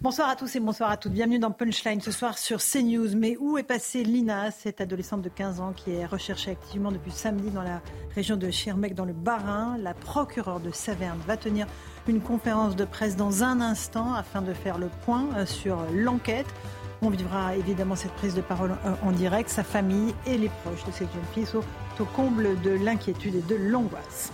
Bonsoir à tous et bonsoir à toutes. Bienvenue dans Punchline ce soir sur CNews. Mais où est passée Lina, cette adolescente de 15 ans qui est recherchée activement depuis samedi dans la région de Schirmeck dans le Bas-Rhin? La procureure de Saverne va tenir une conférence de presse dans un instant afin de faire le point euh, sur l'enquête. On vivra évidemment cette prise de parole euh, en direct. Sa famille et les proches de cette jeune fille sont au comble de l'inquiétude et de l'angoisse.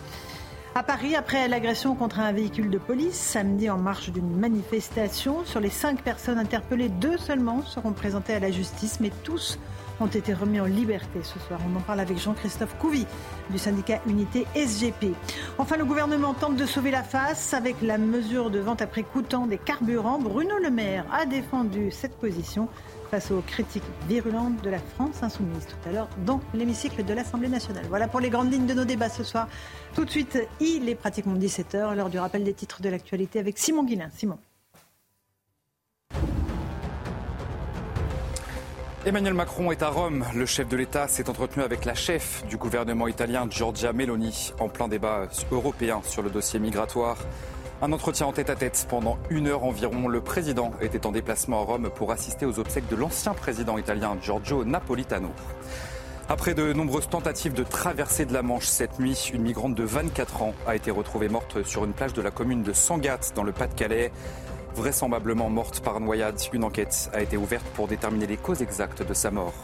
À Paris, après l'agression contre un véhicule de police, samedi en marche d'une manifestation, sur les cinq personnes interpellées, deux seulement seront présentées à la justice, mais tous ont été remis en liberté ce soir. On en parle avec Jean-Christophe Couvi du syndicat Unité SGP. Enfin, le gouvernement tente de sauver la face avec la mesure de vente après coûtant des carburants. Bruno Le Maire a défendu cette position face aux critiques virulentes de la France insoumise tout à l'heure dans l'hémicycle de l'Assemblée nationale. Voilà pour les grandes lignes de nos débats ce soir. Tout de suite, il est pratiquement 17h, l'heure du rappel des titres de l'actualité avec Simon Guillain. Simon. Emmanuel Macron est à Rome. Le chef de l'État s'est entretenu avec la chef du gouvernement italien, Giorgia Meloni, en plein débat européen sur le dossier migratoire. Un entretien en tête-à-tête pendant une heure environ. Le président était en déplacement à Rome pour assister aux obsèques de l'ancien président italien Giorgio Napolitano. Après de nombreuses tentatives de traverser de la Manche cette nuit, une migrante de 24 ans a été retrouvée morte sur une plage de la commune de Sangatte dans le Pas-de-Calais. Vraisemblablement morte par noyade, une enquête a été ouverte pour déterminer les causes exactes de sa mort.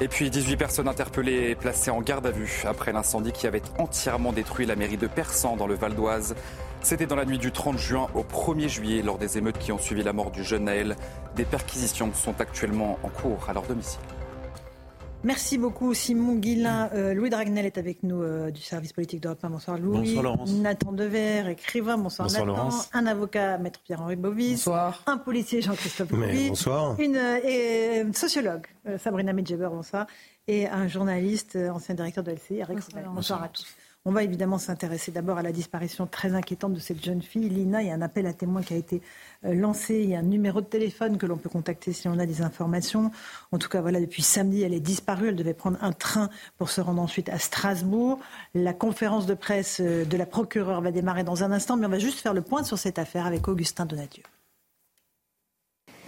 Et puis 18 personnes interpellées et placées en garde à vue après l'incendie qui avait entièrement détruit la mairie de Persan dans le Val d'Oise. C'était dans la nuit du 30 juin au 1er juillet, lors des émeutes qui ont suivi la mort du jeune Naël. Des perquisitions sont actuellement en cours à leur domicile. Merci beaucoup Simon Guillain. Euh, Louis Dragnel est avec nous euh, du service politique d'Europe Bonsoir Louis. Bonsoir Laurence. Nathan Dever, écrivain. Bonsoir, bonsoir Nathan. Laurence. Un avocat, Maître Pierre-Henri Bovis. Bonsoir. Un policier, Jean-Christophe Mais Bonsoir. Une euh, sociologue, Sabrina Medjeber. Bonsoir. Et un journaliste, ancien directeur de LCI, Eric bonsoir, bonsoir à tous. On va évidemment s'intéresser d'abord à la disparition très inquiétante de cette jeune fille, Lina. Il y a un appel à témoins qui a été euh, lancé. Il y a un numéro de téléphone que l'on peut contacter si on a des informations. En tout cas, voilà, depuis samedi, elle est disparue. Elle devait prendre un train pour se rendre ensuite à Strasbourg. La conférence de presse euh, de la procureure va démarrer dans un instant, mais on va juste faire le point sur cette affaire avec Augustin Donadieu.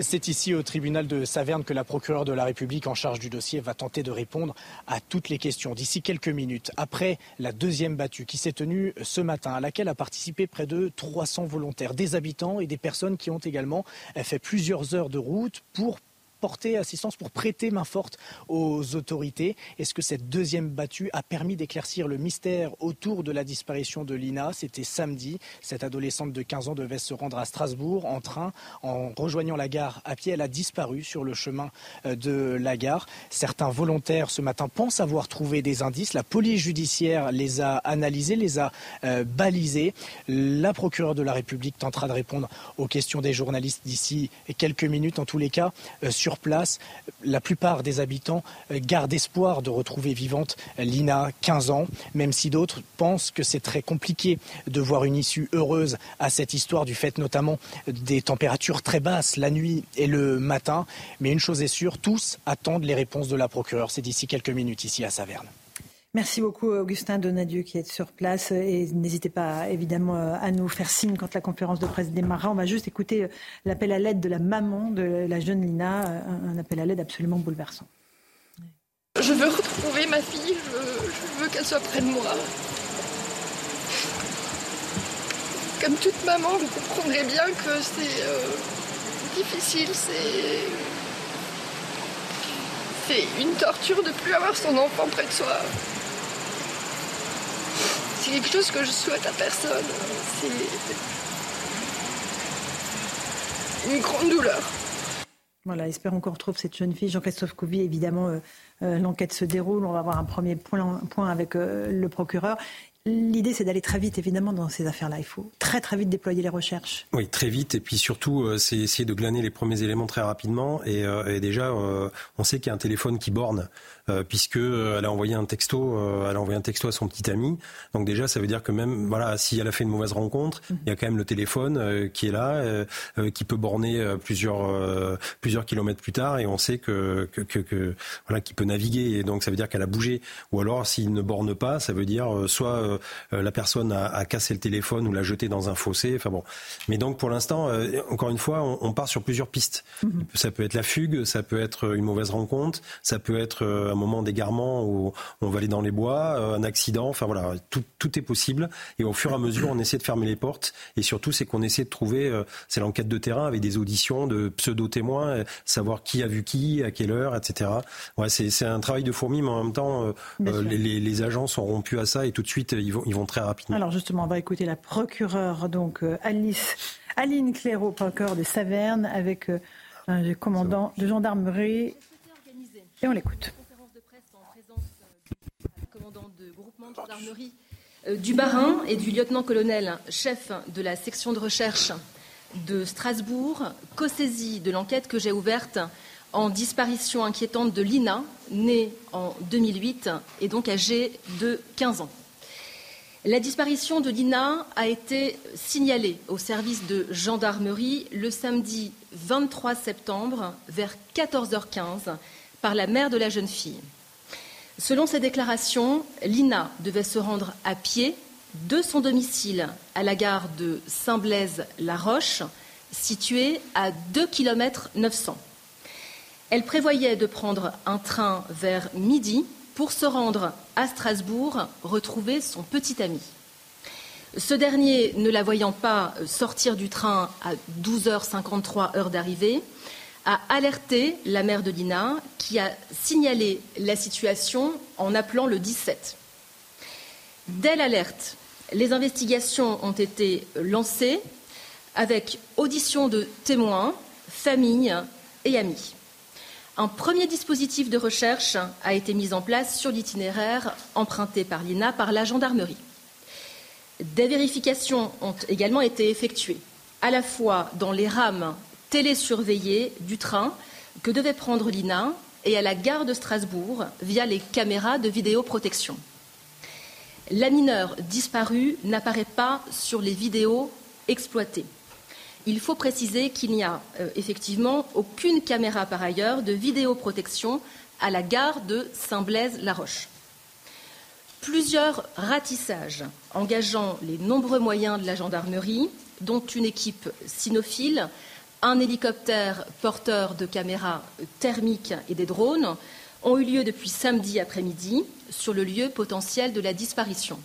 C'est ici au tribunal de Saverne que la procureure de la République en charge du dossier va tenter de répondre à toutes les questions d'ici quelques minutes. Après la deuxième battue qui s'est tenue ce matin, à laquelle a participé près de 300 volontaires, des habitants et des personnes qui ont également fait plusieurs heures de route pour porter assistance, pour prêter main forte aux autorités. Est-ce que cette deuxième battue a permis d'éclaircir le mystère autour de la disparition de Lina? C'était samedi. Cette adolescente de 15 ans devait se rendre à Strasbourg en train. En rejoignant la gare à pied, elle a disparu sur le chemin euh, de la gare. Certains volontaires ce matin pensent avoir trouvé des indices. La police judiciaire les a analysés, les a euh, balisés. La procureure de la République tentera de répondre aux questions des journalistes d'ici quelques minutes. En tous les cas, euh, sur place, la plupart des habitants euh, gardent espoir de retrouver vivante Lina, 15 ans, même si d'autres pensent que c'est très compliqué de voir une issue heureuse à cette histoire, du fait notamment des températures très basses la nuit et le matin. Mais une chose est sûre, tous attendent les réponses de la procureure. C'est d'ici quelques minutes ici à Saverne. Merci beaucoup Augustin Donadieu qui est sur place et n'hésitez pas évidemment à nous faire signe quand la conférence de presse démarrera. On va juste écouter l'appel à l'aide de la maman de la jeune Lina, un appel à l'aide absolument bouleversant. Je veux retrouver ma fille, je veux, qu'elle soit près de moi. Comme toute maman, vous comprendrez bien que c'est euh, difficile, c'est une torture de plus avoir son enfant près de soi. C'est quelque chose que je souhaite à personne. C'est une grande douleur. Voilà, espérons qu'on retrouve cette jeune fille. Jean-Christophe Couvi, évidemment, euh, euh, l'enquête se déroule. On va avoir un premier point, point avec euh, le procureur. L'idée, c'est d'aller très vite, évidemment, dans ces affaires-là. Il faut très, très vite déployer les recherches. Oui, très vite. Et puis surtout, euh, c'est essayer de glaner les premiers éléments très rapidement. Et, euh, et déjà, euh, on sait qu'il y a un téléphone qui borne, puisque elle a envoyé un texto, elle a envoyé un texto à son petit ami. Donc déjà, ça veut dire que même, voilà, si elle a fait une mauvaise rencontre, mhm. il y a quand même le téléphone qui est là, qui peut borner plusieurs plusieurs kilomètres plus tard, et on sait que, que, que, que voilà, qui peut naviguer. Et donc ça veut dire qu'elle a bougé. Ou alors, s'il ne borne pas, ça veut dire soit euh, la personne a, cassé le téléphone ou l'a jeté dans un fossé. Enfin bon. Mais donc pour l'instant, euh, encore une fois, on, part sur plusieurs pistes. Mhm. Ça peut être la fugue, ça peut être une mauvaise rencontre, ça peut être euh, un moment d'égarement où on va aller dans les bois, un accident. Enfin voilà, tout, tout est possible. Et au fur et à mesure, on essaie de fermer les portes. Et surtout, c'est qu'on essaie de trouver, c'est l'enquête de terrain avec des auditions de pseudo-témoins, savoir qui a vu qui, à quelle heure, etc. Ouais, c'est un travail de fourmi, mais en même temps, les, les, agents sont rompus à ça et tout de suite, ils vont, ils vont très rapidement. Alors justement, on va écouter la procureure, donc euh, Alice, Aline Clairaut, procureur de Saverne, avec euh, un commandant de gendarmerie. Et on l'écoute. Euh, du Barin et du lieutenant-colonel chef de la section de recherche de Strasbourg, co-saisie de l'enquête que j'ai ouverte en disparition inquiétante de Lina, née en 2008 et donc âgée de 15 ans. La disparition de Dina a été signalée au service de gendarmerie le samedi 23 septembre vers 14h15 par la mère de la jeune fille. Selon ses déclarations, Lina devait se rendre à pied de son domicile à la gare de Saint-Blaise-la-Roche, située à 2 km 900. Elle prévoyait de prendre un train vers midi pour se rendre à Strasbourg retrouver son petit ami. Ce dernier, ne la voyant pas sortir du train à 12h53 heure d'arrivée, a alerté la mère de Lina qui a signalé la situation en appelant le 17. Dès l'alerte, les investigations ont été lancées avec audition de témoins, familles et amis. Un premier dispositif de recherche a été mis en place sur l'itinéraire emprunté par l'INA par la gendarmerie. Des vérifications ont également été effectuées, à la fois dans les rames télésurveillées du train que devait prendre l'INA et à la gare de Strasbourg via les caméras de vidéoprotection. La mineure disparue n'apparaît pas sur les vidéos exploitées. Il faut préciser qu'il n'y a euh, effectivement aucune caméra par ailleurs de vidéoprotection à la gare de Saint-Blaise-la-Roche. Plusieurs ratissages engageant les nombreux moyens de la gendarmerie, dont une équipe cynophile, un hélicoptère porteur de caméras thermiques et des drones, ont eu lieu depuis samedi après-midi sur le lieu potentiel de la disparition.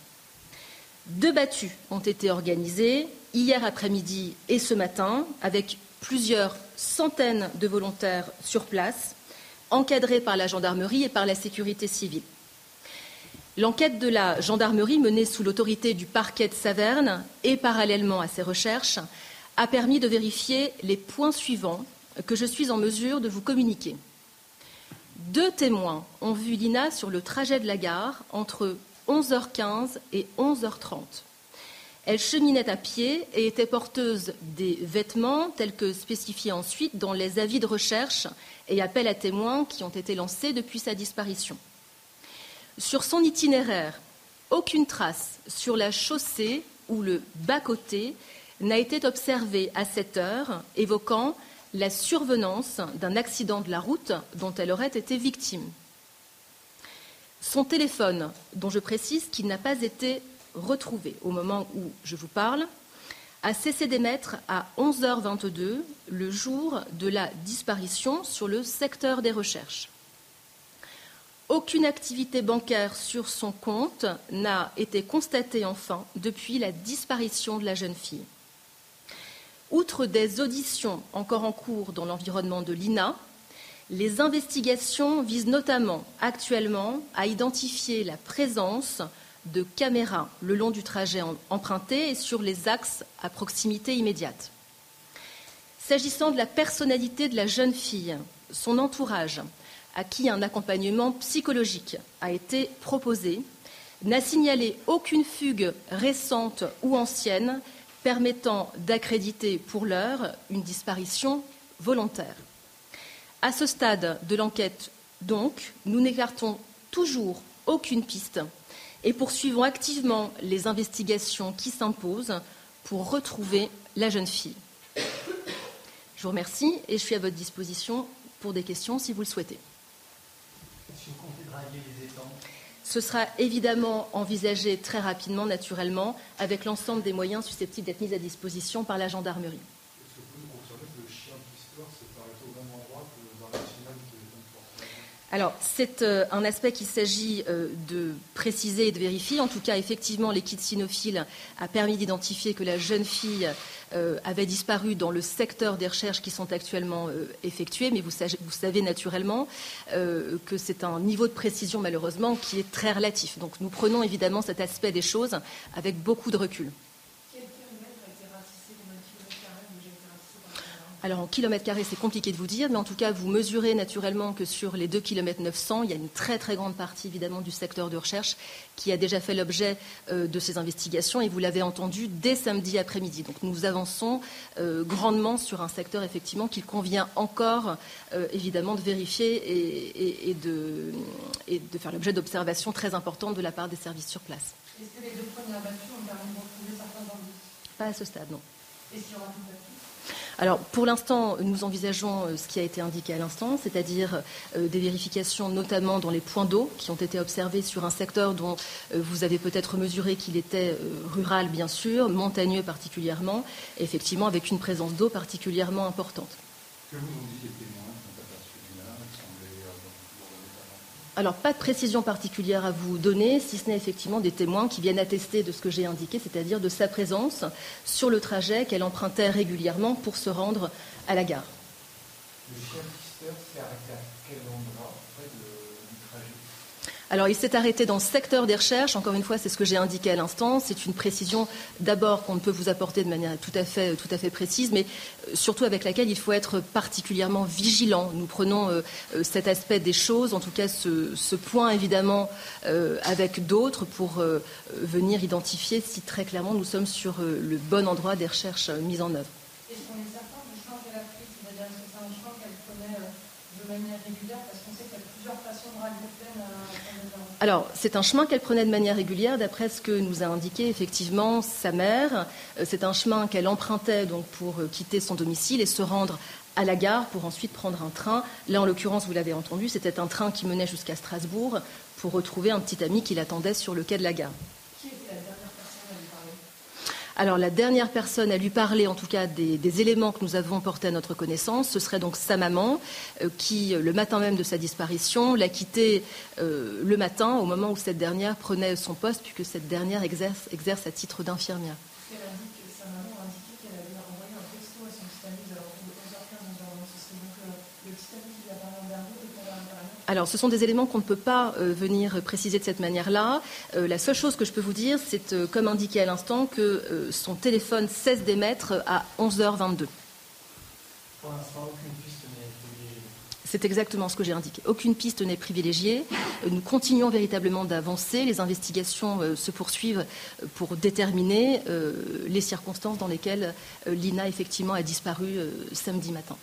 Deux battues ont été organisées hier après-midi et ce matin avec plusieurs centaines de volontaires sur place, encadrés par la gendarmerie et par la sécurité civile. L'enquête de la gendarmerie menée sous l'autorité du parquet de Saverne et parallèlement à ces recherches a permis de vérifier les points suivants que je suis en mesure de vous communiquer. Deux témoins ont vu Lina sur le trajet de la gare entre 11h15 et 11h30. Elle cheminait à pied et était porteuse des vêtements tels que spécifiés ensuite dans les avis de recherche et appels à témoins qui ont été lancés depuis sa disparition. Sur son itinéraire, aucune trace sur la chaussée ou le bas-côté n'a été observée à cette heure, évoquant la survenance d'un accident de la route dont elle aurait été victime. Son téléphone, dont je précise qu'il n'a pas été retrouvé au moment où je vous parle, a cessé d'émettre à 11h22 le jour de la disparition sur le secteur des recherches. Aucune activité bancaire sur son compte n'a été constatée enfin depuis la disparition de la jeune fille. Outre des auditions encore en cours dans l'environnement de l'INA, les investigations visent notamment actuellement à identifier la présence de caméras le long du trajet emprunté et sur les axes à proximité immédiate. S'agissant de la personnalité de la jeune fille, son entourage, à qui un accompagnement psychologique a été proposé, n'a signalé aucune fugue récente ou ancienne permettant d'accréditer pour l'heure une disparition volontaire. À ce stade de l'enquête, donc, nous n'écartons toujours aucune piste et poursuivons activement les investigations qui s'imposent pour retrouver la jeune fille. Je vous remercie et je suis à votre disposition pour des questions si vous le souhaitez. Ce sera évidemment envisagé très rapidement, naturellement, avec l'ensemble des moyens susceptibles d'être mis à disposition par la gendarmerie. Alors, c'est euh, un aspect qu'il s'agit euh, de préciser et de vérifier. En tout cas, effectivement, l'équipe cynophile a permis d'identifier que la jeune fille euh, avait disparu dans le secteur des recherches qui sont actuellement effectuées. Mais vous savez, naturellement que c'est un niveau de précision, malheureusement, qui est très relatif. Donc, nous prenons évidemment cet aspect des choses avec beaucoup de recul. Alors en kilomètres carrés, c'est compliqué de vous dire, mais en tout cas, vous mesurez naturellement que sur les 2 km 900, il y a une très très grande partie évidemment du secteur de recherche qui a déjà fait l'objet euh, de ces investigations et vous l'avez entendu dès samedi après-midi. Donc nous avançons euh, grandement sur un secteur effectivement qu'il convient encore euh, évidemment de vérifier et, de, et de, faire l'objet d'observations très importantes de la part des services sur place. Est-ce que les deux premières battues ont permis de retrouver certains indices? Pas à ce stade, non. Et alors, pour l'instant, nous envisageons euh, ce qui a été indiqué à l'instant, c'est-à-dire euh, des vérifications notamment dans les points d'eau qui ont été observés sur un secteur dont euh, vous avez peut-être mesuré qu'il était rural, bien sûr, montagneux particulièrement, effectivement avec une présence d'eau particulièrement importante. Alors, pas de précision particulière à vous donner, si ce n'est effectivement des témoins qui viennent attester de ce que j'ai indiqué, c'est-à-dire de sa présence sur le trajet qu'elle empruntait régulièrement pour se rendre à la gare. Le à quel endroit? Alors, il s'est arrêté dans le secteur des recherches. Encore une fois, c'est ce que j'ai indiqué à l'instant. C'est une précision d'abord qu'on ne peut vous apporter de manière tout à fait, tout à fait précise, mais euh, surtout avec laquelle il faut être particulièrement vigilant. Nous prenons euh, euh, cet aspect des choses, en tout cas ce, point évidemment avec d'autres pour venir identifier si très clairement nous sommes sur le bon endroit des recherches mises en œuvre. Est-ce qu'on est certain que un qu'elle de manière régulière Parce qu'on sait qu'il y a plusieurs façons de rallier alors, c'est un chemin qu'elle prenait de manière régulière, d'après ce que nous a indiqué effectivement sa mère. Euh, c'est un chemin qu'elle empruntait donc pour euh, quitter son domicile et se rendre à la gare pour ensuite prendre un train. Là, en l'occurrence, vous l'avez entendu, c'était un train qui menait jusqu'à Strasbourg pour retrouver un petit ami qui l'attendait sur le quai de la gare. Alors la dernière personne à lui parler, en tout cas des, éléments que nous avons portés à notre connaissance, ce serait donc sa maman, euh, qui le matin même de sa disparition l'a quittée euh, le matin, au moment où cette dernière prenait son poste, puisque cette dernière exerce, exerce à titre d'infirmière. Alors, ce sont des éléments qu'on ne peut pas euh, venir préciser de cette manière-là. Euh, la seule chose que je peux vous dire, c'est, euh, comme indiqué à l'instant, que son téléphone cesse d'émettre à 11h22. Pour l'instant, aucune piste n'est privilégiée. C'est exactement ce que j'ai indiqué. Aucune piste n'est privilégiée. Nous continuons véritablement d'avancer. Les investigations se poursuivent pour déterminer les circonstances dans lesquelles Lina, effectivement, a disparu samedi matin.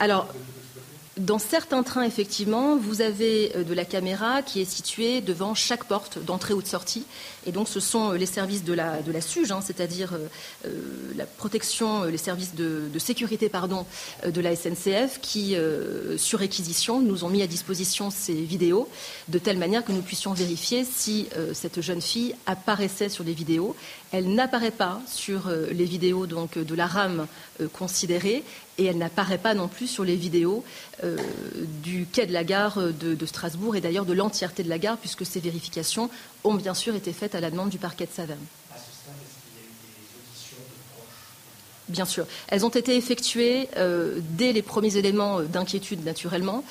Alors, dans certains trains, effectivement, vous avez euh, de la caméra qui est située devant chaque porte d'entrée ou de sortie. Et donc, ce sont euh, les services de la, de SUGE, hein, c'est-à-dire euh, la protection, les services de, sécurité de la SNCF qui, sur réquisition, nous ont mis à disposition ces vidéos de telle manière que nous puissions vérifier si cette jeune fille apparaissait sur les vidéos. Elle n'apparaît pas sur les vidéos donc, de la rame considérée et elle n'apparaît pas non plus sur les vidéos euh, du quai de la gare de, Strasbourg et d'ailleurs de l'entièreté de la gare, puisque ces vérifications ont bien sûr été faites à la demande du parquet de Saverne. Bien sûr. Elles ont été effectuées euh, dès les premiers éléments d'inquiétude, naturellement,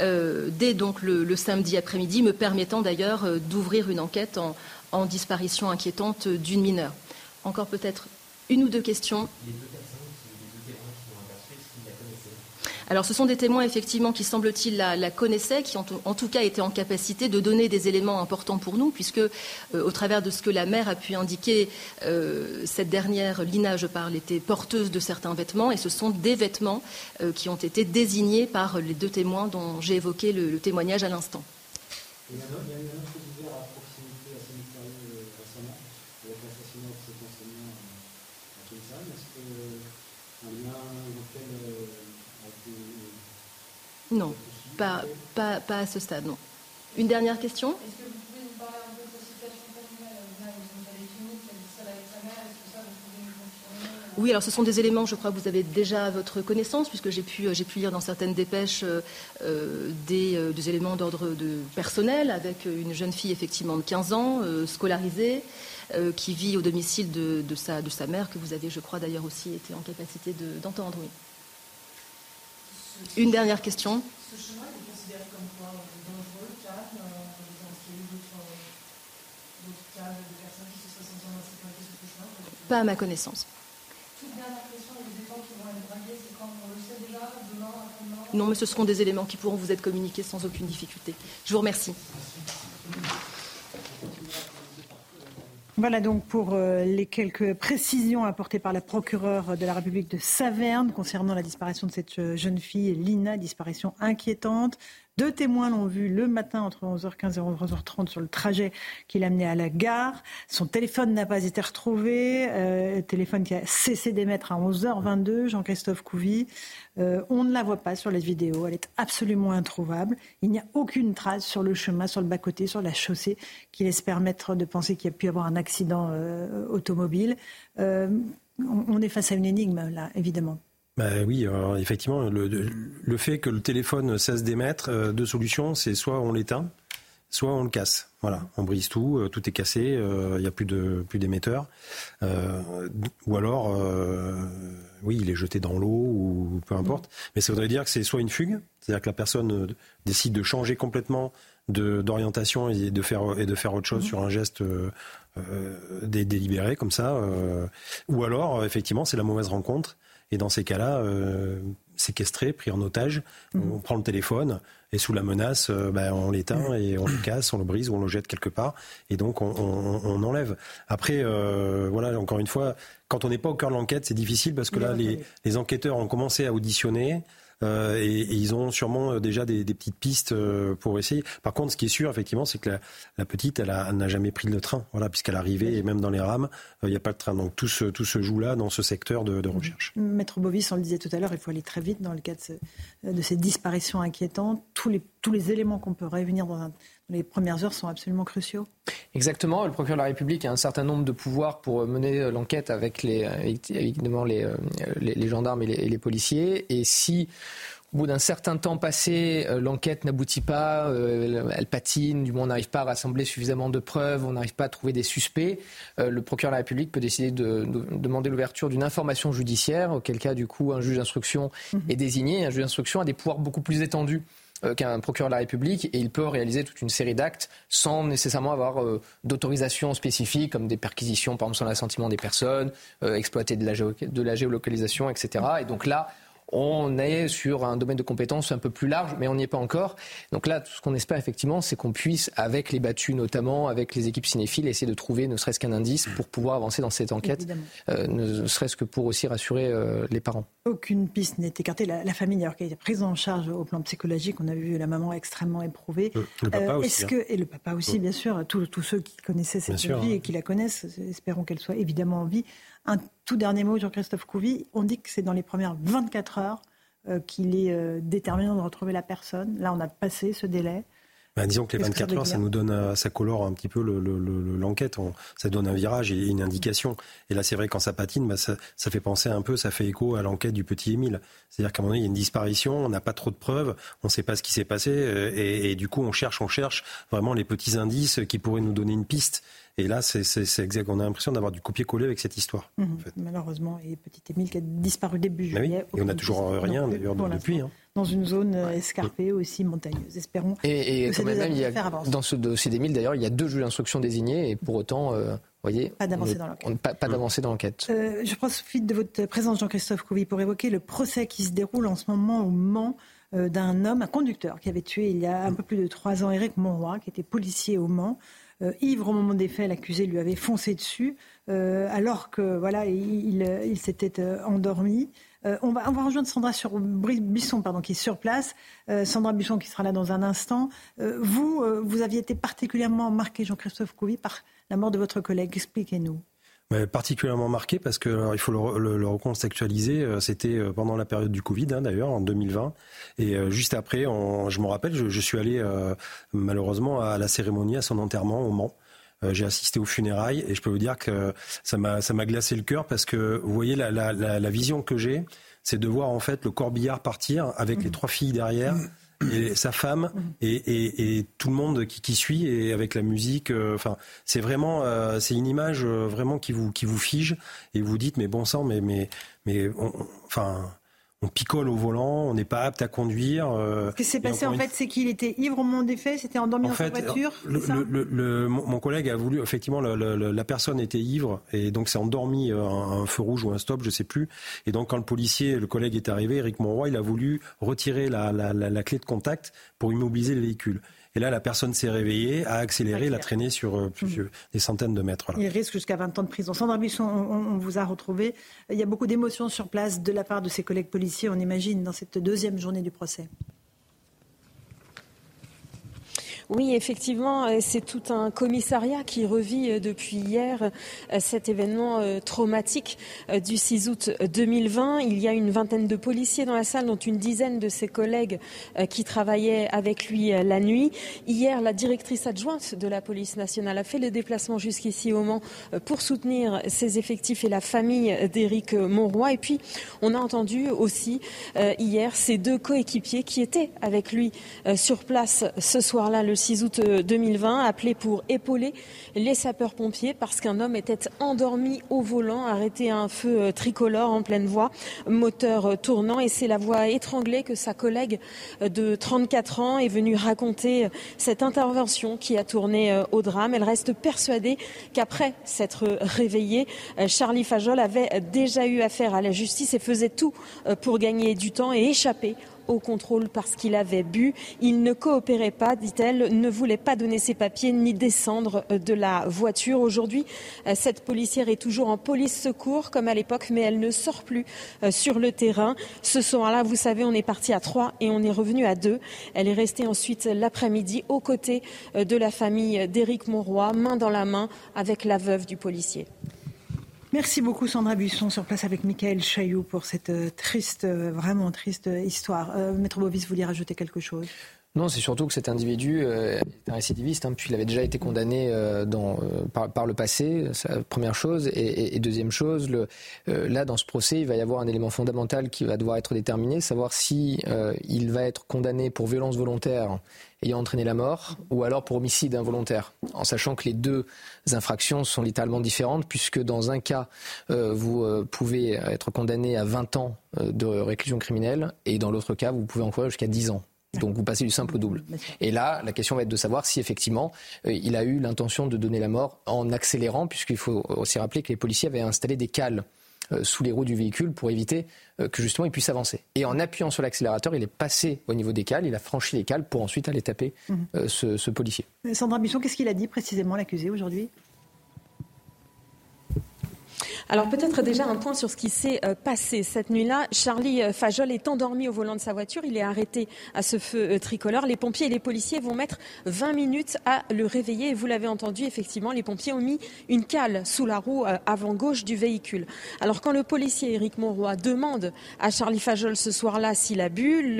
euh, dès donc le, samedi après-midi, me permettant d'ailleurs euh, d'ouvrir une enquête en, en disparition inquiétante d'une mineure. Encore peut-être une ou deux questions. Alors, ce sont des témoins, effectivement, qui, semble-t-il, la, connaissaient, qui ont en tout cas été en capacité de donner des éléments importants pour nous, puisque, euh, au travers de ce que la mère a pu indiquer, euh, cette dernière, Lina, je parle, était porteuse de certains vêtements, et ce sont des vêtements euh, qui ont été désignés par les deux témoins dont j'ai évoqué le, témoignage à l'instant. Il y a autre à proximité assez mystérieux récemment, avec l'assassinat de cet enseignant à Kenzan. Est-ce qu'un lien éventuel non, pas, pas, pas à ce stade, non. Une dernière question? Est-ce que vous pouvez nous parler un peu de situation familiale Oui, alors ce sont des éléments, je crois, que vous avez déjà à votre connaissance, puisque j'ai pu, j'ai pu lire dans certaines dépêches euh, des, euh, des, éléments d'ordre de personnel, avec une jeune fille effectivement de 15 ans, euh, scolarisée, qui vit au domicile de, de, sa, de sa mère, que vous avez, je crois, d'ailleurs aussi été en capacité d'entendre. oui. Une dernière question. Ce chemin est considéré comme quoi dangereux, calme Est-ce qu'il y a eu d'autres cas de personnes qui se seraient senties en insécurité sur ce chemin Pas à ma connaissance. Toute dernière question, les éléments qui vont être c'est quand on le sait déjà, demain, après-demain Non, mais ce seront des éléments qui pourront vous être communiqués sans aucune difficulté. Je vous remercie. Voilà donc pour euh, les quelques précisions apportées par la procureure de la République de Saverne concernant la disparition de cette euh, jeune fille, Lina, disparition inquiétante. Deux témoins l'ont vu le matin entre 11h15 et 11h30 sur le trajet qui l'amenait à la gare. Son téléphone n'a pas été retrouvé, euh, téléphone qui a cessé d'émettre à 11h22, Jean-Christophe Couvi. Euh, on ne la voit pas sur les vidéos, elle est absolument introuvable. Il n'y a aucune trace sur le chemin, sur le bas-côté, sur la chaussée qui laisse permettre de penser qu'il y a pu avoir un accident euh, automobile. on est face à une énigme là, évidemment. Bah oui, effectivement, le, le, fait que le téléphone cesse d'émettre, euh, deux solutions, c'est soit on l'éteint, soit on le casse. Voilà, on brise tout, euh, tout est cassé, euh, il n'y a plus de plus d'émetteur. ou alors, oui, il est jeté dans l'eau ou peu importe. Mais ça voudrait dire que c'est soit une fugue, c'est-à-dire que la personne décide de changer complètement d'orientation et de faire et de faire autre chose mmh. sur un geste délibéré comme ça. ou alors, effectivement, c'est la mauvaise rencontre et dans ces cas-là, euh, séquestré, pris en otage, mhm. on prend le téléphone et sous la menace, euh, ben, on l'éteint et on le casse, on le brise ou on le jette quelque part et donc on, enlève. Après, euh, voilà, encore une fois, quand on n'est pas au cœur de l'enquête, c'est difficile parce que là, les, les, enquêteurs ont commencé à auditionner. Euh, et, ils ont sûrement euh, déjà des, petites pistes euh, pour essayer. Par contre, ce qui est sûr, effectivement, c'est que la, petite, elle n'a jamais pris le train, voilà, puisqu'elle arrivait et même dans les rames, il n'y a pas de train. Donc tout se, tout se joue là, dans ce secteur de, recherche. Maître Bovis, on le disait tout à l'heure, il faut aller très vite dans le cas de, ces disparitions inquiétantes. Tous les, tous les éléments qu'on peut réunir dans les premières heures sont absolument cruciaux. Exactement. Le procureur de la République a un certain nombre de pouvoirs pour mener l'enquête avec les, évidemment les, les, gendarmes et les, policiers. Et si au bout d'un certain temps passé, euh, l'enquête n'aboutit pas, euh, elle patine, du moins on n'arrive pas à rassembler suffisamment de preuves, on n'arrive pas à trouver des suspects, euh, le procureur de la République peut décider de, demander l'ouverture d'une information judiciaire, auquel cas du coup un juge d'instruction mhm. est désigné. Un juge d'instruction a des pouvoirs beaucoup plus étendus qu'un procureur de la République et il peut réaliser toute une série d'actes sans nécessairement avoir d'autorisation spécifique comme des perquisitions par exemple sans l'assentiment des personnes, exploiter de la, de la géolocalisation, etc. Et donc là, on est sur un domaine de compétences un peu plus large, mais on n'y est pas encore. Donc là, tout ce qu'on espère effectivement, c'est qu'on puisse, avec les battus notamment, avec les équipes cinéphiles, essayer de trouver ne serait-ce qu'un indice pour pouvoir avancer dans cette enquête, euh, ne serait-ce que pour aussi rassurer euh, les parents. Aucune piste n'est écartée. La, famille, alors qui a été prise en charge au plan psychologique, on a vu la maman extrêmement éprouvée. Le, papa euh, aussi. Hein. Que, et le papa aussi, bien sûr. Tous, ceux qui connaissaient cette vie hein. et qui la connaissent, espérons qu'elle soit évidemment en vie. Un tout dernier mot, Jean-Christophe Couvi. On dit que c'est dans les premières 24 heures euh, qu'il est euh, déterminant de retrouver la personne. Là, on a passé ce délai. bah, disons que les 24 heures, ça nous donne, ça colore un petit peu l'enquête. Le, ça donne un virage et une indication. Et là, c'est vrai quand ça patine, bah, ça, ça, fait penser un peu, ça fait écho à l'enquête du petit Émile. C'est-à-dire qu'à un moment donné, il y a une disparition, on n'a pas trop de preuves, on ne sait pas ce qui s'est passé, euh, et, et, du coup, on cherche, on cherche vraiment les petits indices qui pourraient nous donner une piste. Et là, c'est exact. On a l'impression d'avoir du copier-coller avec cette histoire. Mhm. Malheureusement, et petit Émile qui a disparu début bah juillet. Et on n'a toujours rien d'ailleurs depuis. Hein. Dans une zone euh, escarpée aussi montagneuse. Espérons. Et, que quand même, il y a, dans ce dossier d'Émile, d'ailleurs, il y a deux juges d'instruction désignés et pour autant. Euh, voyez, pas d'avancée dans l'enquête. Pas, pas d'avancée dans l'enquête. Euh, je profite de votre présence, Jean-Christophe Couvi, pour évoquer le procès qui se déroule en ce moment au Mans d'un homme, un conducteur, qui avait tué il y a un peu plus de trois ans Éric Monroy, qui était policier au Mans. Euh, ivre au moment des faits, l'accusé lui avait foncé dessus, euh, alors que voilà, il, s'était euh, endormi. on, va, on va rejoindre Sandra sur, Bisson, pardon, qui est sur place. Sandra Bisson qui sera là dans un instant. vous, vous aviez été particulièrement marqué, Jean-Christophe Couvi, par la mort de votre collègue. Expliquez-nous particulièrement marqué parce que il faut le, recontextualiser. Euh, c'était euh, pendant la période du Covid, hein, d'ailleurs, en 2020. Et euh, juste après, je me rappelle, je, suis allé malheureusement à la cérémonie, à son enterrement au Mans. J'ai assisté aux funérailles et je peux vous dire que ça m'a ça m'a glacé le cœur parce que vous voyez la, la, la, vision que j'ai, c'est de voir en fait le corbillard partir avec les mmh. trois filles derrière. Mmh et sa femme et, tout le monde qui, suit et avec la musique. Euh, enfin, c'est vraiment, euh, c'est une image euh, vraiment qui vous qui vous fige et vous dites mais bon sang, mais mais mais enfin on picole au volant, on n'est pas apte à conduire. Euh, Ce qui s'est passé en fait, c'est qu'il était ivre au moment des faits, c'était endormi dans sa voiture. Le, mon collègue a voulu, effectivement, la personne était ivre et donc s'est endormi à un, feu rouge ou un stop, je sais plus. Et donc quand le policier, le collègue est arrivé, Eric Monroy, il a voulu retirer la, la clé de contact pour immobiliser le véhicule. Et là, la personne s'est réveillée, a accéléré, l'a traîné sur euh, plusieurs, des centaines de mètres. Il risque jusqu'à 20 ans de prison. Sandra Buisson, on, vous a retrouvé. Il y a beaucoup d'émotions sur place de la part de ses collègues policiers, on imagine, dans cette deuxième journée du procès. Oui, effectivement, euh, c'est tout un commissariat qui revit euh, depuis hier euh, cet événement traumatique du 6 août 2020. Il y a une vingtaine de policiers dans la salle, dont une dizaine de ses collègues qui travaillaient avec lui la nuit. Hier, la directrice adjointe de la police nationale a fait le déplacement jusqu'ici au Mans pour soutenir ses effectifs et la famille d'Éric Monroy. Et puis, on a entendu aussi hier ses deux coéquipiers qui étaient avec lui sur place ce soir-là, 6 août 2020, euh, appelé pour épauler les sapeurs-pompiers parce qu'un homme était endormi au volant, arrêté à un feu euh, tricolore en pleine voie, moteur euh, tournant. Et c'est la voix étranglée que sa collègue de 34 ans est venue raconter cette intervention qui a tourné au drame. Elle reste persuadée qu'après s'être réveillée, Charlie Fajol avait déjà eu affaire à la justice et faisait tout pour gagner du temps et échapper au contrôle parce qu'il avait bu. Il ne coopérait pas, dit-elle, ne voulait pas donner ses papiers ni descendre euh, de la voiture. Aujourd'hui, euh, cette policière est toujours en police secours comme à l'époque, mais elle ne sort plus euh, sur le terrain. Ce soir-là, vous savez, on est parti à trois et on est revenu à deux. Elle est restée ensuite l'après-midi aux côtés de la famille d'Éric Monroy, main dans la main avec la veuve du policier. Merci beaucoup Sandra Buisson sur place avec Michael Chailloux pour cette euh, triste, euh, vraiment triste histoire. Euh, Maître Bovis, vous vouliez rajouter quelque chose? Non, c'est surtout que cet individu est un récidiviste, hein, puis il avait déjà été condamné dans, par, le passé, première chose. Et, deuxième chose, là, dans ce procès, il va y avoir un élément fondamental qui va devoir être déterminé, savoir si il va être condamné pour violence volontaire ayant entraîné la mort, ou alors pour homicide involontaire, en sachant que les deux infractions sont littéralement différentes, puisque dans un cas, euh, vous euh, pouvez être condamné à 20 ans euh, de réclusion criminelle, et dans l'autre cas, vous pouvez encourir jusqu'à 10 ans. Donc vous passez du simple au double. Et là, la question va être de savoir si effectivement il a eu l'intention de donner la mort en accélérant, puisqu'il faut aussi rappeler que les policiers avaient installé des cales euh, sous les roues du véhicule pour éviter euh, que justement il puisse avancer. Et en appuyant sur l'accélérateur, il est passé au niveau des cales, il a franchi les cales pour ensuite aller taper mhm. euh, ce, policier. Sandra Buisson, qu'est-ce qu'il a dit précisément l'accusé aujourd'hui? Alors peut-être déjà un point sur ce qui s'est euh, passé cette nuit-là. Charlie euh, Fajol est endormi au volant de sa voiture. Il est arrêté à ce feu euh, tricolore. Les pompiers et les policiers vont mettre 20 minutes à le réveiller. Vous l'avez entendu, effectivement, les pompiers ont mis une cale sous la roue avant gauche du véhicule. Alors quand le policier Éric Monroy demande à Charlie Fajol ce soir-là s'il a bu,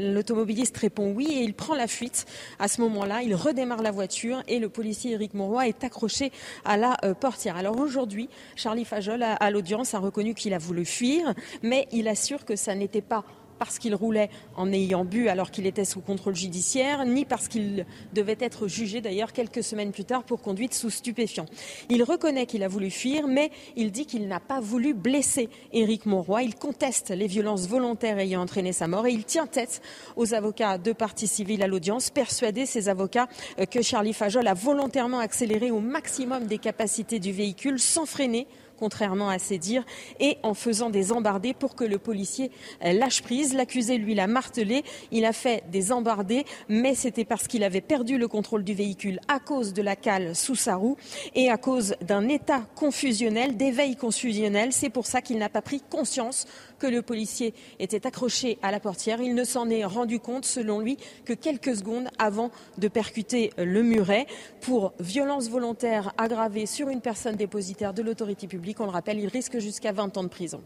l'automobiliste répond oui et il prend la fuite. À ce moment-là, il redémarre la voiture et le policier Éric Monroy est accroché à la portière. Alors aujourd'hui, Charlie Fajol, à l'audience, a reconnu qu'il a voulu fuir, mais il assure que ça n'était pas parce qu'il roulait en ayant bu alors qu'il était sous contrôle judiciaire, ni parce qu'il devait être jugé d'ailleurs quelques semaines plus tard pour conduite sous stupéfiant. Il reconnaît qu'il a voulu fuir, mais il dit qu'il n'a pas voulu blesser Éric Monroy. Il conteste les violences volontaires ayant entraîné sa mort et il tient tête aux avocats de partie civile à l'audience, persuadé ces avocats euh, que Charlie Fajol a volontairement accéléré au maximum des capacités du véhicule sans freiner contrairement à ses dires, et en faisant des embardés pour que le policier euh, lâche prise. L'accusé, lui, l'a martelé. Il a fait des embardés, mais c'était parce qu'il avait perdu le contrôle du véhicule à cause de la cale sous sa roue et à cause d'un état confusionnel, d'éveil confusionnel. C'est pour ça qu'il n'a pas pris conscience que le policier était accroché à la portière. Il ne s'en est rendu compte, selon lui, que quelques secondes avant de percuter le muret. Pour violence volontaire aggravée sur une personne dépositaire de l'autorité publique, on le rappelle, il risque jusqu'à 20 ans de prison.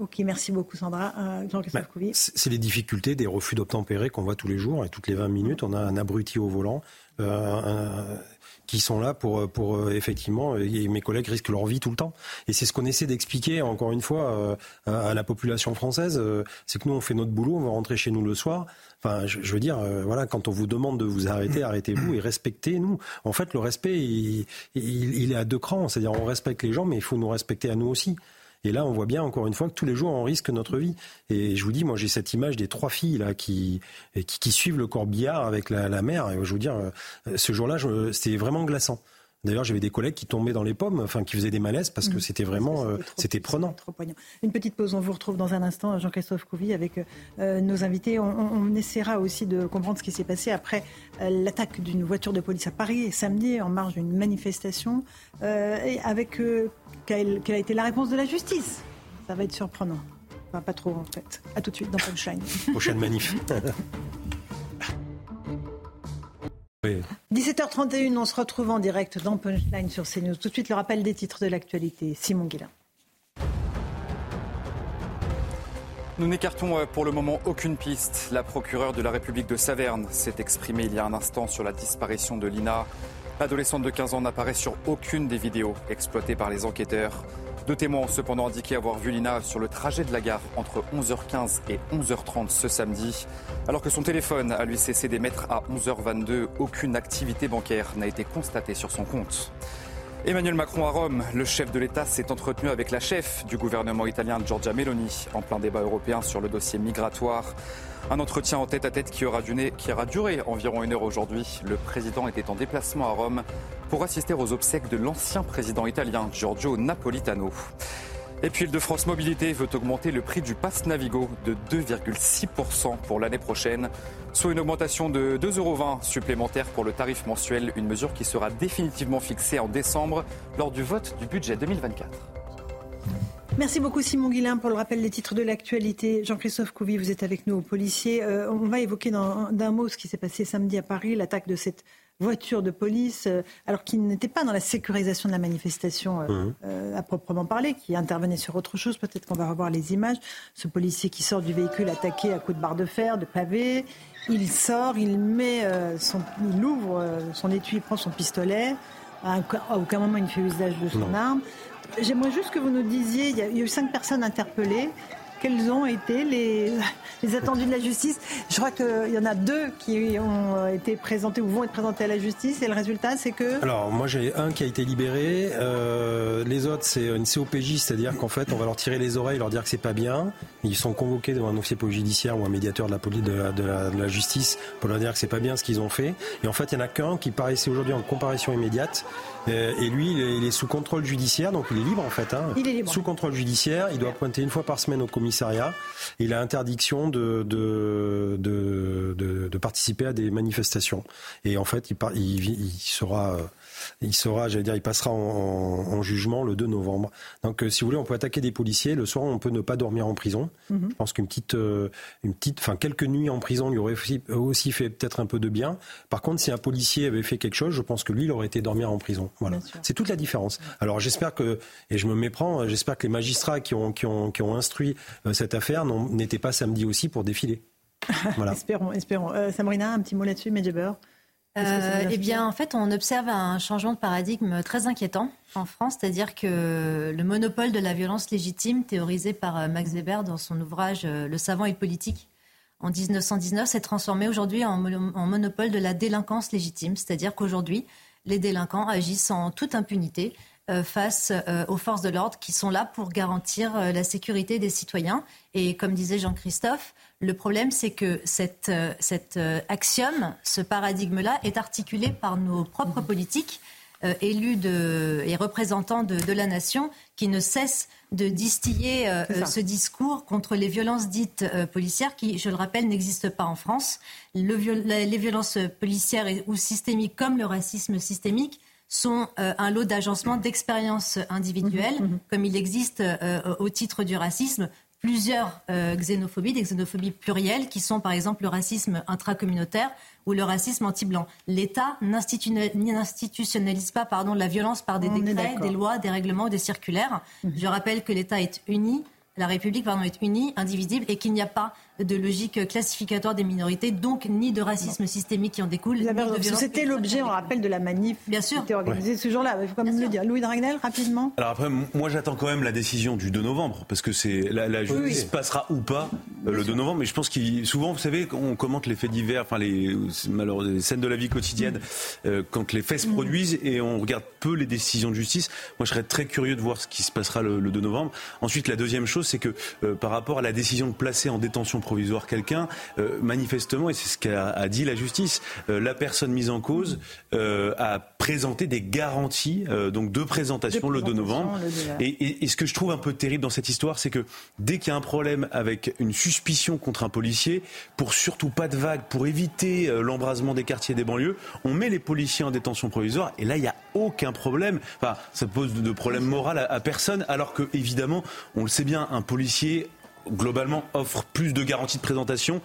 Ok, merci beaucoup Sandra. Euh, Jean-Christophe bah, C'est les difficultés des refus d'obtempérer qu'on voit tous les jours et toutes les 20 minutes, on a un abruti au volant. Euh, qui sont là pour, pour euh, effectivement, et mes collègues risquent leur vie tout le temps. Et c'est ce qu'on essaie d'expliquer, encore une fois, euh, à la population française. Euh, c'est que nous, on fait notre boulot, on va rentrer chez nous le soir. Enfin, je, veux dire, voilà, quand on vous demande de vous arrêter, arrêtez-vous et respectez-nous. En fait, le respect, il, il est à deux crans. C'est-à-dire, on respecte les gens, mais il faut nous respecter à nous aussi. Et là, on voit bien encore une fois que tous les jours, on risque notre vie. Et je vous dis, moi, j'ai cette image des trois filles là qui qui, suivent le corbillard avec la, la mère. Et je vous dire, euh, ce jour-là, c'était vraiment glaçant. D'ailleurs, j'avais des collègues qui tombaient dans les pommes, enfin qui faisaient des malaises parce que mmh. c'était vraiment, euh, c'était prenant. Une petite pause, on vous retrouve dans un instant, Jean-Christophe Couvi, avec euh, nos invités. On, essaiera aussi de comprendre ce qui s'est passé après l'attaque d'une voiture de police à Paris samedi en marge d'une manifestation, et avec quelle, a été la réponse de la justice Ça va être surprenant. Enfin, pas trop en fait. A tout de suite dans Punchline. Prochaine manif. 17h31, on se retrouve en direct dans Punchline sur CNews. Tout de suite, le rappel des titres de l'actualité. Simon Guillain. Nous n'écartons euh, pour le moment aucune piste. La procureure de la République de Saverne s'est exprimée il y a un instant sur la disparition de Lina. L'adolescente de 15 ans n'apparaît sur aucune des vidéos exploitées par les enquêteurs. Deux témoins ont cependant indiqué avoir vu Lina sur le trajet de la gare entre 11h15 et 11h30 ce samedi. Alors que son téléphone a lui cessé d'émettre à 11h22, aucune activité bancaire n'a été constatée sur son compte. Emmanuel Macron à Rome, le chef de l'État s'est entretenu avec la chef du gouvernement italien Giorgia Meloni en plein débat européen sur le dossier migratoire. Un entretien en tête-à-tête qui, aura qui aura duré environ une heure aujourd'hui. Le président était en déplacement à Rome pour assister aux obsèques de l'ancien président italien Giorgio Napolitano. Et puis de France Mobilité veut augmenter le prix du pass Navigo de 2,6% pour l'année prochaine, soit une augmentation de 2,20 euros supplémentaire pour le tarif mensuel, une mesure qui sera définitivement fixée en décembre lors du vote du budget 2024. Merci beaucoup Simon Guillain pour le rappel des titres de l'actualité. Jean-Christophe Couvi, vous êtes avec nous au policier. Euh, on va évoquer d'un mot ce qui s'est passé samedi à Paris, l'attaque de cette voiture de police, euh, alors qu'il n'était pas dans la sécurisation de la manifestation euh, mmh. à proprement parler, qui intervenait sur autre chose. Peut-être qu'on va revoir les images. Ce policier qui sort du véhicule attaqué à coups de barre de fer, de pavé, il sort, il met son, il ouvre son étui, il prend son pistolet. À aucun moment il ne fait usage de son arme. J'aimerais juste que vous nous disiez, il y a eu cinq personnes interpellées quels ont été les, attendus de la justice. Je crois qu'il y en a deux qui ont été présentés ou vont être présentés à la justice et le résultat c'est que... Alors moi j'ai un qui a été libéré, euh, les autres c'est une COPJ, c'est-à-dire qu'en fait on va leur tirer les oreilles, leur dire que c'est pas bien. Ils sont convoqués devant un officier judiciaire ou un médiateur de la justice pour leur dire que c'est pas bien ce qu'ils ont fait. Et en fait il y en a qu'un qui paraissait aujourd'hui en comparaison immédiate et lui il est, sous contrôle judiciaire, donc il est libre en fait. Hein. Il est libre. Sous contrôle judiciaire, il doit pointer une fois par semaine au commissariat il a interdiction de, de, de, de, participer à des manifestations. Et en fait, il, il, il sera il sera, j'allais dire, il passera en, jugement le 2 novembre. Donc, si vous voulez, on peut attaquer des policiers. Le soir, on peut ne pas dormir en prison. Mhm. Je pense qu'une petite, une petite, enfin quelques nuits en prison lui aurait aussi, fait peut-être un peu de bien. Par contre, si un policier avait fait quelque chose, je pense que lui, il aurait été dormir en prison. Voilà. C'est toute la différence. Alors, j'espère que, et je me méprends, j'espère que les magistrats qui ont, qui ont, qui ont instruit cette affaire n'étaient pas samedi aussi pour défiler. Voilà. espérons, espérons. Euh, un petit mot là-dessus, Medjeber euh, eh bien, en fait, on observe un changement de paradigme très inquiétant en France, c'est-à-dire que le monopole de la violence légitime, théorisé par euh, Max Weber dans son ouvrage euh, Le savant et politique en 1919, s'est transformé aujourd'hui en, en, monopole de la délinquance légitime, c'est-à-dire qu'aujourd'hui, les délinquants agissent en toute impunité euh, face euh, aux forces de l'ordre qui sont là pour garantir la sécurité des citoyens. Et comme disait Jean-Christophe, le problème, c'est que cet, cet axiome, ce paradigme-là, est articulé par nos propres politiques. élus de, et représentants de, de, la nation qui ne cessent de distiller ce discours contre les violences dites policières qui, je le rappelle, n'existent pas en France. Le, les violences policières ou systémiques comme le racisme systémique sont euh, un lot d'agencement d'expériences individuelles, mhm, mhm. comme il existe euh, au titre du racisme plusieurs euh, xénophobies, des xénophobies plurielles, qui sont par exemple le racisme intracommunautaire ou le racisme anti-blanc. L'État n'institutionnalise pas pardon, la violence par des décrets, des lois, des règlements, des circulaires. Mhm. Je rappelle que l'État est uni, la République pardon, est unie, indivisible, et qu'il n'y a pas de logique classificatoire des minorités, donc ni de racisme systémique qui en découle. C'était l'objet, on rappelle, de la manif Bien sûr. qui était organisée ce jour-là. Il faut quand même le dire. Louis Dragnel, rapidement. Alors après, moi j'attends quand même la décision du 2 novembre, parce que c'est la, justice passera ou pas euh, le 2 novembre. Mais je pense qu'il souvent, vous savez, on commente les faits divers, enfin les, les scènes de la vie quotidienne, mm. euh, quand les faits se mm. produisent et on regarde peu les décisions de justice. Moi, je serais très curieux de voir ce qui se passera le, 2 novembre. Ensuite, la deuxième chose, c'est que euh, par rapport à la décision de placer en détention provisoire quelqu'un, euh, manifestement, et c'est ce qu'a dit la justice, euh, la personne mise en cause euh, a présenté des garanties donc de présentation, le 2 novembre. Et, ce que je trouve un peu terrible dans cette histoire, c'est que dès qu'il y a un problème avec une suspicion contre un policier, pour surtout pas de vagues, pour éviter l'embrasement des quartiers des banlieues, on met les policiers en détention provisoire, et là, il n'y a aucun problème. Enfin, ça pose de problème moral à, à personne, alors que, évidemment, on le sait bien, un policier globalement offre plus de garanties de présentation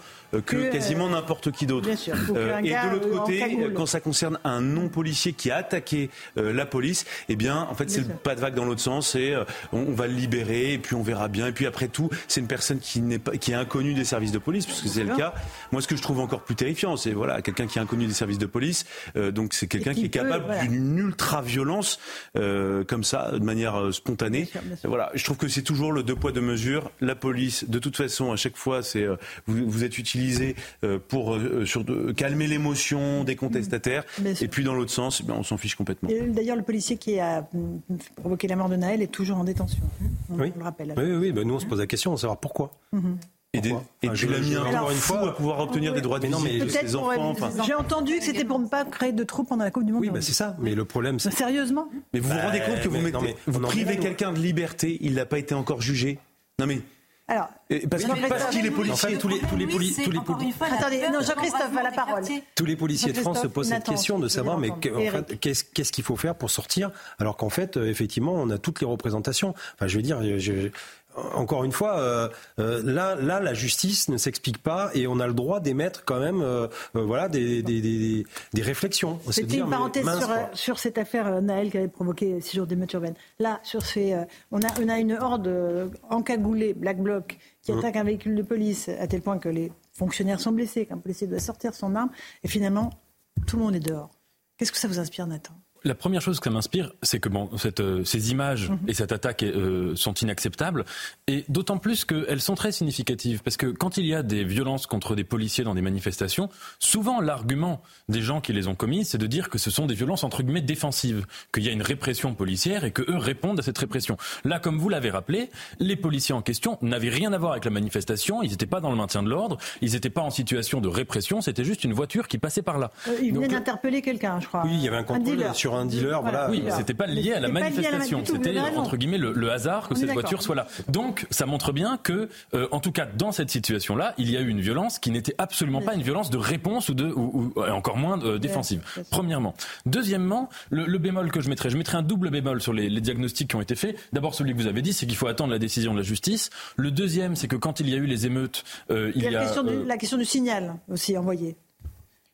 que, quasiment n'importe qui d'autre. Euh, et de l'autre côté, quand ça concerne un non-policier qui a attaqué euh, la police, eh bien, en fait, c'est pas de vague dans l'autre sens. Et on, va le libérer, et puis on verra bien. Et puis après tout, c'est une personne qui n'est pas, qui est inconnue des services de police, puisque c'est le cas. Moi, ce que je trouve encore plus terrifiant, c'est voilà, quelqu'un qui est inconnu des services de police. donc, c'est quelqu'un qui, est capable d'une ultra-violence comme ça, de manière spontanée. Voilà, je trouve que c'est toujours le deux poids deux mesures. La police, de toute façon, à chaque fois, c'est vous, vous êtes utilisé euh, pour euh, sur, calmer l'émotion des contestataires. Et puis dans l'autre sens, eh on s'en fiche complètement. D'ailleurs, le policier qui a provoqué la mort de Naël est toujours en détention. On, oui. le rappelle. Oui, oui, ben, nous on se pose la question de savoir pourquoi. Mhm. Et, des, et puis l'as mis encore une fois à pouvoir obtenir des droits de visite de ses enfants. J'ai entendu que c'était pour ne pas créer de troubles pendant la Coupe du Monde. Oui, bah c'est ça. Mais le problème, c'est sérieusement? Mais vous vous rendez compte que vous, mettez, vous privez quelqu'un de liberté, il n'a pas été encore jugé? Non mais alors, parce qu'il est policier. tous les, tous les, tous les Attendez, non, Jean-Christophe a la parole. Tous les policiers de France se posent cette question de savoir, mais qu'est-ce qu'il faut faire pour sortir Alors qu'en fait, euh, effectivement, on a toutes les représentations. Enfin, je veux dire, je, encore une fois, euh, euh, là, là, la justice ne s'explique pas et on a le droit d'émettre quand même, euh, voilà, des, des, des, des réflexions. C'était une parenthèse sur, sur, cette affaire Naël qui avait provoqué six jours d'émeutes urbaines. Là, sur ces, on a, on a une horde encagoulée, Black Bloc, qui mmh. attaque un véhicule de police à tel point que les fonctionnaires sont blessés, qu'un policier doit sortir son arme et finalement tout le monde est dehors. Qu'est-ce que ça vous inspire, Nathan? La première chose que ça m'inspire, c'est que bon, cette, euh, ces images mhm. et cette attaque euh, sont inacceptables, et d'autant plus qu'elles sont très significatives, parce que quand il y a des violences contre des policiers dans des manifestations, souvent l'argument des gens qui les ont commises, c'est de dire que ce sont des violences entre guillemets défensives, qu'il y a une répression policière et que eux répondent à cette répression. Là, comme vous l'avez rappelé, les policiers en question n'avaient rien à voir avec la manifestation, ils n'étaient pas dans le maintien de l'ordre, ils n'étaient pas en situation de répression, c'était juste une voiture qui passait par là. Euh, ils venaient d'interpeller quelqu'un, je crois. Oui, il y avait un contrôle sur sur un dealer. Voilà. Oui, mais c'était pas lié à la manifestation. C'était entre guillemets le, hasard que cette voiture soit là. Donc, ça montre bien que, euh, en tout cas, dans cette situation-là, il y a eu une violence qui n'était absolument pas une violence de réponse ou de, ou, encore moins euh, défensive. Premièrement. Deuxièmement, le, bémol que je mettrais, je mettrais un double bémol sur les, les diagnostics qui ont été faits. D'abord, celui que vous avez dit, c'est qu'il faut attendre la décision de la justice. Le deuxième, c'est que quand il y a eu les émeutes, euh, il, y a, la, question la question du signal aussi envoyé.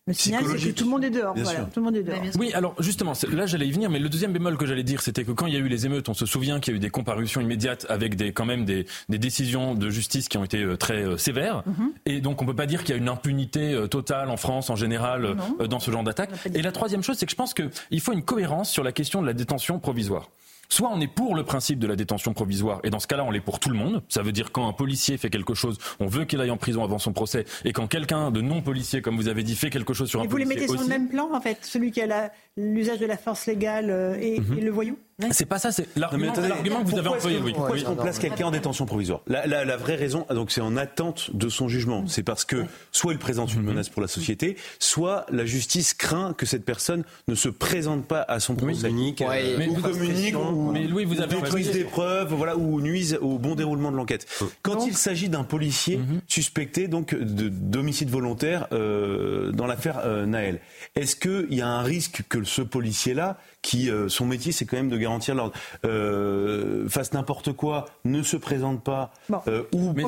Le signal, c'est que tout le monde est dehors. Voilà, tout le monde est dehors. Oui, alors justement, là j'allais y venir, mais le deuxième bémol que j'allais dire, c'était que quand il y a eu les émeutes, on se souvient qu'il y a eu des comparutions immédiates avec des, quand même des, des décisions de justice qui ont été euh, très euh, sévères. Mhm. Et donc on peut pas dire qu'il y a une impunité euh, totale en France en général dans ce genre d'attaque. Et la troisième chose, c'est que je pense qu'il faut une cohérence sur la question de la détention provisoire. Soit on est pour le principe de la détention provisoire, et dans ce cas-là, on l'est pour tout le monde. Ça veut dire quand un policier fait quelque chose, on veut qu'il aille en prison avant son procès, et quand quelqu'un de non policier, comme vous avez dit, fait quelque chose sur un policier. Vous les mettez sur le même plan, en fait, celui qui a l'usage de la force légale euh, mhm. et, le voyou? C'est pas ça, c'est l'argument que vous avez employé. Oui. Pourquoi est-ce qu'on place quelqu'un en détention provisoire? La, vraie raison, donc c'est en attente de son jugement. C'est parce que soit il présente une menace pour la société, soit la justice craint que cette personne ne se présente pas à son procès. mais ou communique mais Louis, vous avez détruise des preuves, voilà, ou nuise au bon déroulement de l'enquête. Quand il s'agit d'un policier mhm. suspecté donc de d'homicide volontaire euh, dans l'affaire euh, Naël, est-ce qu'il y a un risque que ce policier-là qui euh, son métier c'est quand même de garantir l'ordre, euh, fasse n'importe quoi, ne se présente pas euh, ou mais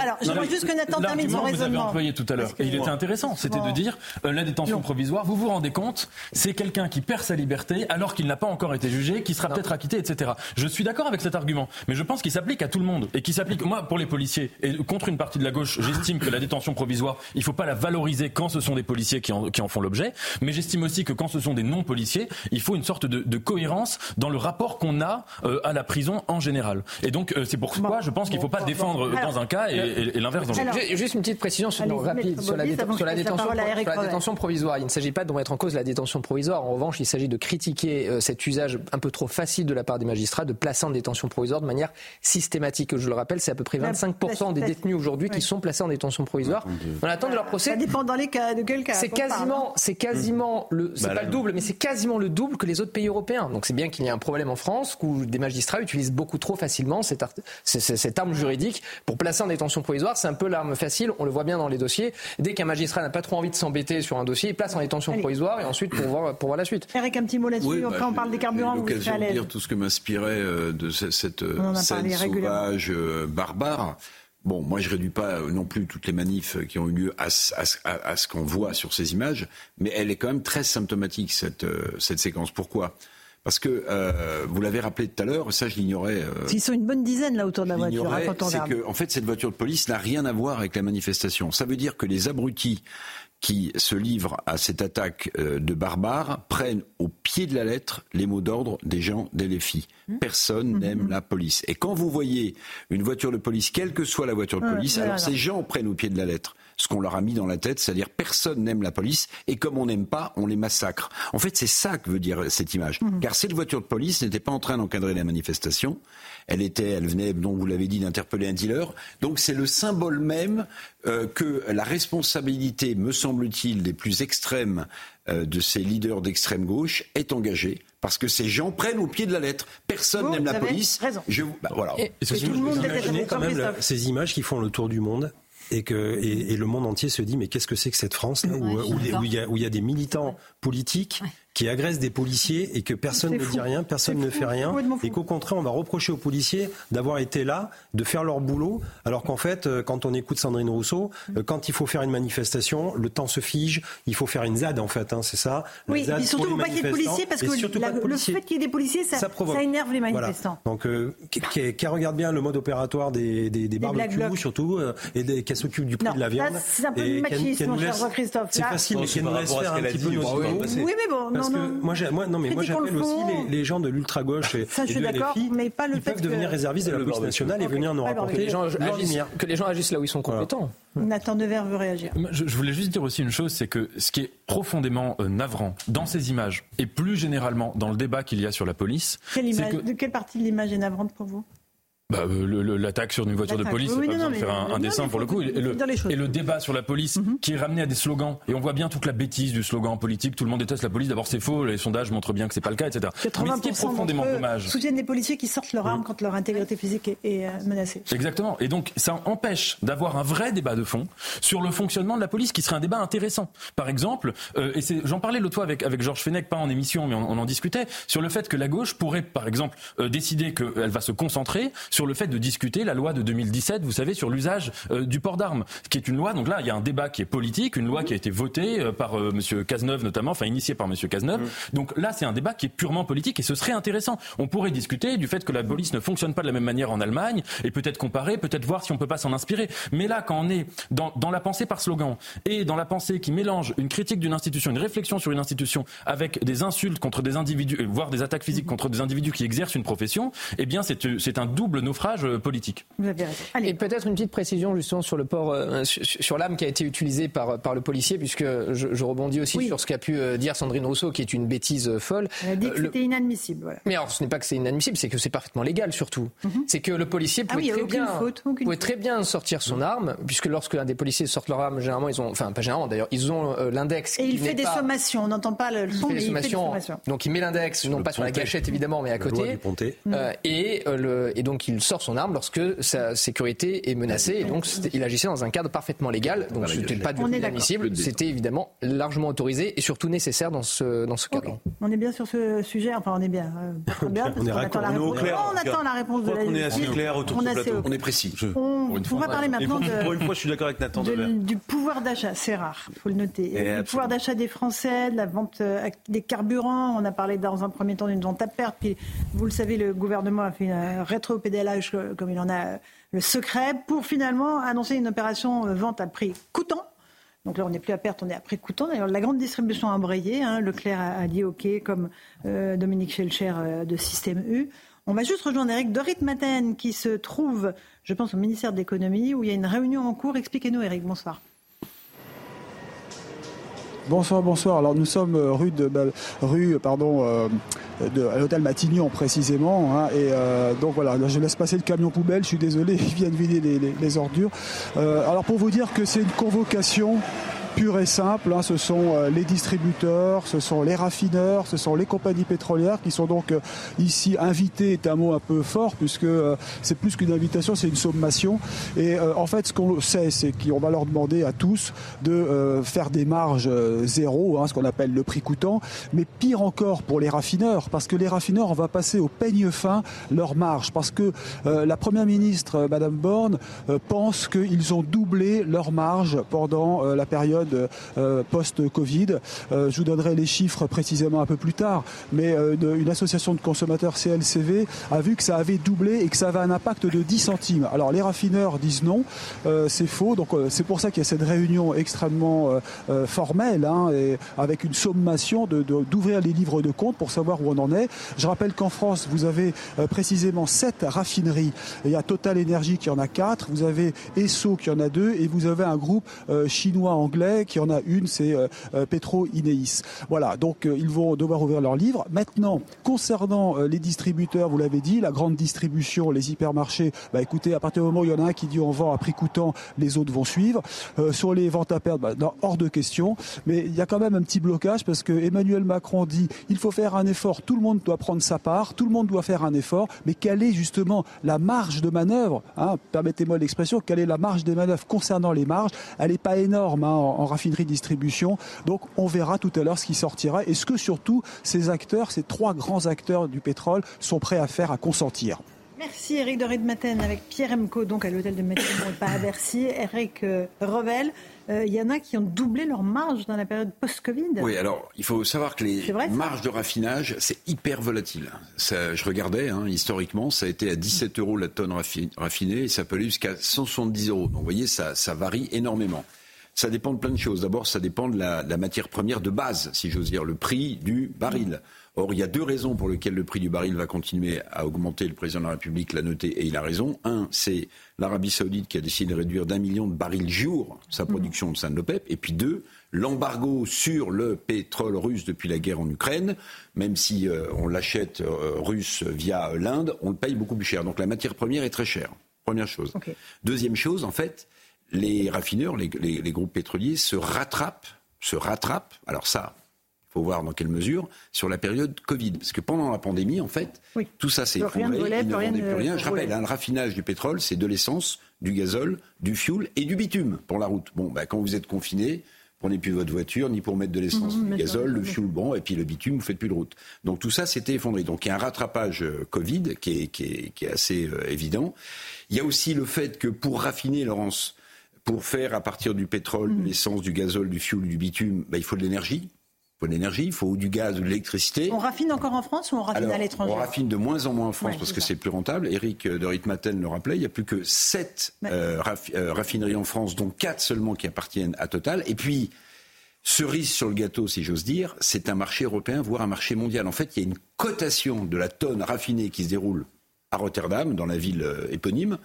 Alors, j'aimerais juste que Nathan termine son raisonnement. Vous avez employé tout à l'heure et il était intéressant, c'était de dire la détention provisoire. Vous vous rendez compte, c'est quelqu'un qui perd sa liberté alors qu'il n'a pas encore été jugé, qui sera peut-être acquitté, etc. Je suis d'accord avec cet argument, mais je pense qu'il s'applique à tout le monde et qui s'applique moi pour les policiers et contre une partie de la gauche. J'estime que la détention provisoire, il faut pas la valoriser quand ce sont des policiers qui en, qui en font l'objet, mais j'estime aussi que quand ce sont des non policiers, il faut une sorte de, cohérence dans le rapport qu'on a euh, à la prison en général. Et donc euh, c'est pourquoi je pense qu'il ne faut pas défendre dans un cas et, l'inverse dans l'autre. Juste une petite précision sur, rapide sur, la, détention, provisoire. Il ne s'agit pas de remettre en cause la détention provisoire. En revanche, il s'agit de critiquer euh, cet usage un peu trop facile de la part des magistrats de placer en détention provisoire de manière systématique. Je le rappelle, c'est à peu près 25% des détenus aujourd'hui qui sont placés en détention provisoire. On attend de leur procès. Ça dépend dans les cas de quel cas. C'est quasiment, c'est quasiment le, c'est bah pas le double, mais c'est quasiment le double que les autres pays européens. Donc c'est bien qu'il y ait un problème en France où des magistrats utilisent beaucoup trop facilement cette, cette arme juridique pour placer en détention provisoire. C'est un peu l'arme facile, on le voit bien dans les dossiers. Dès qu'un magistrat n'a pas trop envie de s'embêter sur un dossier, il place en détention provisoire et ensuite pour voir, pour voir la suite. Eric, un petit mot là-dessus. Après, bah, on parle des carburants. Vous l'occasion de dire tout ce que m'inspirait euh, de cette, euh, scène sauvage, euh, barbare. Bon, moi je réduis pas non plus toutes les manifs qui ont eu lieu à, ce qu'on voit sur ces images, mais elle est quand même très symptomatique cette, cette séquence. Pourquoi? Parce que vous l'avez rappelé tout à l'heure, ça je l'ignorais. Ils sont une bonne dizaine là autour de la voiture. Hein, c'est que, en fait, cette voiture de police n'a rien à voir avec la manifestation. Ça veut dire que les abrutis qui se livrent à cette attaque euh, de barbares prennent au pied de la lettre les mots d'ordre des gens d'LFI. Mmh. Personne mmh. n'aime la police. Et quand vous voyez une voiture de police, quelle que soit la voiture de police, alors ces gens prennent au pied de la lettre ce qu'on leur a mis dans la tête, c'est-à-dire personne n'aime la police et comme on n'aime pas, on les massacre. En fait, c'est ça que veut dire cette image. Mmh. Car cette voiture de police n'était pas en train d'encadrer la manifestation, elle était, elle venait, donc vous l'avez dit, d'interpeller un dealer. Donc c'est le symbole même euh, que la responsabilité, me semble-t-il, des plus extrêmes euh, de ces leaders d'extrême gauche est engagée parce que ces gens prennent au pied de la lettre. Personne n'aime la police. Raison. Je, bah, voilà. Et, tout le monde quand même ces images qui font le tour du monde et que et, le monde entier se dit mais qu'est-ce que c'est que cette France là où, où, il y a, où, il y a, des militants politiques qui agresse des policiers et que personne ne dit rien, personne ne fait rien, et qu'au contraire, on va reprocher aux policiers d'avoir été là, de faire leur boulot, alors qu'en fait, euh, quand on écoute Sandrine Rousseau, euh, quand il faut faire une manifestation, le temps se fige, il faut faire une ZAD en fait, hein, c'est ça. Oui, mais surtout pour pas qu'il y ait de policiers, parce que le fait qu'il y ait des policiers, ça, ça, énerve les manifestants. Donc, euh, qui, regarde bien le mode opératoire des, des, des barbecues, surtout, et qui s'occupe du prix de la viande. C'est un peu du machisme, mon cher Christophe. C'est facile, mais qui nous laisse faire un petit peu Oui, mais bon, parce que moi, moi, non, mais moi j'appelle aussi les, gens de l'ultra gauche et, Ça, je suis d'accord, mais pas le ils peuvent devenir réservistes de la police nationale et venir nous rapporter les gens que les gens agissent là où ils sont compétents. Nathan Dever veut réagir. Je, voulais juste dire aussi une chose, c'est que ce qui est profondément euh, navrant dans ces images et plus généralement dans le débat qu'il y a sur la police, quelle image, de quelle partie de l'image est navrante pour vous? Bah, euh, L'attaque sur une voiture de police, c'est pas besoin de faire un, dessin pour le coup. Et le, et le, débat sur la police mhm. qui est ramené à des slogans. Et on voit bien toute la bêtise du slogan politique. Tout le monde déteste la police. D'abord, c'est faux. Les sondages montrent bien que c'est pas le cas, etc. Mais ce qui est profondément dommage. soutiennent des policiers qui sortent leur arme quand leur intégrité physique est, euh, menacée. Exactement. Et donc, ça empêche d'avoir un vrai débat de fond sur le fonctionnement de la police, qui serait un débat intéressant. Par exemple, euh, et j'en parlais l'autre fois avec, avec Georges Fenech, pas en émission, mais on, on, en discutait, sur le fait que la gauche pourrait, par exemple, décider qu'elle va se concentrer sur le fait de discuter la loi de 2017, vous savez, sur l'usage euh, du port d'armes, qui est une loi. Donc là, il y a un débat qui est politique, une loi qui a été votée euh, par euh, Monsieur Cazeneuve notamment, enfin initiée par Monsieur Cazeneuve. Mm. Donc là, c'est un débat qui est purement politique et ce serait intéressant. On pourrait discuter du fait que la police ne fonctionne pas de la même manière en Allemagne et peut-être comparer, peut-être voir si on peut pas s'en inspirer. Mais là, quand on est dans, dans la pensée par slogan et dans la pensée qui mélange une critique d'une institution, une réflexion sur une institution avec des insultes contre des individus, voire des attaques physiques contre des individus qui exercent une profession, eh bien c'est un double naufrage euh, politique. Vous avez raison. Et peut-être une petite précision justement sur le port, euh, sur, l'arme qui a été utilisée par, par le policier, puisque je, rebondis aussi sur ce qu'a pu euh, dire Sandrine Rousseau, qui est une bêtise folle. Elle a dit que c'était inadmissible. Voilà. Mais alors, ce n'est pas que c'est inadmissible, c'est que c'est parfaitement légal surtout. Mhm. C'est que le policier ah pouvait, très, bien, pouvait très bien sortir son arme, puisque lorsque l'un des policiers sortent leur arme, généralement ils ont, enfin pas généralement d'ailleurs, ils ont l'index. Et il fait des sommations. On n'entend pas le son, mais il fait des sommations. Donc il met l'index, non pas sur la gâchette évidemment, mais à côté. et, le, et donc il sort son arme lorsque sa sécurité est menacée. Et donc, il agissait dans un cadre parfaitement légal. Donc, ce n'était pas du tout inadmissible. C'était évidemment largement autorisé et surtout nécessaire dans ce, dans ce cadre. On est bien sur ce sujet. Enfin, on est bien. Euh, bien on, est attend la réponse. on attend la réponse de la On est assez clair autour de ce plateau. On est précis. On, va parler maintenant de, Pour une fois, je suis d'accord avec Nathan. du pouvoir d'achat. C'est rare, il faut le noter. Le pouvoir d'achat des Français, de la vente euh, des carburants. On a parlé dans un premier temps d'une vente à perte. Puis, vous le savez, le gouvernement a fait un rétro-pédalage comme il en a le secret pour finalement annoncer une opération euh, vente à prix coûtant. Donc là, on n'est plus à perte, on est à prix coûtant. D'ailleurs, la grande distribution a embrayé. Hein. Leclerc a, dit OK, comme euh, Dominique Schelcher euh, de Système U. On va juste rejoindre Eric Dorit Maten, qui se trouve, je pense, au ministère de l'économie, où il y a une réunion en cours. Expliquez-nous, Eric. Bonsoir. Bonsoir, bonsoir. Alors nous sommes euh, rue de rue pardon euh, de, à l'hôtel Matignon précisément. Hein, et euh, donc voilà, je laisse passer le camion poubelle. Je suis désolé, ils viennent vider les ordures. alors pour vous dire que c'est une convocation pur et simple. Hein, ce sont euh, les distributeurs, ce sont les raffineurs, ce sont les compagnies pétrolières qui sont donc euh, ici invités, est un mot un peu fort puisque euh, c'est plus qu'une invitation, c'est une sommation. Et en fait, ce qu'on sait, c'est qu'on va leur demander à tous de faire des marges zéro, hein, ce qu'on appelle le prix coûtant, mais pire encore pour les raffineurs, parce que les raffineurs, on va passer au peigne fin leur marge, parce que la première ministre, Madame Borne, pense qu'ils ont doublé leur marge pendant la période euh, post-Covid. Euh, je vous donnerai les chiffres précisément un peu plus tard, mais euh, une, association de consommateurs CLCV a vu que ça avait doublé et que ça avait un impact de 10 centimes. Alors les raffineurs disent non, c'est faux. Donc c'est pour ça qu'il y a cette réunion extrêmement formelle, hein, avec une sommation d'ouvrir les livres de compte pour savoir où on en est. Je rappelle qu'en France, vous avez précisément 7 raffineries. Il y a Total Energy qui en a 4, vous avez Esso qui en a 2 et vous avez un groupe qui en a une, c'est euh, euh, Petro Ineis. Voilà, donc euh, ils vont devoir ouvrir leurs livres. Maintenant, concernant les distributeurs, vous l'avez dit, la grande distribution, les hypermarchés, bah écoutez, à partir du moment où il y en a un qui dit on vend à prix coûtant, les autres vont suivre. sur les ventes à perte, bah, hors de question. Mais il y a quand même un petit blocage parce que Emmanuel Macron dit il faut faire un effort, tout le monde doit prendre sa part, tout le monde doit faire un effort, mais quelle est justement la marge de manœuvre hein, Permettez-moi l'expression, quelle est la marge des manœuvres concernant les marges? Elle n'est pas énorme hein, en, raffinerie distribution. Donc on verra tout à l'heure ce qui sortira et ce que surtout ces acteurs, ces trois grands acteurs du pétrole sont prêts à faire, à consentir? Merci Eric de Maten avec Pierre Emco, donc à l'hôtel de Matignon pas à Bercy. Eric euh, Revel, il y en a qui ont doublé leur marge dans la période post-Covid. Oui, alors il faut savoir que les marges de raffinage, c'est hyper volatile. Ça, je regardais, hein, historiquement, ça a été à 17 euros la tonne raffinée et ça peut aller jusqu'à 170 euros. Donc vous voyez, ça, ça varie énormément. Ça dépend de plein de choses. D'abord, ça dépend de la, matière première de base, si j'ose dire, le prix du baril. Or, il y a deux raisons pour lesquelles le prix du baril va continuer à augmenter. Le président de la République l'a noté et il a raison. Un, c'est l'Arabie Saoudite qui a décidé de réduire d'un million de barils jour sa mmh. production de sein de l'OPEP. Et puis deux, l'embargo sur le pétrole russe depuis la guerre en Ukraine, même si euh, on l'achète euh, russe via l'Inde, on le paye beaucoup plus cher. Donc la matière première est très chère. Première chose. Deuxième chose, en fait, les raffineurs, les, les groupes pétroliers se rattrapent, se rattrapent. Alors ça, faut voir dans quelle mesure, sur la période Covid. Parce que pendant la pandémie, en fait, tout ça s'est effondré, ils ne vendaient plus rien. Je rappelle, hein, le raffinage du pétrole, c'est de l'essence, du gazole, du fuel et du bitume pour la route. Bon, bah, quand vous êtes confiné, prenez plus votre voiture, ni pour mettre de l'essence, mmh, du gazole, le fuel, bon, et puis le bitume, vous faites plus de route. Donc tout ça s'était effondré. Donc il y a un rattrapage euh, Covid qui est, qui est, qui est assez euh, évident. Il y a aussi le fait que pour raffiner, Laurence, pour faire à partir du pétrole, de mmh. l'essence, du gazole, du fuel, du bitume, bah, il faut de l'énergie. Il faut de l'énergie, il faut du gaz, ou de l'électricité. On raffine encore en France ou on raffine à l'étranger On raffine de moins en moins en France parce que c'est plus rentable. Eric de Ritmaten le rappelait, il n'y a plus que 7 euh, euh, raffineries en France, dont 4 seulement qui appartiennent à Total. Et puis, cerise sur le gâteau, si j'ose dire, c'est un marché européen, voire un marché mondial. En fait, il y a une cotation de la tonne raffinée qui se déroule à Rotterdam, dans la ville euh, éponyme,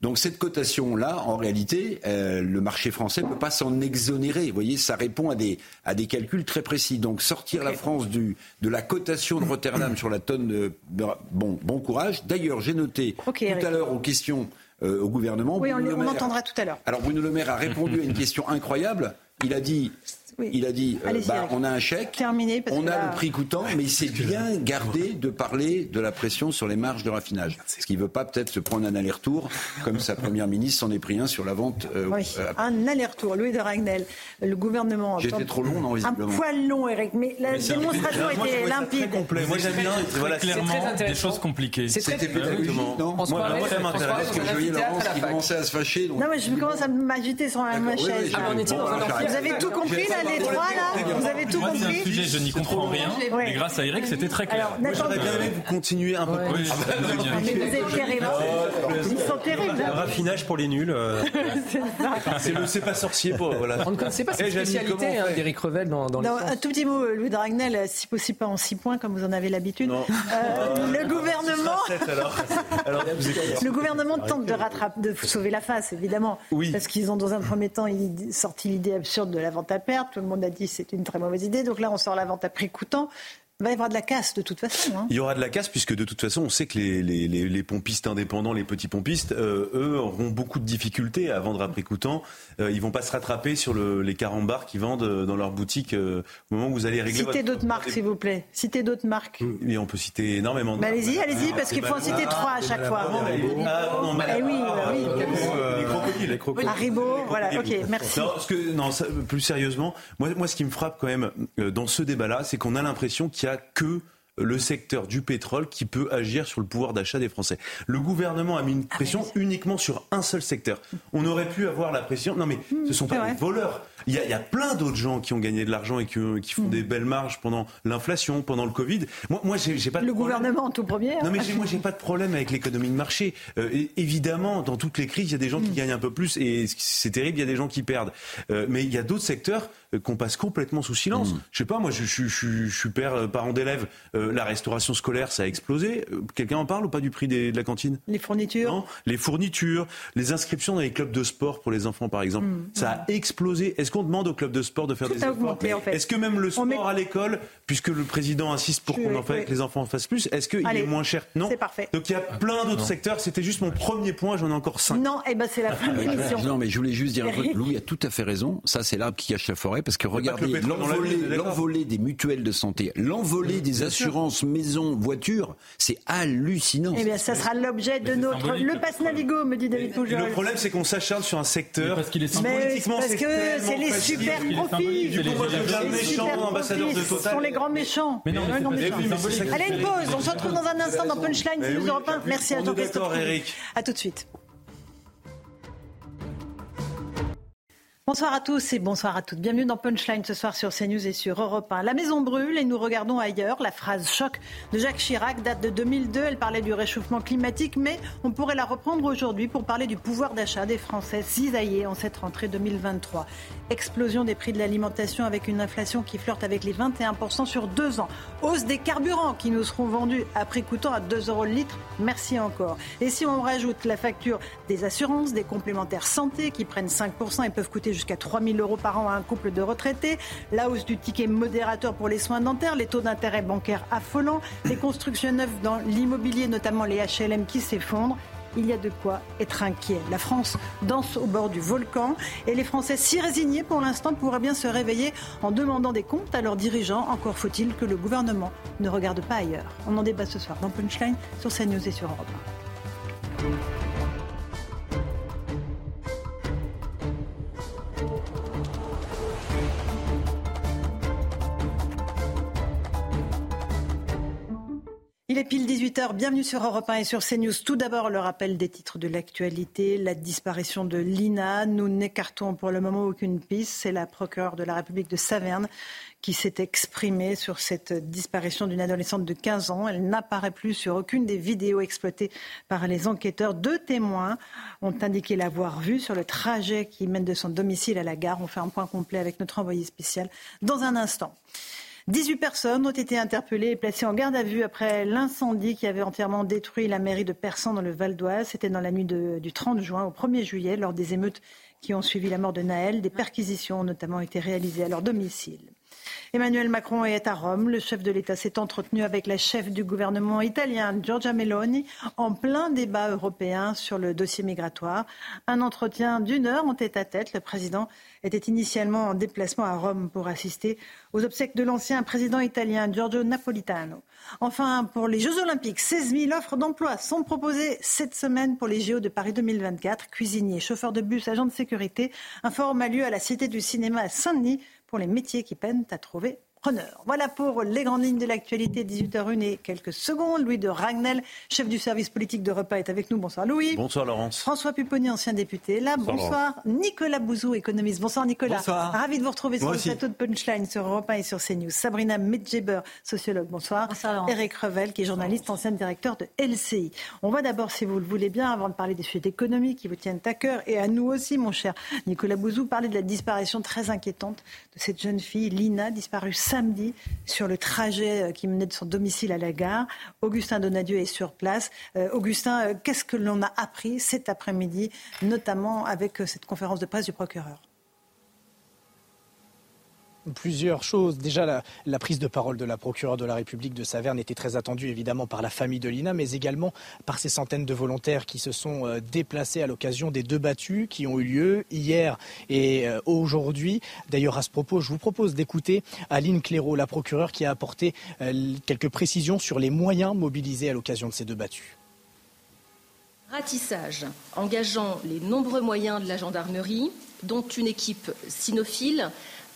donc cette cotation-là, en réalité, euh, le marché français ne peut pas s'en exonérer. Vous voyez, ça répond à des, à des calculs très précis. Donc sortir la France du, de la cotation de Rotterdam sur la tonne, de, bon, bon courage. D'ailleurs, j'ai noté tout à l'heure aux questions euh, au gouvernement. Oui, on, on entendra tout à l'heure. Alors Bruno Le Maire a répondu à une question incroyable. Il a dit il a dit euh, bah, on a un chèque, Terminé, on a le prix coûtant, mais il s'est bien gardé de parler de la pression sur les marges de raffinage. Ce qui ne veut pas peut-être se prendre un aller-retour, comme sa première ministre s'en est pris un sur la vente. Euh, oui, euh, un aller-retour. Louis de Ragnel, le gouvernement. J'étais trop long, non, Un poil long, Eric, mais la démonstration était limpide. Moi, j'aime bien, voilà, clairement des choses compliquées. C'était exactement. Moi, ça m'intéresse parce que je voyais Laurence qui commençait à se fâcher. Non, mais je commence à m'agiter sur ma chaise. Vous avez tout compris, là, les trois, là Vous avez tout compris C'est un sujet, je n'y comprends rien. Mais grâce à Eric, c'était très clair. Moi, j'aurais bien aimé que vous continuiez un peu plus. Mais vous êtes terribles. Terribles. Raffinage pour les nuls. C'est le c'est pas sorcier pour. Voilà. On ne connaissait pas cette spécialité d'Eric Revel dans, dans Un tout petit mot, Louis Dragnel, si possible pas en six points, comme vous en avez l'habitude. Le gouvernement. Le gouvernement tente de rattraper, de sauver la face, évidemment. Parce qu'ils ont, dans un premier temps, sorti l'idée absurde de la vente à perte. Tout le monde a dit c'est une très mauvaise idée. Donc là, on sort la vente à prix coûtant. Il va y avoir de la casse de toute façon. Hein. Il y aura de la casse puisque de toute façon, on sait que les, les, les, pompistes indépendants, les petits pompistes, euh, eux auront beaucoup de difficultés à vendre à prix coûtant. Euh, ils vont pas se rattraper sur le, les carambars qui vendent euh, dans leur boutique euh, au moment où vous allez régler. Citez d'autres marques, s'il vous plaît. Citez d'autres marques. Oui, on peut citer énormément. De bah, allez-y, allez-y, parce qu'il faut en citer trois à chaque fois. Ah, non, eh oui, oui. Les crocodiles, les crocodiles. Haribo, voilà. Ok, merci. Non, parce que, non, plus sérieusement, moi, moi, ce qui me frappe quand même dans ce débat-là, c'est qu'on a l'impression qu'il y a que le secteur du pétrole qui peut agir sur le pouvoir d'achat des Français. Le gouvernement a mis une ah, pression uniquement sur un seul secteur. On aurait pu avoir la pression. Non, mais ce ne sont pas des voleurs. Il y, a, plein d'autres gens qui ont gagné de l'argent et qui, font mm. des belles marges pendant l'inflation, pendant le Covid. Moi, moi j'ai pas le gouvernement tout premier. Hein. Non, mais moi, j'ai pas de problème avec l'économie de marché. Euh, évidemment, dans toutes les crises, il y a des gens qui mm. gagnent un peu plus et c'est terrible. Il y a des gens qui perdent. Euh, mais il y a d'autres secteurs euh, qu'on passe complètement sous silence. Mm. Je sais pas, moi, je, je, suis père, parent d'élèves. la restauration scolaire, ça a explosé. Quelqu'un en parle ou pas du prix de la cantine? Les fournitures? Non, les fournitures, les inscriptions dans les clubs de sport pour les enfants, par exemple, ça a explosé. Est-ce qu'on demande aux clubs de sport de faire des efforts Est-ce que même le sport à l'école, puisque le président insiste pour qu'on en fait, que les enfants en fassent plus, est-ce qu'il est moins cher Non. C'est parfait. Donc il y a plein d'autres secteurs. C'était juste mon premier point. J'en ai encore cinq. Non, et eh ben c'est la fin de l'émission. Non, mais je voulais juste dire un truc. Louis a tout à fait raison. Ça, c'est l'arbre qui cache la forêt, parce que regardez l'envolée des mutuelles de santé, l'envolée des assurances maison, voiture, c'est hallucinant. Eh bien, ça sera l'objet de notre le passe Navigo, me dit David Poujol. Le problème, c'est qu'on s'acharne sur un secteur parce qu'il est politiquement, parce que c'est les super profits. Du coup, moi, je méchant ambassadeur de Total. Ce sont les grands méchants. Mais non, mais Allez, une pause. On se retrouve dans un instant dans Punchline, News Europe 1. Merci à Jean-Christophe. Eric. À tout de suite. Bonsoir à tous et bonsoir à toutes. Bienvenue dans Punchline ce soir sur CNews et sur Europe 1. La maison brûle et nous regardons ailleurs. La phrase choc de Jacques Chirac date de 2002. Elle parlait du réchauffement climatique, mais on pourrait la reprendre aujourd'hui pour parler du pouvoir d'achat des Français cisaillés en cette rentrée 2023. Explosion des prix de l'alimentation avec une inflation qui flirte avec les 21% sur deux ans. Hausse des carburants qui nous seront vendus à prix coûtant à 2 euros le litre. Merci encore. Et si on rajoute la facture des assurances, des complémentaires santé qui prennent 5% et peuvent coûter jusqu'à 3 000 euros par an à un couple de retraités, la hausse du ticket modérateur pour les soins dentaires, les taux d'intérêt bancaires affolants, les constructions neuves dans l'immobilier, notamment les HLM qui s'effondrent. Il y a de quoi être inquiet. La France danse au bord du volcan et les Français si résignés pour l'instant pourraient bien se réveiller en demandant des comptes à leurs dirigeants. Encore faut-il que le gouvernement ne regarde pas ailleurs. On en débat ce soir dans Punchline sur CNews et sur Europe Il est pile 18h, bienvenue sur Europe 1 et sur CNews. Tout d'abord, le rappel des titres de l'actualité, la disparition de Lina. Nous n'écartons pour le moment aucune piste. C'est la procureure de la République de Saverne qui s'est exprimée sur cette disparition d'une adolescente de 15 ans. Elle n'apparaît plus sur aucune des vidéos exploitées par les enquêteurs. Deux témoins ont indiqué l'avoir vue sur le trajet qui mène de son domicile à la gare. On fait un point complet avec notre envoyé spécial dans un instant. 18 personnes ont été interpellées et placées en garde à vue après l'incendie qui avait entièrement détruit la mairie de Persan dans le Val d'Oise. C'était dans la nuit du 30 juin au 1er juillet, lors des émeutes qui ont suivi la mort de Naël. Des perquisitions ont notamment été réalisées à leur domicile. Emmanuel Macron est à Rome. Le chef de l'État s'est entretenu avec la chef du gouvernement italien, Giorgia Meloni, en plein débat européen sur le dossier migratoire. Un entretien d'une heure en tête à tête. Le président était initialement en déplacement à Rome pour assister aux obsèques de l'ancien président italien Giorgio Napolitano. Enfin, pour les Jeux Olympiques, 16 000 offres d'emploi sont proposées cette semaine pour les JO de Paris 2024. Cuisiniers, chauffeurs de bus, agents de sécurité. Un forum a lieu à la Cité du Cinéma à Saint-Denis pour les métiers qui peinent à trouver voilà pour les grandes lignes de l'actualité, 18h01 et quelques secondes. Louis de Ragnel, chef du service politique de repas, est avec nous. Bonsoir Louis. Bonsoir Laurence. François Pupponi, ancien député, là. Bonsoir, Nicolas Bouzou, économiste. Bonsoir Nicolas. Bonsoir. Ravi de vous retrouver sur le plateau de Punchline, sur Europe 1 et sur CNews. Sabrina Medjeber, sociologue. Bonsoir. Bonsoir Eric Revel, qui est journaliste, ancien directeur de LCI. On va d'abord, si vous le voulez bien, avant de parler des sujets économiques qui vous tiennent à cœur, et à nous aussi, mon cher Nicolas Bouzou, parler de la disparition très inquiétante de cette jeune fille, Lina, disparue samedi sur le trajet euh, qui menait de son domicile à la gare. Augustin Donadieu est sur place. Euh, Augustin, euh, qu'est-ce que l'on a appris cet après-midi, notamment avec cette conférence de presse du procureur? Plusieurs choses. Déjà, la, prise de parole de la procureure de la République de Saverne était très attendue évidemment par la famille de Lina, mais également par ces centaines de volontaires qui se sont euh, déplacés à l'occasion des deux battues qui ont eu lieu hier et euh, aujourd'hui. D'ailleurs, à ce propos, je vous propose d'écouter Aline Clairaut, la procureure, qui a apporté euh, quelques précisions sur les moyens mobilisés à l'occasion de ces deux battues. Ratissage, engageant les nombreux moyens de la gendarmerie, dont une équipe cynophile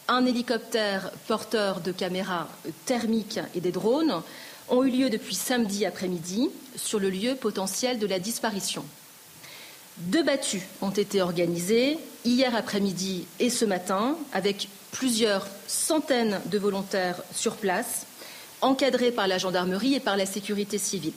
un hélicoptère porteur de caméras thermiques et des drones ont eu lieu depuis samedi après-midi sur le lieu potentiel de la disparition. Deux battues ont été organisées hier après-midi et ce matin avec plusieurs centaines de volontaires sur place, encadrés par la gendarmerie et par la sécurité civile.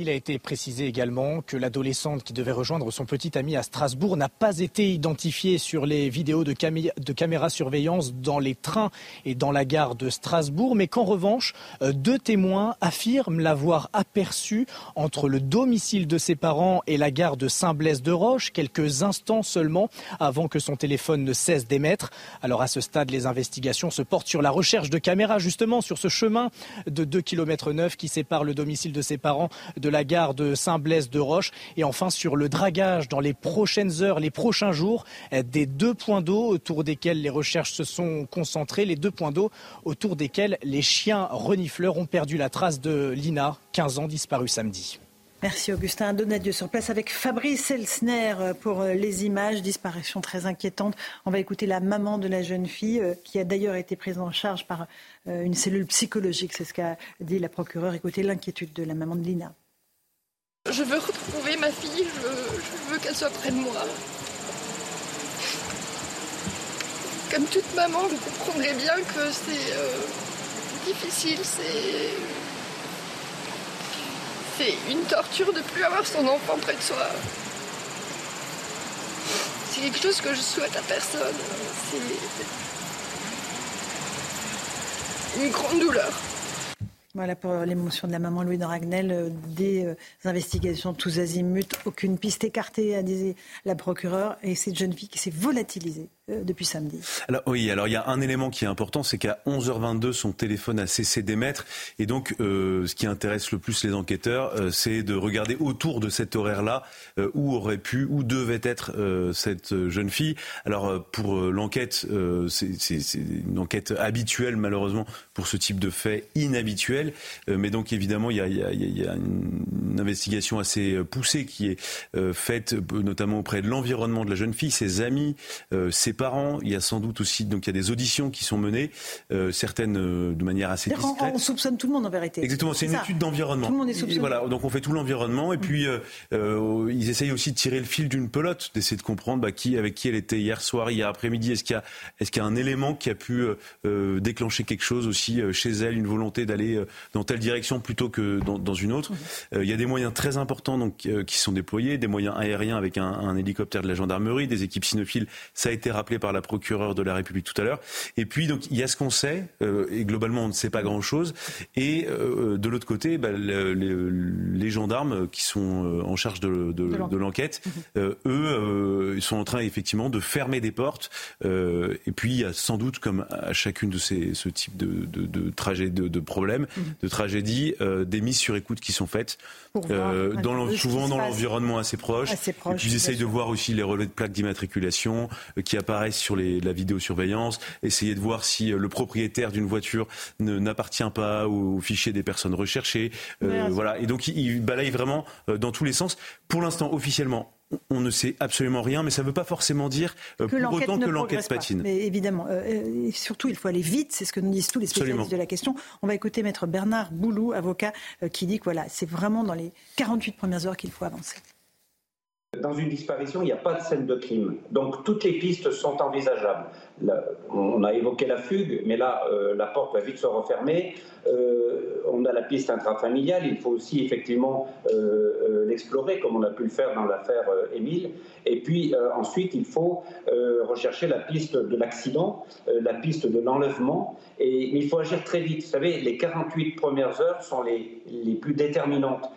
Il a été précisé également que l'adolescente qui devait rejoindre son petit ami à Strasbourg n'a pas été identifiée sur les vidéos de, de caméra surveillance dans les trains et dans la gare de Strasbourg, mais qu'en revanche, euh, deux témoins affirment l'avoir aperçue entre le domicile de ses parents et la gare de Saint-Blaise-de-Roche, quelques instants seulement avant que son téléphone ne cesse d'émettre. Alors à ce stade, les investigations se portent sur la recherche de caméras, justement sur ce chemin de 2 km 9 qui sépare le domicile de ses parents de la gare de Saint-Blaise-de-Roche. Et enfin, sur le dragage dans les prochaines heures, les prochains jours, des deux points d'eau autour desquels les recherches se sont concentrées, les deux points d'eau autour desquels les chiens renifleurs ont perdu la trace de Lina, 15 ans, disparue samedi. Merci Augustin. Donadieu sur place avec Fabrice Elsner pour euh, les images, disparition très inquiétante. On va écouter la maman de la jeune fille euh, qui a d'ailleurs été prise en charge par euh, une cellule psychologique. C'est ce qu'a dit la procureure. Écoutez l'inquiétude de la maman de Lina. Je veux retrouver ma fille, je veux, qu'elle soit près de moi. comme toute maman, vous comprendrez bien que c'est euh, difficile, c'est. C'est une torture de plus avoir son enfant près de soi. C'est quelque chose que je souhaite à personne. C'est une grande douleur. Voilà pour l'émotion de la maman Louis de Ragnel. Euh, des euh, investigations tous azimuts, aucune piste écartée, a dit la procureure. Et cette jeune fille qui s'est volatilisée depuis samedi. Alors oui, alors il y a un élément qui est important, c'est qu'à 11h22, son téléphone a cessé d'émettre. Et donc, euh, ce qui intéresse le plus les enquêteurs, euh, c'est de regarder autour de cet horaire-là où aurait pu, où devait être cette jeune fille. Alors pour l'enquête, c'est une enquête habituelle malheureusement pour ce type de fait inhabituel. mais donc évidemment, il y a, y y a une investigation assez poussée qui est faite notamment auprès de l'environnement de la jeune fille, ses amis, ses parents. Il y a sans doute aussi donc il y a des auditions qui sont menées, euh, certaines euh, de manière assez discrète. On, soupçonne tout le monde en vérité. Exactement, c'est une étude d'environnement. Tout le monde est soupçonné. Voilà, donc on fait tout l'environnement et puis euh, ils essayent aussi de tirer le fil d'une pelote, d'essayer de comprendre bah, qui avec qui elle était hier soir, hier après-midi. Est-ce qu'il y a est-ce qu'il y a un élément qui a pu déclencher quelque chose aussi chez elle, une volonté d'aller dans telle direction plutôt que dans, dans une autre? Il y a des moyens très importants donc qui sont déployés, des moyens aériens avec un, un hélicoptère de la gendarmerie, des équipes cynophiles. Ça a été rappelé par la procureure de la République tout à l'heure. Et puis, donc, il y a ce qu'on sait, euh, et globalement, on ne sait pas grand-chose. Et euh, de l'autre côté, bah, les, gendarmes qui sont euh, en charge de, l'enquête, mhm. eux, ils sont en train effectivement de fermer des portes. et puis, il y a sans doute, comme à chacune de ces, ce type de, de, de, de problèmes, mhm. de tragédies, des mises sur écoute qui sont faites. dans souvent dans l'environnement assez proche. et puis ils essayent de voir aussi les relais de plaques d'immatriculation qui apparaissent sur les, la vidéosurveillance, essayer de voir si euh, le propriétaire d'une voiture n'appartient pas au, fichier des personnes recherchées. Euh, voilà. Et donc il, balaye vraiment euh, dans tous les sens. Pour l'instant, officiellement, on ne sait absolument rien, mais ça ne veut pas forcément dire que pour autant que l'enquête patine. Mais évidemment, et surtout, il faut aller vite, c'est ce que nous disent tous les spécialistes de la question. On va écouter maître Bernard Boulou, avocat, qui dit que voilà, c'est vraiment dans les 48 premières heures qu'il faut avancer. Dans une disparition, il n'y a pas de scène de crime. Donc toutes les pistes sont envisageables. on a évoqué la fugue, mais là, euh, la porte va vite se refermer. Euh, on a la piste intrafamiliale, il faut aussi effectivement euh, l'explorer, comme on a pu le faire dans l'affaire Émile. Et puis ensuite, il faut rechercher la piste de l'accident, la piste de l'enlèvement. Et, mais il faut agir très vite. Vous savez, les 48 premières heures sont les, les plus déterminantes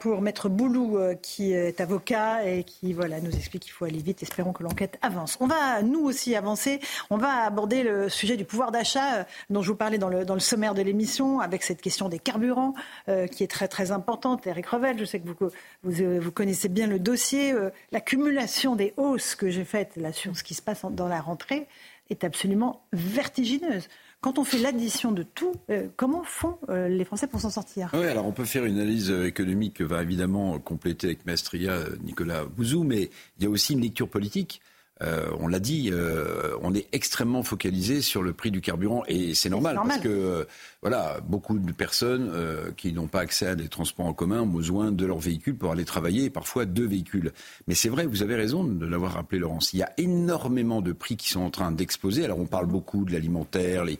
pour Maître Boulou, euh, qui est avocat et qui voilà, nous explique qu'il faut aller vite. Espérons que l'enquête avance. On va, nous aussi, avancer. On va aborder le sujet du pouvoir d'achat euh, dont je vous parlais dans le, sommaire de l'émission, avec cette question des carburants euh, qui est très, très importante. Eric Revel, je sais que vous, vous, connaissez bien le dossier. L'accumulation des hausses que j'ai faites là, sur ce qui se passe dans la rentrée est absolument vertigineuse. Quand on fait l'addition de tout, euh, comment font euh, les Français pour s'en sortir? Oui, alors on peut faire une analyse euh, économique que va évidemment compléter avec Mestria Nicolas Bouzou, mais il y a aussi une lecture politique. Euh, on l'a dit, euh, on est extrêmement focalisé sur le prix du carburant et c'est normal, parce que euh, voilà, beaucoup de personnes qui n'ont pas accès à des transports en commun ont besoin de leur véhicule pour aller travailler et parfois deux véhicules. Mais c'est vrai, vous avez raison de l'avoir rappelé, Laurence. Il y a énormément de prix qui sont en train d'exploser. Alors on parle beaucoup de l'alimentaire, les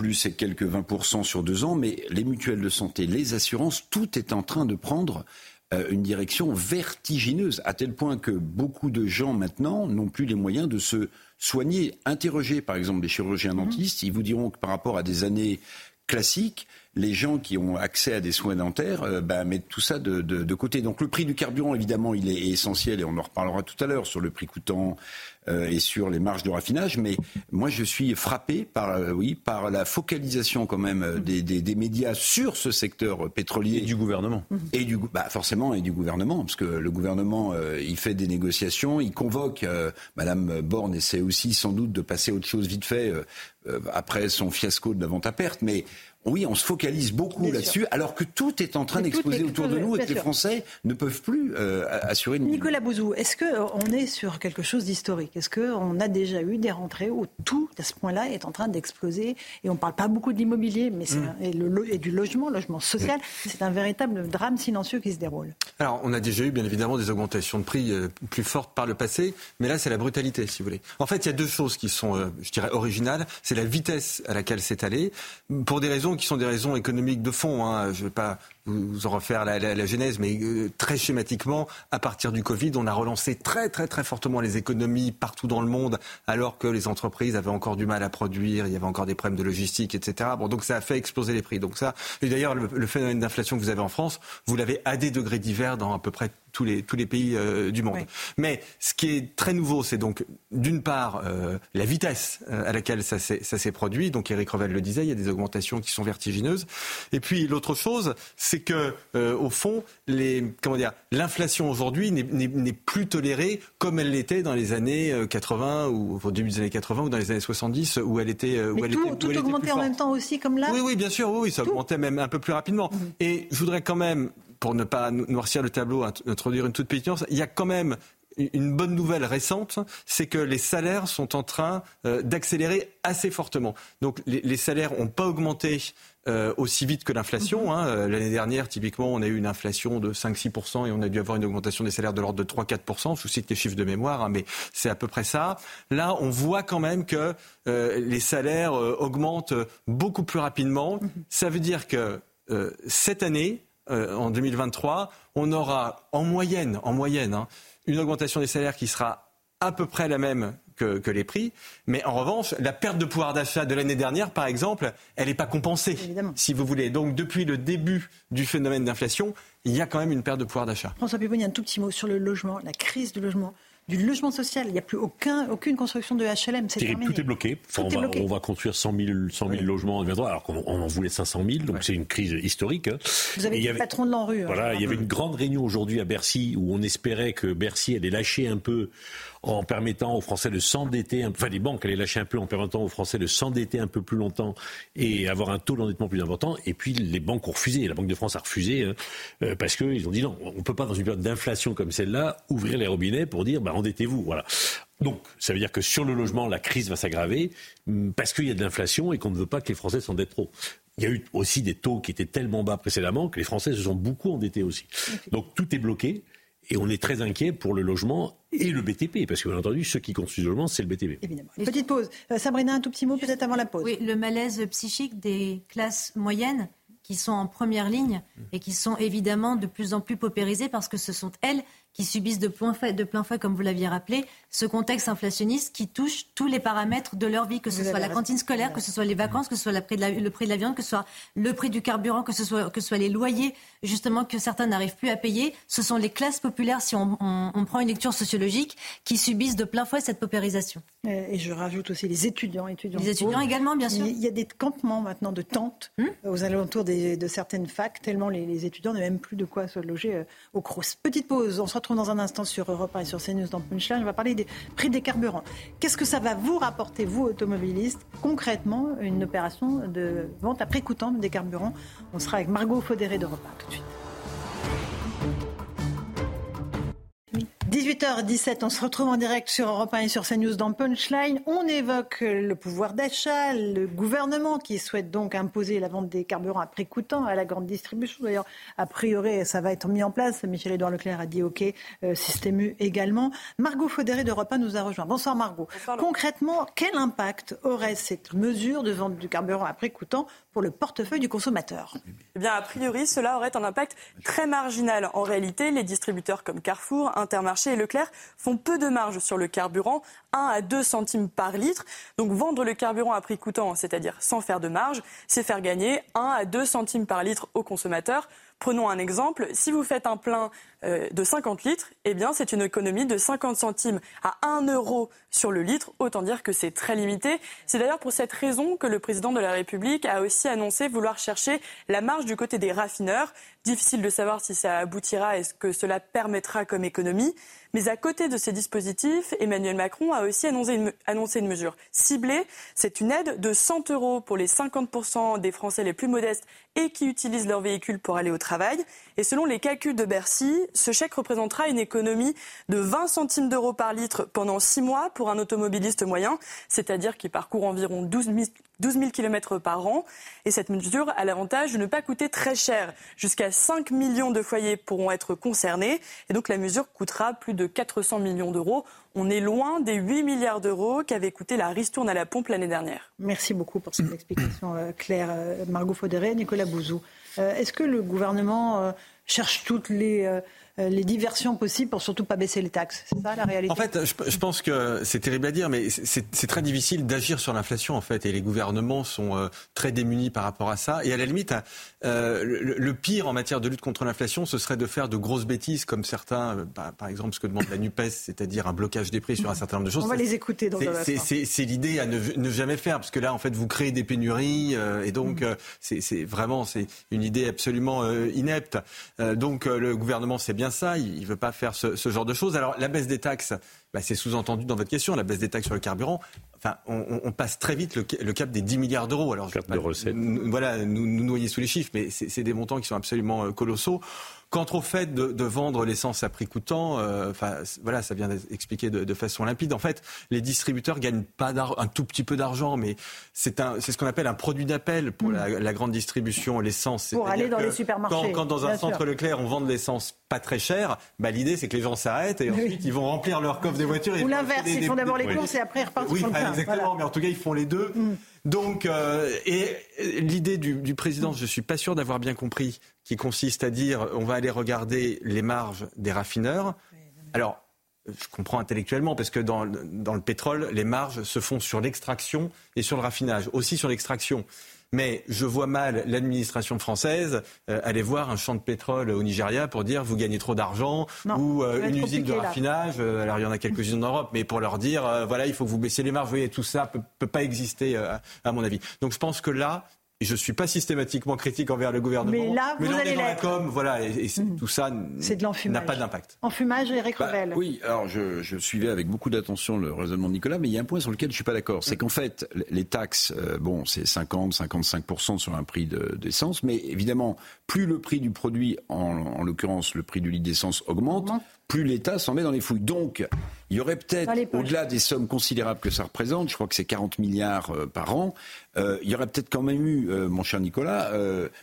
plus et quelques 20% sur deux ans, mais les mutuelles de santé, les assurances, tout est en train de prendre une direction vertigineuse, à tel point que beaucoup de gens maintenant n'ont plus les moyens de se soigner. Interrogez par exemple des chirurgiens dentistes, ils vous diront que par rapport à des années classiques, les gens qui ont accès à des soins dentaires euh, bah, mettent tout ça de, de, côté. Donc le prix du carburant, évidemment, il est essentiel et on en reparlera tout à l'heure sur le prix coûtant euh, et sur les marges de raffinage. Mais moi, je suis frappé par, euh, oui, par la focalisation quand même euh, des, des, des, médias sur ce secteur pétrolier. Et du gouvernement. Et du, bah, forcément, et du gouvernement, parce que le gouvernement, il fait des négociations, il convoque. Madame Borne essaie aussi sans doute de passer autre chose vite fait après son fiasco de la vente à perte. Mais oui, on se focalise beaucoup là-dessus, alors que tout est en train d'exploser autour de nous et que les Français ne peuvent plus euh, assurer une. Nicolas Bouzou, est-ce qu'on est sur quelque chose d'historique? Est-ce qu'on a déjà eu des rentrées où tout, à ce point-là, est en train d'exploser Et on ne parle pas beaucoup de l'immobilier, mais mm. et, le, et, du logement, logement social. C'est un véritable drame silencieux qui se déroule. Alors, on a déjà eu, bien évidemment, des augmentations de prix euh, plus fortes par le passé, mais là, c'est la brutalité, si vous voulez. En fait, il y a deux choses qui sont, euh, je dirais, originales. C'est la vitesse à laquelle c'est allé, pour des raisons qui sont des raisons économiques de fond. Hein. Je ne vais pas vous en refaire la, genèse, mais euh, très schématiquement, à partir du Covid, on a relancé très très très fortement les économies partout dans le monde, alors que les entreprises avaient encore du mal à produire, il y avait encore des problèmes de logistique, etc. Bon, donc ça a fait exploser les prix. Donc ça, et d'ailleurs, le, le phénomène d'inflation que vous avez en France, vous l'avez à des degrés divers dans à peu près tous les, tous les pays euh, du monde. Mais ce qui est très nouveau, c'est donc d'une part euh, la vitesse euh, à laquelle ça s'est produit. Donc Eric Revel le disait, il y a des augmentations qui sont vertigineuses. Et puis l'autre chose, c'est que au fond, les, comment dire, l'inflation aujourd'hui n'est plus tolérée comme elle l'était dans les années 80 ou au début des années 80 ou dans les années 70 où elle était où elle tout, était, tout augmentait en même temps aussi comme là. Oui, oui, bien sûr, oui, ça augmentait même un peu plus rapidement. Mhm. Et je voudrais quand même pour ne pas noircir le tableau, introduire une toute petite nuance, il y a quand même une bonne nouvelle récente, c'est que les salaires sont en train euh, d'accélérer assez fortement. Donc les, salaires n'ont pas augmenté euh, aussi vite que l'inflation. Mhm. Hein. Euh, l'année dernière, typiquement, on a eu une inflation de 5-6% et on a dû avoir une augmentation des salaires de l'ordre de 3-4%. Je vous cite les chiffres de mémoire, hein, mais c'est à peu près ça. Là, on voit quand même que les salaires augmentent beaucoup plus rapidement. Mhm. Ça veut dire que cette année, euh, en 2023, on aura en moyenne, en moyenne, hein, une augmentation des salaires qui sera à peu près la même que, les prix. Mais en revanche, la perte de pouvoir d'achat de l'année dernière, par exemple, elle n'est pas compensée, si vous voulez. Donc depuis le début du phénomène d'inflation, il y a quand même une perte de pouvoir d'achat. François Péponi, un tout petit mot sur le logement, la crise du logement du logement social. Il n'y a plus aucun, aucune construction de HLM. C'est terminé. Tout est bloqué. on, va, on, va, construire 100 000, 100 000 logements en 2023, alors qu'on en voulait 500 000. Donc c'est une crise historique. Hein. Vous avez été patron de l'ANRU. Hein. Voilà, il y avait une grande réunion aujourd'hui à Bercy où on espérait que Bercy allait lâcher un peu en permettant aux Français de s'endetter, enfin les banques allaient lâcher un peu en permettant aux Français de s'endetter un peu plus longtemps et avoir un taux d'endettement plus important. Et puis les banques ont refusé, la Banque de France a refusé hein, euh, parce qu'ils ont dit non, on ne peut pas dans une période d'inflation comme celle-là ouvrir les robinets pour dire bah, endettez-vous. Voilà. Donc, ça veut dire que sur le logement, la crise va s'aggraver mm, parce qu'il y a de l'inflation et qu'on ne veut pas que les Français s'endettent trop. Il y a eu aussi des taux qui étaient tellement bas précédemment que les Français se sont beaucoup endettés aussi. Donc tout est bloqué. Et on est très inquiet pour le logement et le BTP, parce que bien entendu, ceux qui construisent le logement, c'est le BTP. Évidemment. Petite pause. Euh, Sabrina, un tout petit mot peut-être avant la pause. Oui, le malaise psychique des classes moyennes qui sont en première ligne et qui sont évidemment de plus en plus paupérisées parce que ce sont elles qui subissent de plein fouet, de plein comme vous l'aviez rappelé, ce contexte inflationniste qui touche tous les paramètres de leur vie, que ce soit la cantine scolaire, que ce soit les vacances, que ce soit le prix de la viande, que ce soit le prix du carburant, que ce soit, que ce soit les loyers, justement, que certains n'arrivent plus à payer. Ce sont les classes populaires, si on, prend une lecture sociologique, qui subissent de plein fouet cette paupérisation. Et je rajoute aussi les étudiants. étudiants les étudiants également, bien sûr. Il y a des campements maintenant de tentes hmm aux alentours de certaines facs, tellement les, étudiants n'ont même plus de quoi se loger euh, au Crous. Petite pause, on se retrouve dans un instant sur Europe 1 et sur CNews dans Punchline. On va parler des prix des carburants. Qu'est-ce que ça va vous rapporter, vous, automobilistes, concrètement, une opération de vente à prix coûtant des carburants? On sera avec Margot Faudéré d'Europe 1 tout de suite. 18h17, on se retrouve en direct sur Europe 1 et sur CNews dans Punchline. On évoque le pouvoir d'achat, le gouvernement qui souhaite donc imposer la vente des carburants à prix coûtant à la grande distribution. D'ailleurs, a priori, ça va être mis en place. Michel-Édouard Leclerc a dit OK, euh, système U également. Margot Faudéré d'Europe 1 nous a rejoint. Bonsoir Margot. Concrètement, quel impact aurait cette mesure de vente du carburant à prix coûtant pour le portefeuille du consommateur? Eh bien, a priori, cela aurait un impact très marginal. En réalité, les distributeurs comme Carrefour, Intermarché et Leclerc font peu de marge sur le carburant, 1 à 2 centimes par litre. Donc, vendre le carburant à prix coûtant, c'est-à-dire sans faire de marge, c'est faire gagner 1 à 2 centimes par litre aux consommateurs. Prenons un exemple. Si vous faites un plein de 50 litres, eh bien, c'est une économie de 50 centimes à 1 euro sur le litre. Autant dire que c'est très limité. C'est d'ailleurs pour cette raison que le président de la République a aussi annoncé vouloir chercher la marge du côté des raffineurs. Difficile de savoir si ça aboutira et ce que cela permettra comme économie. Mais à côté de ces dispositifs, Emmanuel Macron a aussi annoncé une, annoncé une mesure ciblée. C'est une aide de 100 euros pour les 50% des Français les plus modestes et qui utilisent leur véhicule pour aller au travail. Et selon les calculs de Bercy, ce chèque représentera une économie de 20 centimes d'euros par litre pendant 6 mois pour un automobiliste moyen, c'est-à-dire qui parcourt environ 12 000, 12 km par an. Et cette mesure a l'avantage de ne pas coûter très cher. Jusqu'à 5 millions de foyers pourront être concernés. Et donc la mesure coûtera plus de 400 millions d'euros. On est loin des 8 milliards d'euros qu'avait coûté la ristourne à la pompe l'année dernière. Merci beaucoup pour cette explication euh, claire, euh, Margot Faudéré, Nicolas Bouzou. Euh, est-ce que le gouvernement cherche toutes les euh, les diversions possibles pour surtout pas baisser les taxes. C'est ça la réalité En fait, je, pense que c'est terrible à dire, mais c'est très difficile d'agir sur l'inflation en fait, et les gouvernements sont euh, très démunis par rapport à ça. Et à la limite, euh, le, pire en matière de lutte contre l'inflation, ce serait de faire de grosses bêtises comme certains, par, exemple ce que demande la Nupes, c'est-à-dire un blocage des prix sur un certain nombre de choses. On va les écouter dans C'est l'idée à ne, jamais faire, parce que là, en fait, vous créez des pénuries, et donc mm. c'est vraiment c'est une idée absolument inepte. donc le gouvernement sait bien ça, il ne veut pas faire ce, genre de choses. Alors la baisse des taxes, bah, c'est sous-entendu dans votre question, la baisse des taxes sur le carburant. Enfin, on, passe très vite le, cap des 10 milliards d'euros. Alors, cap de recettes. Voilà, nous, nous noyer sous les chiffres, mais c'est des montants qui sont absolument euh, colossaux. Quant au fait de, vendre l'essence à prix coûtant, euh, enfin voilà, ça vient d'expliquer de, de, façon limpide. En fait, les distributeurs gagnent pas un tout petit peu d'argent, mais c'est ce qu'on appelle un produit d'appel pour mm. la, grande distribution, l'essence. Pour aller dans les supermarchés. Quand, dans un centre Leclerc on vend de l'essence pas très cher, bah, l'idée c'est que les gens s'arrêtent et ensuite ils vont remplir leur coffre des voitures. Ou l'inverse, ils font d'abord les courses et après ils repartent oui, exactement, mais en tout cas ils font les deux. Mm. Donc, euh, et l'idée du, du, président, je suis pas sûr d'avoir bien compris, qui consiste à dire on va aller regarder les marges des raffineurs. Alors, je comprends intellectuellement parce que dans, dans le pétrole, les marges se font sur l'extraction et sur le raffinage, aussi sur l'extraction. Mais je vois mal l'administration française euh, aller voir un champ de pétrole au Nigeria pour dire vous gagnez trop d'argent ou euh, une usine de raffinage. Euh, alors il y en a quelques-unes en Europe, mais pour leur dire voilà il faut que vous baissiez les marges. Vous voyez tout ça peut, peut pas exister à mon avis. Donc je pense que là je ne suis pas systématiquement critique envers le gouvernement. Mais là, vous allez dans la com, voilà, et, mmh. tout ça n'a pas d'impact. Enfumage, Eric bah, Revel. Oui, alors je, je, suivais avec beaucoup d'attention le raisonnement de Nicolas, mais il y a un point sur lequel je ne suis pas d'accord. C'est qu'en fait, les taxes, euh, bon, c'est 50, 55% sur un prix d'essence, mais évidemment, plus le prix du produit, en, en l'occurrence le prix du litre d'essence, augmente, plus l'État s'en met dans les fouilles. Donc, il y aurait peut-être, au-delà des sommes considérables que ça représente, je crois que c'est 40 milliards euh, par an, euh, il y aurait peut-être quand même eu, euh, mon cher Nicolas,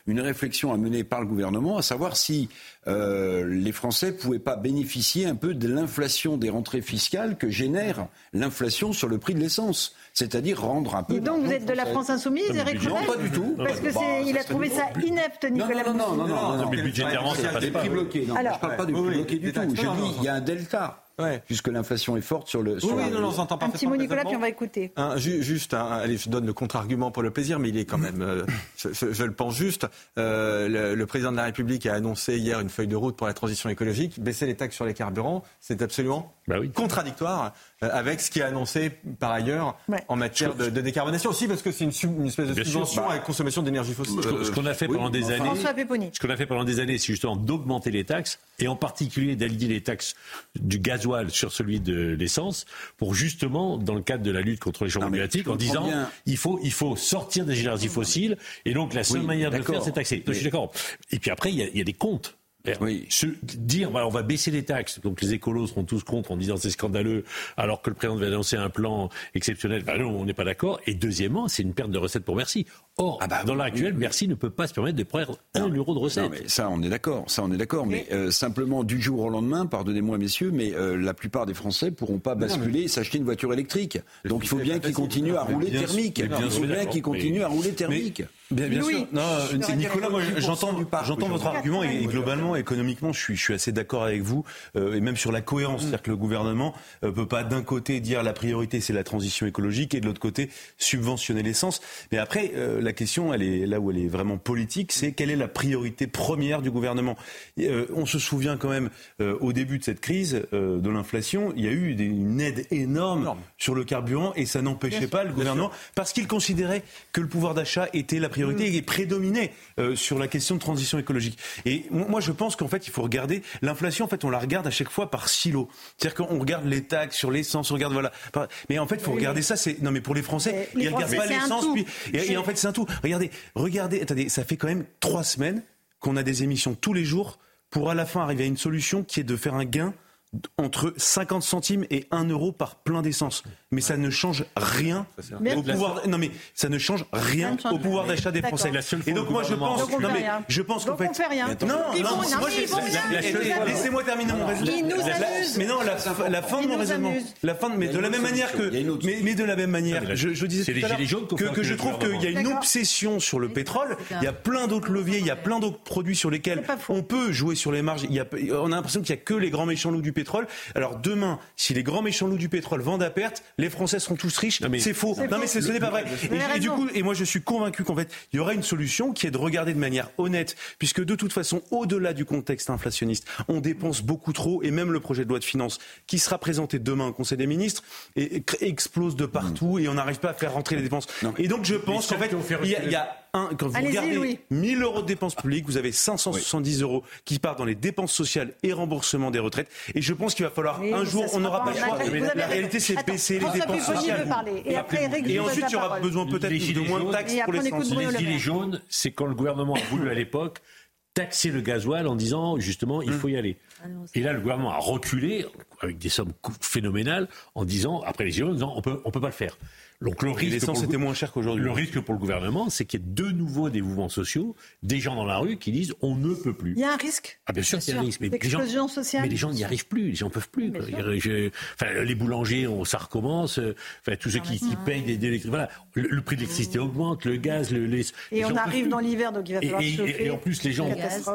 une réflexion à mener par le gouvernement, à savoir si les Français ne pouvaient pas bénéficier un peu de l'inflation des rentrées fiscales que génère l'inflation sur le prix de l'essence. C'est-à-dire rendre un peu. Et donc vous êtes de la France insoumise, Eric Non, pas du tout. Parce que il a trouvé ça inepte, Nicolas. Non, non, non, non, non, mais budgétairement, c'est pas des prix bloqués. Non, je parle pas de prix bloqués du tout. Je dis, il y a un delta. Puisque l'inflation est forte sur le. Sur oui, non, non, pas. Un petit mot, Nicolas, puis on va écouter. juste, allez, je donne le contre-argument pour le plaisir, mais il est quand même, euh, je, le pense juste. Euh, le, président de la République a annoncé hier une feuille de route pour la transition écologique. Baisser les taxes sur les carburants, c'est absolument bah contradictoire avec ce qui est annoncé par ailleurs en matière de, décarbonation aussi, parce que c'est une, espèce de subvention à la consommation d'énergie fossile. Ce qu'on a fait pendant des années, ce qu'on a fait pendant des années, c'est justement d'augmenter les taxes et en particulier d'aligner les taxes du gasoil sur celui de l'essence pour justement, dans le cadre de la lutte contre les changements climatiques, en disant il faut il faut sortir des énergies fossiles et donc la seule manière de le faire, c'est taxer. Je suis d'accord. Et puis après, il y a des comptes. Oui. Se dire, on va baisser les taxes, donc les écolos seront tous contre en disant c'est scandaleux, alors que le président va annoncer un plan exceptionnel. Ben non, on n'est pas d'accord. Et deuxièmement, c'est une perte de recettes pour Merci. Or, ah bah dans l'heure actuelle, Merci ne peut pas se permettre de prendre un euro de recettes. Non, mais ça, on est d'accord. Ça, on est d'accord. Mais euh, simplement, du jour au lendemain, pardonnez-moi, messieurs, mais euh, la plupart des Français pourront pas basculer et s'acheter une voiture électrique. Donc, il faut bien qu'ils continuent à rouler thermique. Il faut bien qu'ils continuent à rouler thermique. Bien, bien sûr. Non, Nicolas, moi, j'entends, j'entends votre argument et, globalement, économiquement, je suis, je suis assez d'accord avec vous euh, et même sur la cohérence, c'est-à-dire que le gouvernement euh, peut pas d'un côté dire la priorité c'est la transition écologique et de l'autre côté subventionner l'essence. Mais après, euh, la question, elle est là où elle est vraiment politique, c'est quelle est la priorité première du gouvernement? on se souvient quand même au début de cette crise de l'inflation, il y a eu une aide énorme, sur le carburant et ça n'empêchait pas le gouvernement parce qu'il considérait que le pouvoir d'achat était la priorité mm. et prédominait sur la question de transition écologique. Et moi, je pense qu'en fait, il faut regarder l'inflation. En fait, on la regarde à chaque fois par silo. C'est-à-dire qu'on regarde les taxes sur l'essence, on regarde voilà. Mais en fait, il faut regarder ça. C'est non, mais pour les Français, ils ne regardent pas l'essence. Puis et, en fait, c'est un Regardez, regardez. Attendez, ça fait quand même trois semaines qu'on a des émissions tous les jours pour à la fin arriver à une solution qui est de faire un gain entre 50 centimes et 1 euro par plein d'essence. Mais ça ne change rien au pouvoir. Non mais ça ne change rien au pouvoir d'achat des Français. Et donc moi je pense, non mais je pense qu'en fait, non, non, laissez-moi terminer mon raisonnement. Mais non, la fin de mon raisonnement, la fin, mais de la même manière que, mais de la même manière, je disais tout à l'heure que je trouve qu'il y a une obsession sur le pétrole. Il y a plein d'autres leviers, il y a plein d'autres produits sur lesquels on peut jouer sur les marges. On a l'impression qu'il y a que les grands méchants loups du pétrole. Alors demain, si les grands méchants loups du pétrole vendent à perte, les Français seront tous riches. C'est faux. Non mais ce n'est pas vrai. Et, du coup, et moi je suis convaincu qu'en fait, il y aura une solution qui est de regarder de manière honnête, puisque de toute façon, au-delà du contexte inflationniste, on dépense beaucoup trop, et même le projet de loi de finances qui sera présenté demain au Conseil des ministres et, explose de partout, et on n'arrive pas à faire rentrer les dépenses. Et donc je pense qu'en fait, il y a quand vous regardez 1000 euros de dépenses publiques, vous avez 570 euros qui partent dans les dépenses sociales et remboursement des retraites. Et je pense qu'il va falloir un jour, on n'aura pas le choix. La, réalité, c'est baisser les dépenses sociales. Et, ensuite, il y aura besoin peut-être de moins de taxes pour les Français. Les gilets jaunes, c'est quand le gouvernement a voulu à l'époque taxer le gasoil en disant justement il faut y aller. Ah et là, le gouvernement a reculé avec des sommes phénoménales en disant, après les gilets jaunes, on peut, on peut pas le faire. Donc le risque, c'était moins cher qu'aujourd'hui. Le risque pour le gouvernement, c'est qu'il y ait de nouveau des mouvements sociaux, des gens dans la rue qui disent on ne peut plus. Il y a un risque. Ah bien sûr, il y a un risque. Mais les gens, sociale. Mais les gens n'y arrivent plus. Les gens peuvent plus. enfin, les boulangers, on, ça recommence. Enfin, tous ceux qui, payent des. Voilà, le, prix de l'électricité augmente, le gaz, le, les. Et on arrive dans l'hiver, donc il va falloir et, chauffer. Et, en plus, les gens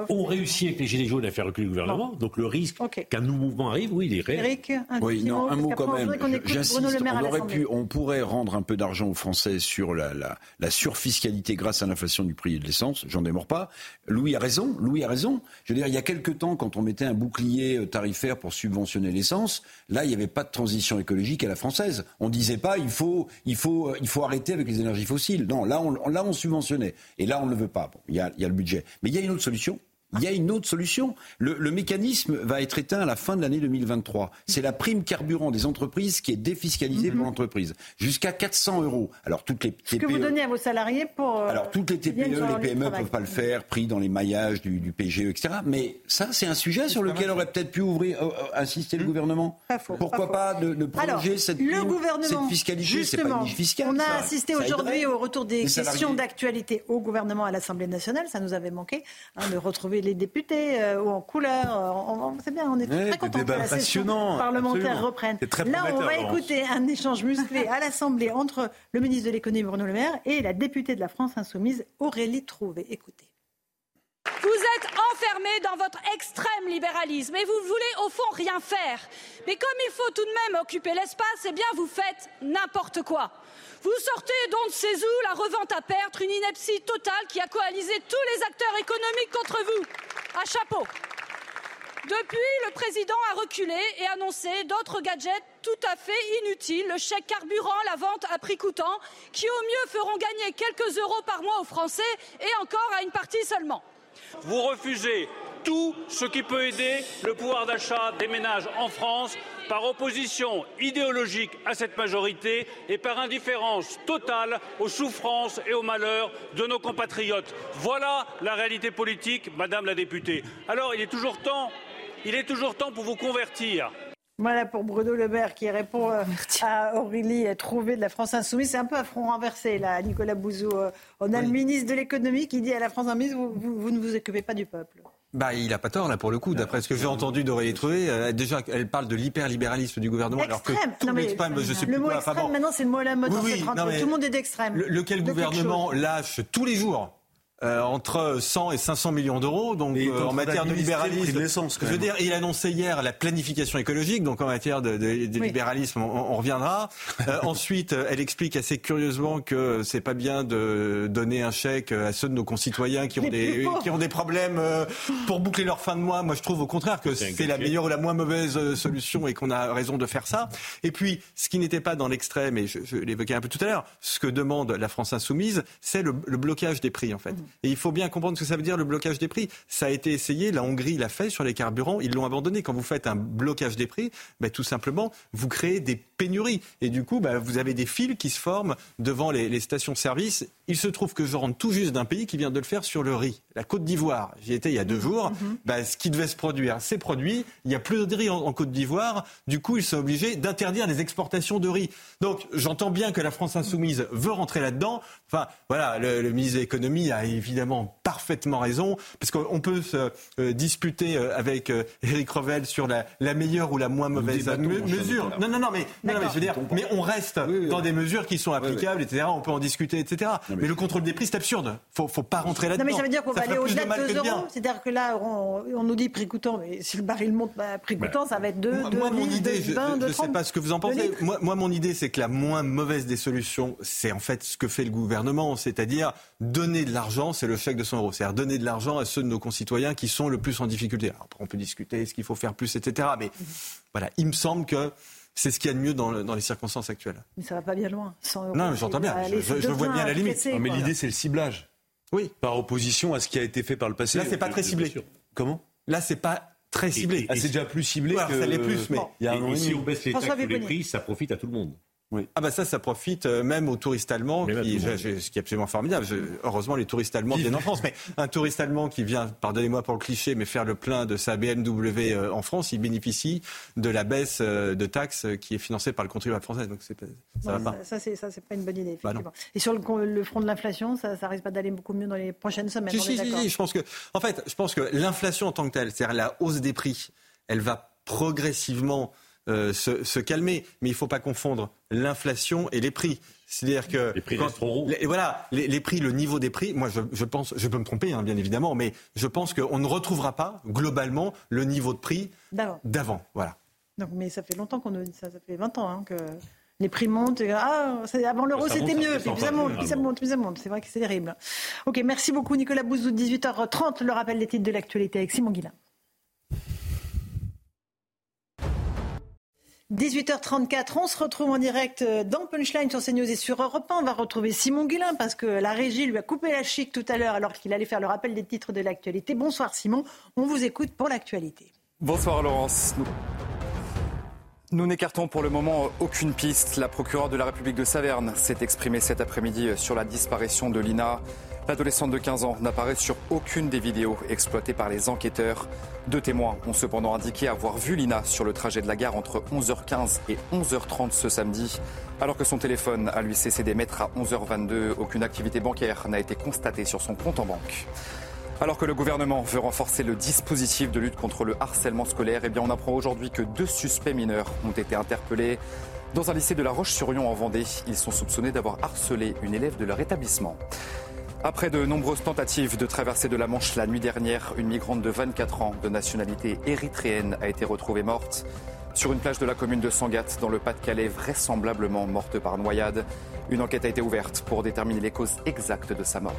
ont réussi avec les gilets jaunes à faire reculer le gouvernement. Donc le risque qu'un nouveau mouvement arrive, oui, il est réel. Eric, un oui, non, un mot quand même. J'insiste. On aurait pu, on pourrait rendre un peu d'argent aux Français sur la, la, surfiscalité grâce à l'inflation du prix de l'essence, j'en démords pas. Louis a raison, Louis a raison. Je veux dire, il y a quelques temps, quand on mettait un bouclier euh, tarifaire pour subventionner l'essence, là, il n'y avait pas de transition écologique à la française. On disait pas, il faut, il faut, euh, il faut arrêter avec les énergies fossiles. Non, là, on, là, on subventionnait. Et là, on ne le veut pas. a, il y a le budget. Mais il y a une autre solution il y a une autre solution. Le, mécanisme va être éteint à la fin de l'année 2023. C'est la prime carburant des entreprises qui est défiscalisée pour mhm. l'entreprise. Jusqu'à 400 euros. Alors, toutes les TPE. Ce que vous donnez à vos salariés pour. Euh, alors, toutes les TPE, les PME ne peuvent pas le faire, pris dans les maillages du, PGE, etc. Mais ça, c'est un sujet sur lequel aurait peut-être pu ouvrir, euh, euh, insister le hmm. gouvernement. Pourquoi pas, de, prolonger cette, le gouvernement, cette fiscalité? Justement, on a assisté aujourd'hui au retour des questions d'actualité au gouvernement à l'Assemblée nationale. Ça nous avait manqué hein, de retrouver les députés euh, ou en couleur. Euh, c'est bien, on est très contents que la session parlementaire reprenne. Là, on va écouter un échange musclé à l'Assemblée entre le ministre de l'économie Bruno Le Maire et la députée de la France insoumise Aurélie Trouvé. Écoutez. Vous êtes enfermé dans votre extrême libéralisme et vous voulez au fond rien faire. Mais comme il faut tout de même occuper l'espace, eh bien vous faites n'importe quoi. Vous sortez donc de ces eaux la revente à perte, une ineptie totale qui a coalisé tous les acteurs économiques contre vous. À chapeau. Depuis, le président a reculé et annoncé d'autres gadgets tout à fait inutiles, le chèque carburant, la vente à prix coûtant, qui au mieux feront gagner quelques euros par mois aux Français et encore à une partie seulement. Vous refusez tout ce qui peut aider le pouvoir d'achat des ménages en France par opposition idéologique à cette majorité et par indifférence totale aux souffrances et aux malheurs de nos compatriotes. Voilà la réalité politique, Madame la députée. Alors il est toujours temps, il est toujours temps pour vous convertir. Voilà pour Bruno Le Maire qui répond euh, à Aurélie Trouvé de la France Insoumise. C'est un peu à front renversé, là, Nicolas Bouzou. Euh, on a le ministre de l'économie qui dit à la France Insoumise vous, vous ne vous occupez pas du peuple. Bah, il a pas tort là pour le coup. D'après ce que j'ai entendu d'Aurélie Trouvé, euh, déjà elle parle de l'hyperlibéralisme du gouvernement, alors que tout l'extrême, je sais le mot extrême, maintenant c'est le mot à la mode rentrée. Tout le monde est d'extrême. lequel gouvernement lâche tous les jours euh, entre 100 et 500 millions d'euros. Donc euh, en matière de libéralisme, je veux dire, il annonçait hier la planification écologique. Donc en matière de, de, de libéralisme, on, on reviendra. Euh, ensuite, elle explique assez curieusement que c'est pas bien de donner un chèque à ceux de nos concitoyens qui ont des qui ont des problèmes pour boucler leur fin de mois. Moi, je trouve au contraire que c'est la meilleure ou la moins mauvaise solution et qu'on a raison de faire ça. Et puis, ce qui n'était pas dans l'extrême, et je, je l'évoquais un peu tout à l'heure, ce que demande la France insoumise, c'est le, le, blocage des prix en fait. Et il faut bien comprendre ce que ça veut dire le blocage des prix. Ça a été essayé, la Hongrie l'a fait sur les carburants, ils l'ont abandonné. Quand vous faites un blocage des prix, ben, tout simplement, vous créez des pénuries. Et du coup, ben, vous avez des fils qui se forment devant les, les stations-service. Il se trouve que je rentre tout juste d'un pays qui vient de le faire sur le riz, la Côte d'Ivoire. J'y étais il y a deux jours. Mmh. Ben, ce qui devait se produire, c'est produit. Il n'y a plus de riz en, en Côte d'Ivoire. Du coup, ils sont obligés d'interdire les exportations de riz. Donc, j'entends bien que la France insoumise veut rentrer là-dedans. Enfin, voilà, le, le ministre de l'économie a évidemment parfaitement raison, parce qu'on peut se euh, disputer euh, avec euh, Éric Revel sur la, la, meilleure ou la moins mauvaise mesure. Non, non, non, mais, non, mais je veux dire, mais on reste oui, oui, dans des mesures qui sont applicables, oui, etc. On peut en discuter, etc. Non, mais, mais, le contrôle des prix, c'est absurde. Faut, faut pas rentrer là-dedans. Non, mais ça veut dire qu'on va aller au-delà de 2 euros. C'est-à-dire que là, on, on, nous dit prix coûtant, mais si le baril monte, bah, prix coûtant, ça va être 2, moi, 2 moi, mon idée, 20, je ne sais pas ce que vous en pensez. Moi, mon idée, c'est que la moins mauvaise des solutions, c'est en fait ce que fait le gouvernement, c'est-à-dire donner de l'argent, c'est le chèque de 100 euros. C'est-à-dire donner de l'argent à ceux de nos concitoyens qui sont le plus en difficulté. Alors, après, on peut discuter, est-ce qu'il faut faire plus, etc. Mais voilà, il me semble que c'est ce qu'il y a de mieux dans, le, dans, les circonstances actuelles. Mais ça va pas bien loin. 100 euros, non, mais j'entends bien. Je, je, je vois bien la limite. Non, mais l'idée, c'est le ciblage. Oui. Par opposition à ce qui a été fait par le passé. Là, c'est pas très ciblé. Comment? Là, c'est pas très ciblé. Ah, c'est déjà plus ciblé ouais, que... ça l'est plus, mais... il y a un et, et si on baisse les taxes les prix, ça profite à tout le monde. Oui. Ah bah ça, ça profite même aux touristes allemands, qui, ce qui est absolument formidable. Je, heureusement, les touristes allemands viennent en France, mais un touriste allemand qui vient, pardonnez-moi pour le cliché, mais faire le plein de sa BMW euh, en France, il bénéficie de la baisse euh, de taxes qui est financée par le contribuable français. Donc ça va pas. Ça, c'est ça, c'est pas une bonne idée. Effectivement. Bah Et sur le, le, front de l'inflation, ça, ça risque pas d'aller beaucoup mieux dans les prochaines semaines. Si, si, si, je pense que, en fait, je pense que l'inflation en tant que telle, c'est-à-dire la hausse des prix, elle va progressivement euh, se, se, calmer. Mais il ne faut pas confondre l'inflation et les prix. C'est-à-dire que les prix quand, trop. Les, voilà, les, les, prix, le niveau des prix. Moi, je, je pense, je peux me tromper, hein, bien évidemment, mais je pense qu'on ne retrouvera pas globalement le niveau de prix d'avant. Voilà. Donc, mais ça fait longtemps qu'on dit ça. Ça fait 20 ans hein, que les prix montent. Ah, avant l'euro, c'était mieux. Puis, ça monte, puis ça monte, puis ça monte. C'est vrai que c'est terrible. Ok, merci beaucoup, Nicolas Bouzou. 18h30, le rappel des titres de l'actualité avec Simon Guillain. 18h34, on se retrouve en direct dans Punchline sur CNews et sur Europe 1. On va retrouver Simon Guillain parce que la régie lui a coupé la chic tout à l'heure alors qu'il allait faire le rappel des titres de l'actualité. Bonsoir Simon, on vous écoute pour l'actualité. Bonsoir Laurence. Nous, nous n'écartons pour le moment aucune piste. La procureure de la République de Saverne s'est exprimée cet après-midi sur la disparition de Lina. L'adolescente de 15 ans n'apparaît sur aucune des vidéos exploitées par les enquêteurs. Deux témoins ont cependant indiqué avoir vu Lina sur le trajet de la gare entre 11h15 et 11h30 ce samedi. Alors que son téléphone a lui cessé d'émettre à 11h22, aucune activité bancaire n'a été constatée sur son compte en banque. Alors que le gouvernement veut renforcer le dispositif de lutte contre le harcèlement scolaire, eh bien on apprend aujourd'hui que deux suspects mineurs ont été interpellés. Dans un lycée de La Roche-sur-Yon en Vendée, ils sont soupçonnés d'avoir harcelé une élève de leur établissement. Après de nombreuses tentatives de traverser de la Manche la nuit dernière, une migrante de 24 ans de nationalité érythréenne a été retrouvée morte sur une plage de la commune de Sangatte dans le Pas-de-Calais, vraisemblablement morte par noyade. Une enquête a été ouverte pour déterminer les causes exactes de sa mort.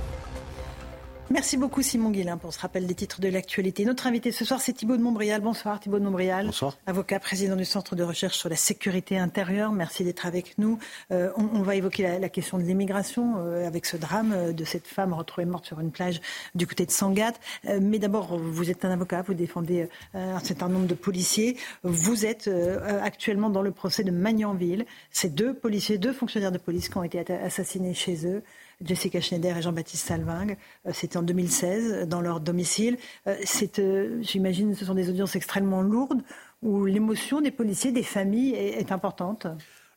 Merci beaucoup Simon Guillain pour ce rappel des titres de l'actualité. Notre invité ce soir, c'est Thibault de Montbrial. Bonsoir Thibault de Montbrial. Bonsoir. Avocat, président du Centre de recherche sur la sécurité intérieure. Merci d'être avec nous. Euh, on, on, va évoquer la, la question de l'immigration euh, avec ce drame euh, de cette femme retrouvée morte sur une plage du côté de Sangatte. Euh, mais d'abord, vous êtes un avocat, vous défendez euh, un certain nombre de policiers. Vous êtes euh, actuellement dans le procès de Magnanville. C'est deux policiers, deux fonctionnaires de police qui ont été assassinés chez eux. Jessica Schneider et Jean-Baptiste Salvingue. C'était en 2016 dans leur domicile. J'imagine ce sont des audiences extrêmement lourdes où l'émotion des policiers, des familles est, importante.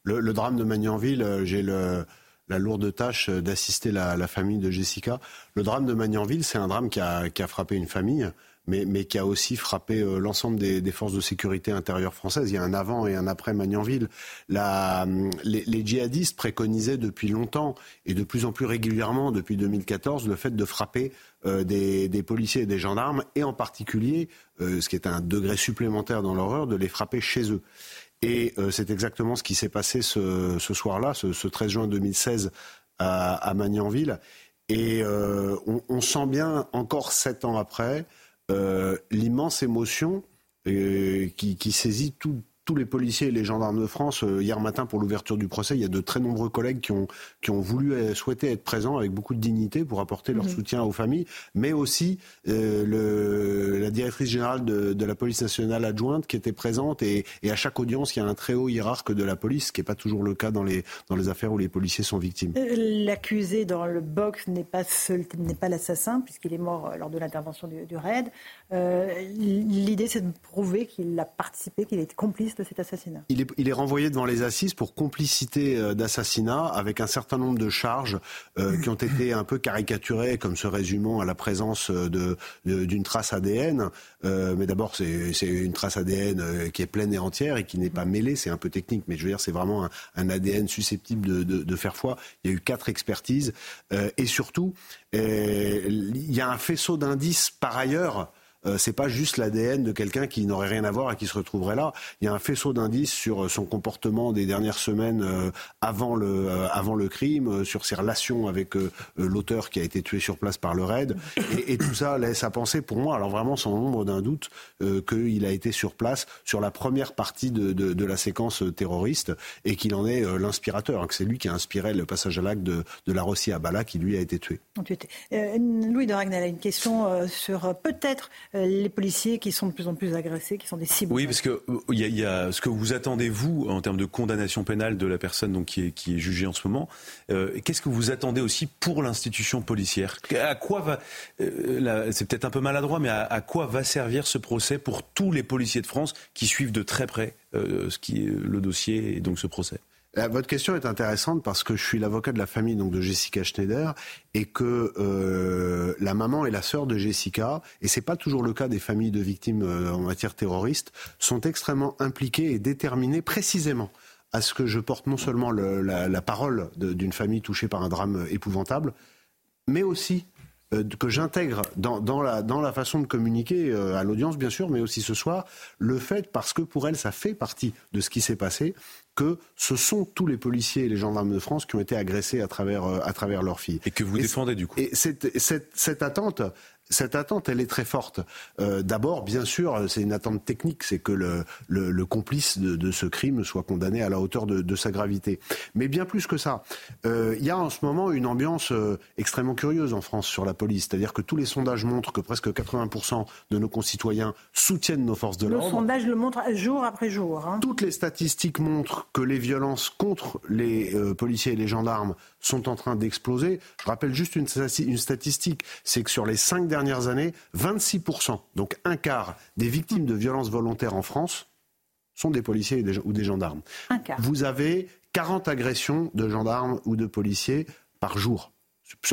Le, drame de Magnanville, j'ai la lourde tâche d'assister la, la, famille de Jessica. Le drame de Magnanville, c'est un drame qui a frappé une famille mais, qui a aussi frappé euh, l'ensemble des, forces de sécurité intérieure françaises. Il y a un avant et un après Magnanville. La, les, djihadistes préconisaient depuis longtemps et de plus en plus régulièrement depuis 2014 le fait de frapper euh, des, policiers et des gendarmes et en particulier, euh, ce qui est un degré supplémentaire dans l'horreur, de les frapper chez eux. Et euh, c'est exactement ce qui s'est passé ce, soir-là, ce, ce, 13 juin 2016 à, à Magnanville. Et euh, on, sent bien, encore sept ans après, euh, l'immense émotion euh, qui, saisit tout, tous les policiers et les gendarmes de France, euh, hier matin pour l'ouverture du procès, il y a de très nombreux collègues qui ont, qui ont voulu euh, souhaiter être présents avec beaucoup de dignité pour apporter leur mmh. soutien aux familles, mais aussi euh, le, la directrice générale de, de, la police nationale adjointe qui était présente et, et, à chaque audience, il y a un très haut hiérarque de la police, ce qui n'est pas toujours le cas dans les, dans les affaires où les policiers sont victimes. L'accusé dans le box n'est pas, seul, n'est pas l'assassin puisqu'il est mort lors de l'intervention du, du raid. L'idée, c'est de prouver qu'il a participé, qu'il est complice de cet assassinat il est, il est, renvoyé devant les assises pour complicité euh, d'assassinat avec un certain nombre de charges euh, qui ont été un peu caricaturées comme se résumant à la présence euh, de, d'une trace ADN. Euh, mais d'abord, c'est, une trace ADN qui est pleine et entière et qui n'est pas mêlée. C'est un peu technique, mais je veux dire, c'est vraiment un, un ADN susceptible de, de, de, faire foi. Il y a eu quatre expertises. Euh, et surtout, il y a un faisceau d'indices par ailleurs euh, c'est pas juste l'ADN de quelqu'un qui n'aurait rien à voir et qui se retrouverait là. Il y a un faisceau d'indices sur euh, son comportement des dernières semaines euh, avant le euh, avant le crime, sur ses relations avec l'auteur qui a été tué sur place par le raid, et, tout ça laisse à penser pour moi, alors vraiment sans nombre d'un doute, qu'il a été sur place sur la première partie de, la séquence terroriste et qu'il en est l'inspirateur, hein, que c'est lui qui a inspiré le passage à l'acte de, de la Rossi à Bala qui lui a été tué. Louis de Ragnel a une question sur peut-être les policiers qui sont de plus en plus agressés, qui sont des cibles. Oui, parce que il y, y, a ce que vous attendez vous en termes de condamnation pénale de la personne donc qui est, qui est jugée en ce moment. Euh, Qu'est-ce que vous attendez aussi pour l'institution policière? À quoi va euh, C'est peut-être un peu maladroit, mais à, à, quoi va servir ce procès pour tous les policiers de France qui suivent de très près euh, ce qui est le dossier et donc ce procès? Euh, votre question est intéressante parce que je suis l'avocat de la famille donc de Jessica Schneider et que euh, la maman et la sœur de Jessica et c'est pas toujours le cas des familles de victimes euh, en matière terroriste sont extrêmement impliquées et déterminées précisément à ce que je porte non seulement le, la, parole d'une famille touchée par un drame épouvantable, mais aussi que j'intègre dans, la, façon de communiquer à l'audience, bien sûr, mais aussi ce soir, le fait, parce que pour elle, ça fait partie de ce qui s'est passé, que ce sont tous les policiers et les gendarmes de France qui ont été agressés à travers, euh, à travers leurs filles. Et que vous et défendez du coup. Et cette, cette, cette attente, cette attente, elle est très forte. Euh, D'abord, bien sûr, c'est une attente technique, c'est que le, le, le complice de, de, ce crime soit condamné à la hauteur de, de sa gravité. Mais bien plus que ça, euh, il y a en ce moment une ambiance euh, extrêmement curieuse en France sur la police. C'est-à-dire que tous les sondages montrent que presque 80% de nos concitoyens soutiennent nos forces de l'ordre. Le sondage le montre jour après jour. Hein. Toutes les statistiques montrent que les violences contre les policiers et les gendarmes sont en train d'exploser. Je rappelle juste une, une statistique, c'est que sur les cinq dernières années, 26%, donc un quart des victimes de violences volontaires en France sont des policiers ou des gendarmes. Un quart. Vous avez 40 agressions de gendarmes ou de policiers par jour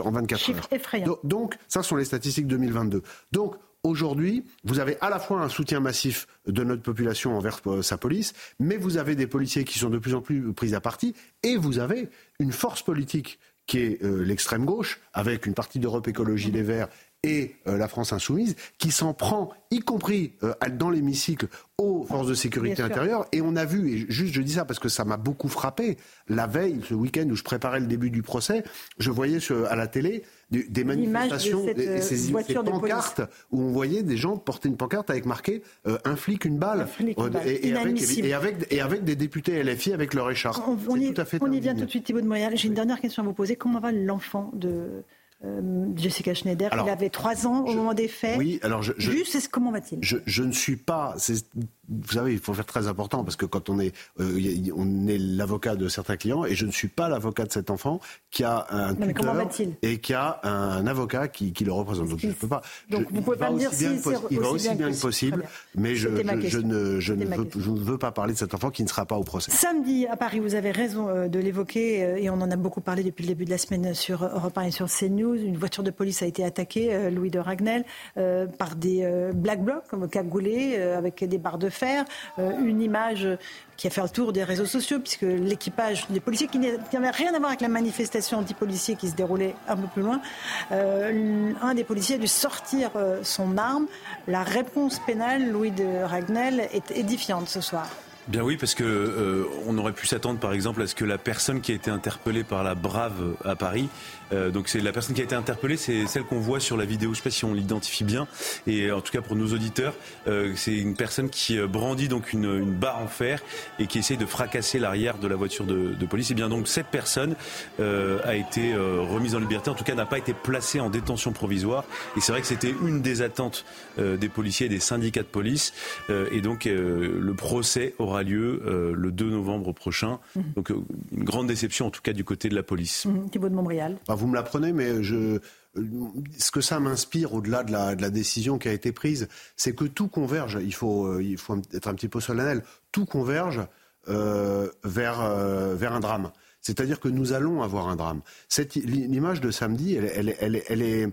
en 24 Chiffre heures. Effrayant. Donc, donc, ça sont les statistiques 2022. Donc, aujourd'hui, vous avez à la fois un soutien massif de notre population envers euh, sa police, mais vous avez des policiers qui sont de plus en plus pris à partie, et vous avez une force politique qui est euh, l'extrême gauche, avec une partie d'Europe Écologie Les Verts et euh, la France insoumise, qui s'en prend, y compris euh, dans l'hémicycle, aux forces de sécurité Bien sûr. intérieure. Et on a vu, et juste je dis ça parce que ça m'a beaucoup frappé, la veille, ce week-end où je préparais le début du procès, je voyais sur, à la télé des, des manifestations, cette, des, euh, ces, voiture ces de pancartes où on voyait des gens porter une pancarte avec marqué euh, un flic, une balle, flic, une balle. Et, et, avec, Inadmissible. et, avec, et avec des députés LFI avec leur écharpe. On, y, tout à fait on y vient tout de suite, Thibault de Montréal. J'ai une dernière question à vous poser. Comment va l'enfant de Jessica Schneider. il avait trois ans au moment des faits. Oui, alors je, Juste, comment va-t-il? je, je, ne suis pas vous savez, il faut faire très important parce que quand on est, euh, on est l'avocat de certains clients et je ne suis pas l'avocat de cet enfant qui a un non, tuteur et qui a un avocat qui, qui le représente. Donc je ne peux pas. Donc vous pouvez pas me dire si il va aussi bien que possible, mais je, ne, je ne, veux, je ne veux pas parler de cet enfant qui ne sera pas au procès. Samedi à Paris, vous avez raison euh, de l'évoquer euh, et on en a beaucoup parlé depuis le début de la semaine sur Europe 1 et sur CNews. Une voiture de police a été attaquée, Louis de Ragnel, par des black blocs comme cagoulés avec des barres de fer une image qui a fait le tour des réseaux sociaux, puisque l'équipage des policiers, qui n'avait rien à voir avec la manifestation anti-policier qui se déroulait un peu plus loin, euh, un des policiers a dû sortir euh, son arme. La réponse pénale, Louis de Ragnel, est édifiante ce soir. Bien oui, parce que euh, on aurait pu s'attendre, par exemple, à ce que la personne qui a été interpellée par la Brave à Paris euh, donc c'est la personne qui a été interpellée, c'est celle qu'on voit sur la vidéo. Je sais pas si on l'identifie bien. Et en tout cas pour nos auditeurs, euh, c'est une personne qui euh, brandit donc une, une, barre en fer et qui essaie de fracasser l'arrière de la voiture de, de, police. Et bien donc cette personne a été remise en liberté. En tout cas n'a pas été placée en détention provisoire. Et c'est vrai que c'était une des attentes des policiers et des syndicats de police. et donc le procès aura lieu le 2 novembre prochain. Mmh. Donc une grande déception en tout cas du côté de la police. Mmh. Thibaut de Montbrial. Vous me l'apprenez, mais je, ce que ça m'inspire, au-delà de la, de la, décision qui a été prise, c'est que tout converge. Il faut, euh, il faut être un petit peu solennel. Tout converge euh, vers, euh, vers un drame. C'est-à-dire que nous allons avoir un drame. L'image de samedi, elle, elle, elle, elle est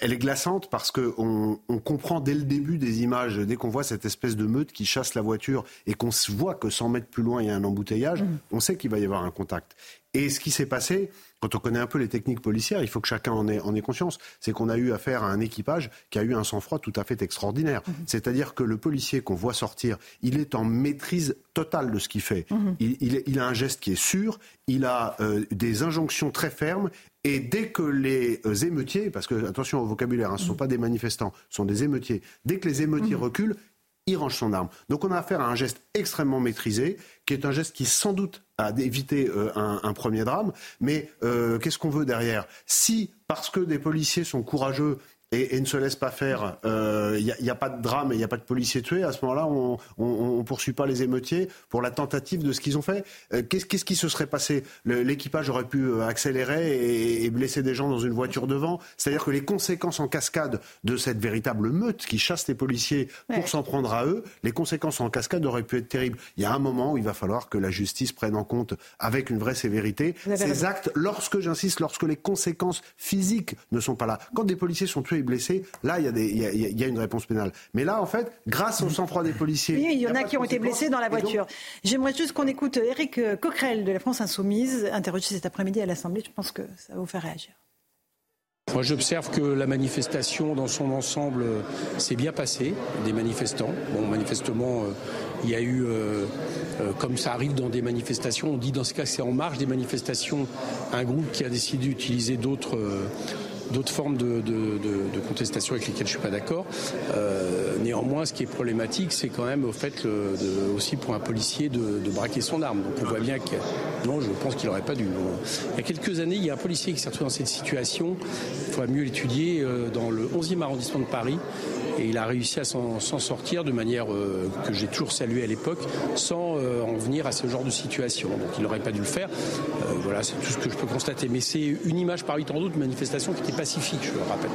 elle est glaçante parce qu'on on comprend dès le début des images, dès qu'on voit cette espèce de meute qui chasse la voiture et qu'on voit que 100 mètres plus loin il y a un embouteillage, mmh. on sait qu'il va y avoir un contact. Et ce qui s'est passé, quand on connaît un peu les techniques policières, il faut que chacun en ait, en ait conscience. C'est qu'on a eu affaire à un équipage qui a eu un sang-froid tout à fait extraordinaire. Mhm. C'est-à-dire que le policier qu'on voit sortir, il est en maîtrise totale de ce qu'il fait. Mhm. il, il, a un geste qui est sûr, il a euh, des injonctions très fermes et dès que les euh, émeutiers, parce que attention au vocabulaire, hein, ce ne sont mhm. pas des manifestants, ce sont des émeutiers, dès que les émeutiers reculent, il range son arme. Donc on a affaire à un geste extrêmement maîtrisé, qui est un geste qui sans doute a évité euh, un, premier drame. Mais euh, qu'est-ce qu'on veut derrière? Si, parce que des policiers sont courageux et, ne se laisse pas faire, il euh, n'y a, pas de drame et il n'y a pas de policiers tués, à ce moment-là, on ne poursuit pas les émeutiers pour la tentative de ce qu'ils ont fait. Euh, qu'est-ce qui se serait passé? L'équipage aurait pu euh, accélérer et, blesser des gens dans une voiture devant. C'est-à-dire que les conséquences en cascade de cette véritable meute qui chasse les policiers pour s'en prendre à eux, les conséquences en cascade auraient pu être terribles. Il y a un moment où il va falloir que la justice prenne en compte avec une vraie sévérité ces actes, lorsque, j'insiste, lorsque les conséquences physiques ne sont pas là. Quand des policiers sont tués blessés, là, il y, a des, il, y a, une réponse pénale. Mais là, en fait, grâce au sang-froid des policiers. il y en a, qui ont été blessés dans la voiture. J'aimerais juste qu'on écoute Eric Coquerel de la France Insoumise, interrogé cet après-midi à l'Assemblée. Je pense que ça va vous faire réagir. Moi, j'observe que la manifestation dans son ensemble s'est bien passée, des manifestants. Bon, manifestement, euh, il y a eu, euh, euh, comme ça arrive dans des manifestations, on dit dans ce cas c'est en marge des manifestations, un groupe qui a décidé d'utiliser d'autres d'autres formes de, contestation avec lesquelles je suis pas d'accord. Euh, néanmoins, ce qui est problématique, c'est quand même au fait aussi pour un policier de, braquer son arme. Donc on voit bien que non, je pense qu'il n'aurait pas dû. Il y a quelques années, il y a un policier qui s'est retrouvé dans cette situation. Il faudrait mieux l'étudier euh, dans le 11e arrondissement de Paris et il a réussi à s'en sortir de manière euh, que j'ai toujours saluée à l'époque, sans euh, en venir à ce genre de situation. Donc il n'aurait pas dû le faire. Euh, voilà, c'est tout ce que je peux constater. Mais c'est une image parmi tant d'autres, manifestation qui était pacifique, je le rappelle.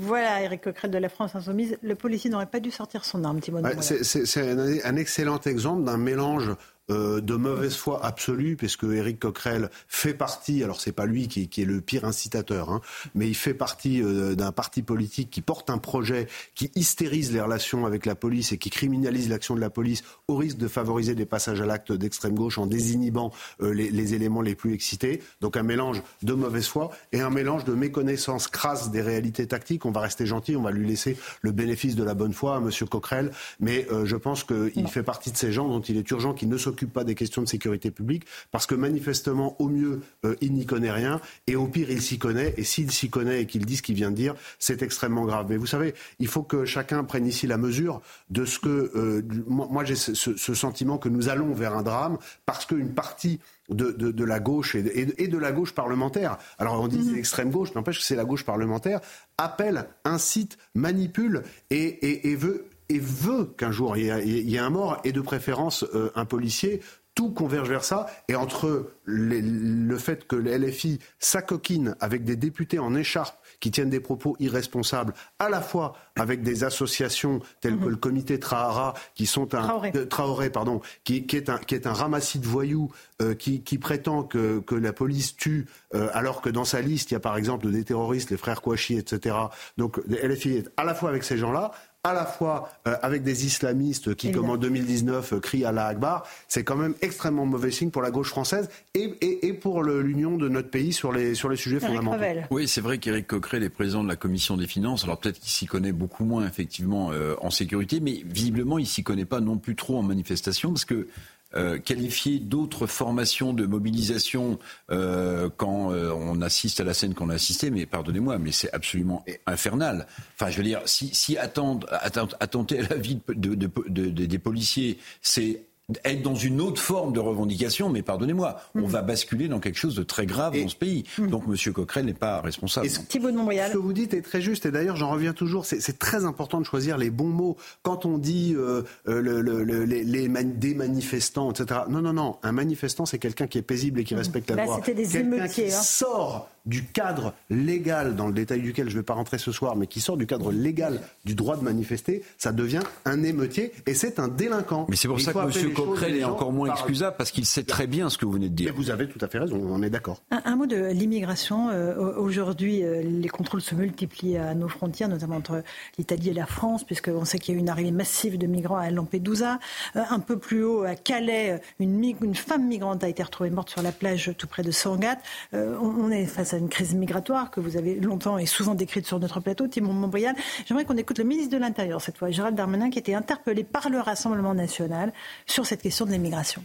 Voilà, Eric Coquerel de la France Insoumise. Le policier n'aurait pas dû sortir son arme, Thibault. c'est un, excellent exemple d'un mélange euh, de mauvaise foi absolue, puisque Éric Coquerel fait partie, alors c'est pas lui qui, est le pire incitateur, hein, mais il fait partie euh, d'un parti politique qui porte un projet qui hystérise les relations avec la police et qui criminalise l'action de la police au risque de favoriser des passages à l'acte d'extrême gauche en désinhibant euh, les, éléments les plus excités. Donc un mélange de mauvaise foi et un mélange de méconnaissance crasse des réalités tactiques. On va rester gentil, on va lui laisser le bénéfice de la bonne foi à M. Coquerel, mais je pense qu'il fait partie de ces gens dont il est urgent qu'il ne s'occupe pas des questions de sécurité publique parce que manifestement, au mieux, euh, il n'y connaît rien et au pire, il s'y connaît. Et s'il s'y connaît et qu'il dit ce qu'il vient de dire, c'est extrêmement grave. Mais vous savez, il faut que chacun prenne ici la mesure de ce que. Euh, moi, j'ai ce, ce, sentiment que nous allons vers un drame parce qu'une partie de, de, de, la gauche et de, et de, la gauche parlementaire, alors on dit mm l'extrême gauche, n'empêche que c'est la gauche parlementaire, appelle, incite, manipule et, et, et veut et veut qu'un jour il y, ait un mort et de préférence euh, un policier. Tout converge vers ça. Et entre le fait que le LFI s'acoquine avec des députés en écharpe qui tiennent des propos irresponsables, à la fois avec des associations telles que le comité Trahara, qui sont un Traoré, pardon, qui, qui, est un qui est un ramassis de voyous euh, qui, qui, prétend que, que la police tue, euh, alors que dans sa liste il y a par exemple des terroristes, les frères Kouachi, etc. Donc LFI est à la fois avec ces gens-là, à la fois euh, avec des islamistes qui, comme en 2019, euh, crient à la Akbar, c'est quand même extrêmement mauvais signe pour la gauche française et, et, et pour l'union de notre pays sur les, sur les sujets fondamentaux. Oui, c'est vrai qu'Éric Coquerel est président de la commission des finances. Alors peut-être qu'il s'y connaît beaucoup moins, effectivement, euh, en sécurité, mais visiblement, il s'y connaît pas non plus trop en manifestation parce que euh, qualifier d'autres formations de mobilisation euh, quand euh, on assiste à la scène qu'on a assisté, mais pardonnez-moi, mais c'est absolument infernal. Enfin, je veux dire, si, si attendre, attenter à la vie de, des policiers, c'est être dans une autre forme de revendication, mais pardonnez-moi, on mhm. va basculer dans quelque chose de très grave dans ce pays. Mhm. Donc M. Coquerel n'est pas responsable. ce, ce que vous dites est très juste, et d'ailleurs j'en reviens toujours, c'est très important de choisir les bons mots. Quand on dit euh, euh, le, les, des manifestants, etc. Non, non, non, un manifestant c'est quelqu'un qui est paisible et qui mhm. respecte la loi. Quelqu'un qui hein. sort du cadre légal, dans le détail duquel je ne vais pas rentrer ce soir, mais qui sort du cadre légal du droit de manifester, ça devient un émeutier et c'est un délinquant. Mais c'est pour ça que M. Coquerel est encore moins excusable parce qu'il sait très bien ce que vous venez de dire. vous avez tout à fait raison, on est d'accord. Un, mot de l'immigration. Euh, aujourd'hui, euh, les contrôles se multiplient à nos frontières, notamment entre l'Italie et la France, puisqu'on sait qu'il y a eu une arrivée massive de migrants à Lampedusa. Euh, un peu plus haut, à Calais, une, une, femme migrante a été retrouvée morte sur la plage tout près de Sangatte. on est face à une crise migratoire que vous avez longtemps et souvent décrite sur notre plateau, Timon Montbrial. J'aimerais qu'on écoute le ministre de l'Intérieur cette fois, Gérald Darmanin, qui été interpellé par le Rassemblement national sur cette question de l'immigration.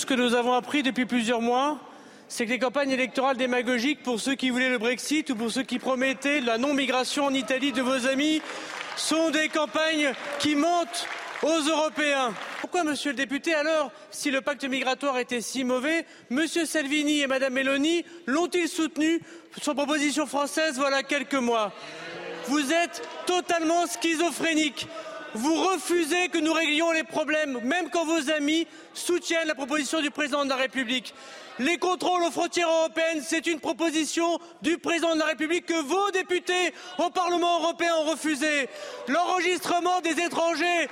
Ce que nous avons appris depuis plusieurs mois, c'est que les campagnes électorales démagogiques pour ceux qui voulaient le Brexit ou pour ceux qui promettaient la non-migration en Italie de vos amis sont des campagnes qui mentent aux Européens. Pourquoi, monsieur le député, alors, si le pacte migratoire était si mauvais, monsieur Salvini et madame Meloni l'ont-ils soutenu sur proposition française voilà quelques mois? Vous êtes totalement schizophrénique. Vous refusez que nous réglions les problèmes, même quand vos amis soutiennent la proposition du président de la République. Les contrôles aux frontières européennes, c'est une proposition du président de la République que vos députés au Parlement européen ont refusé. L'enregistrement des étrangers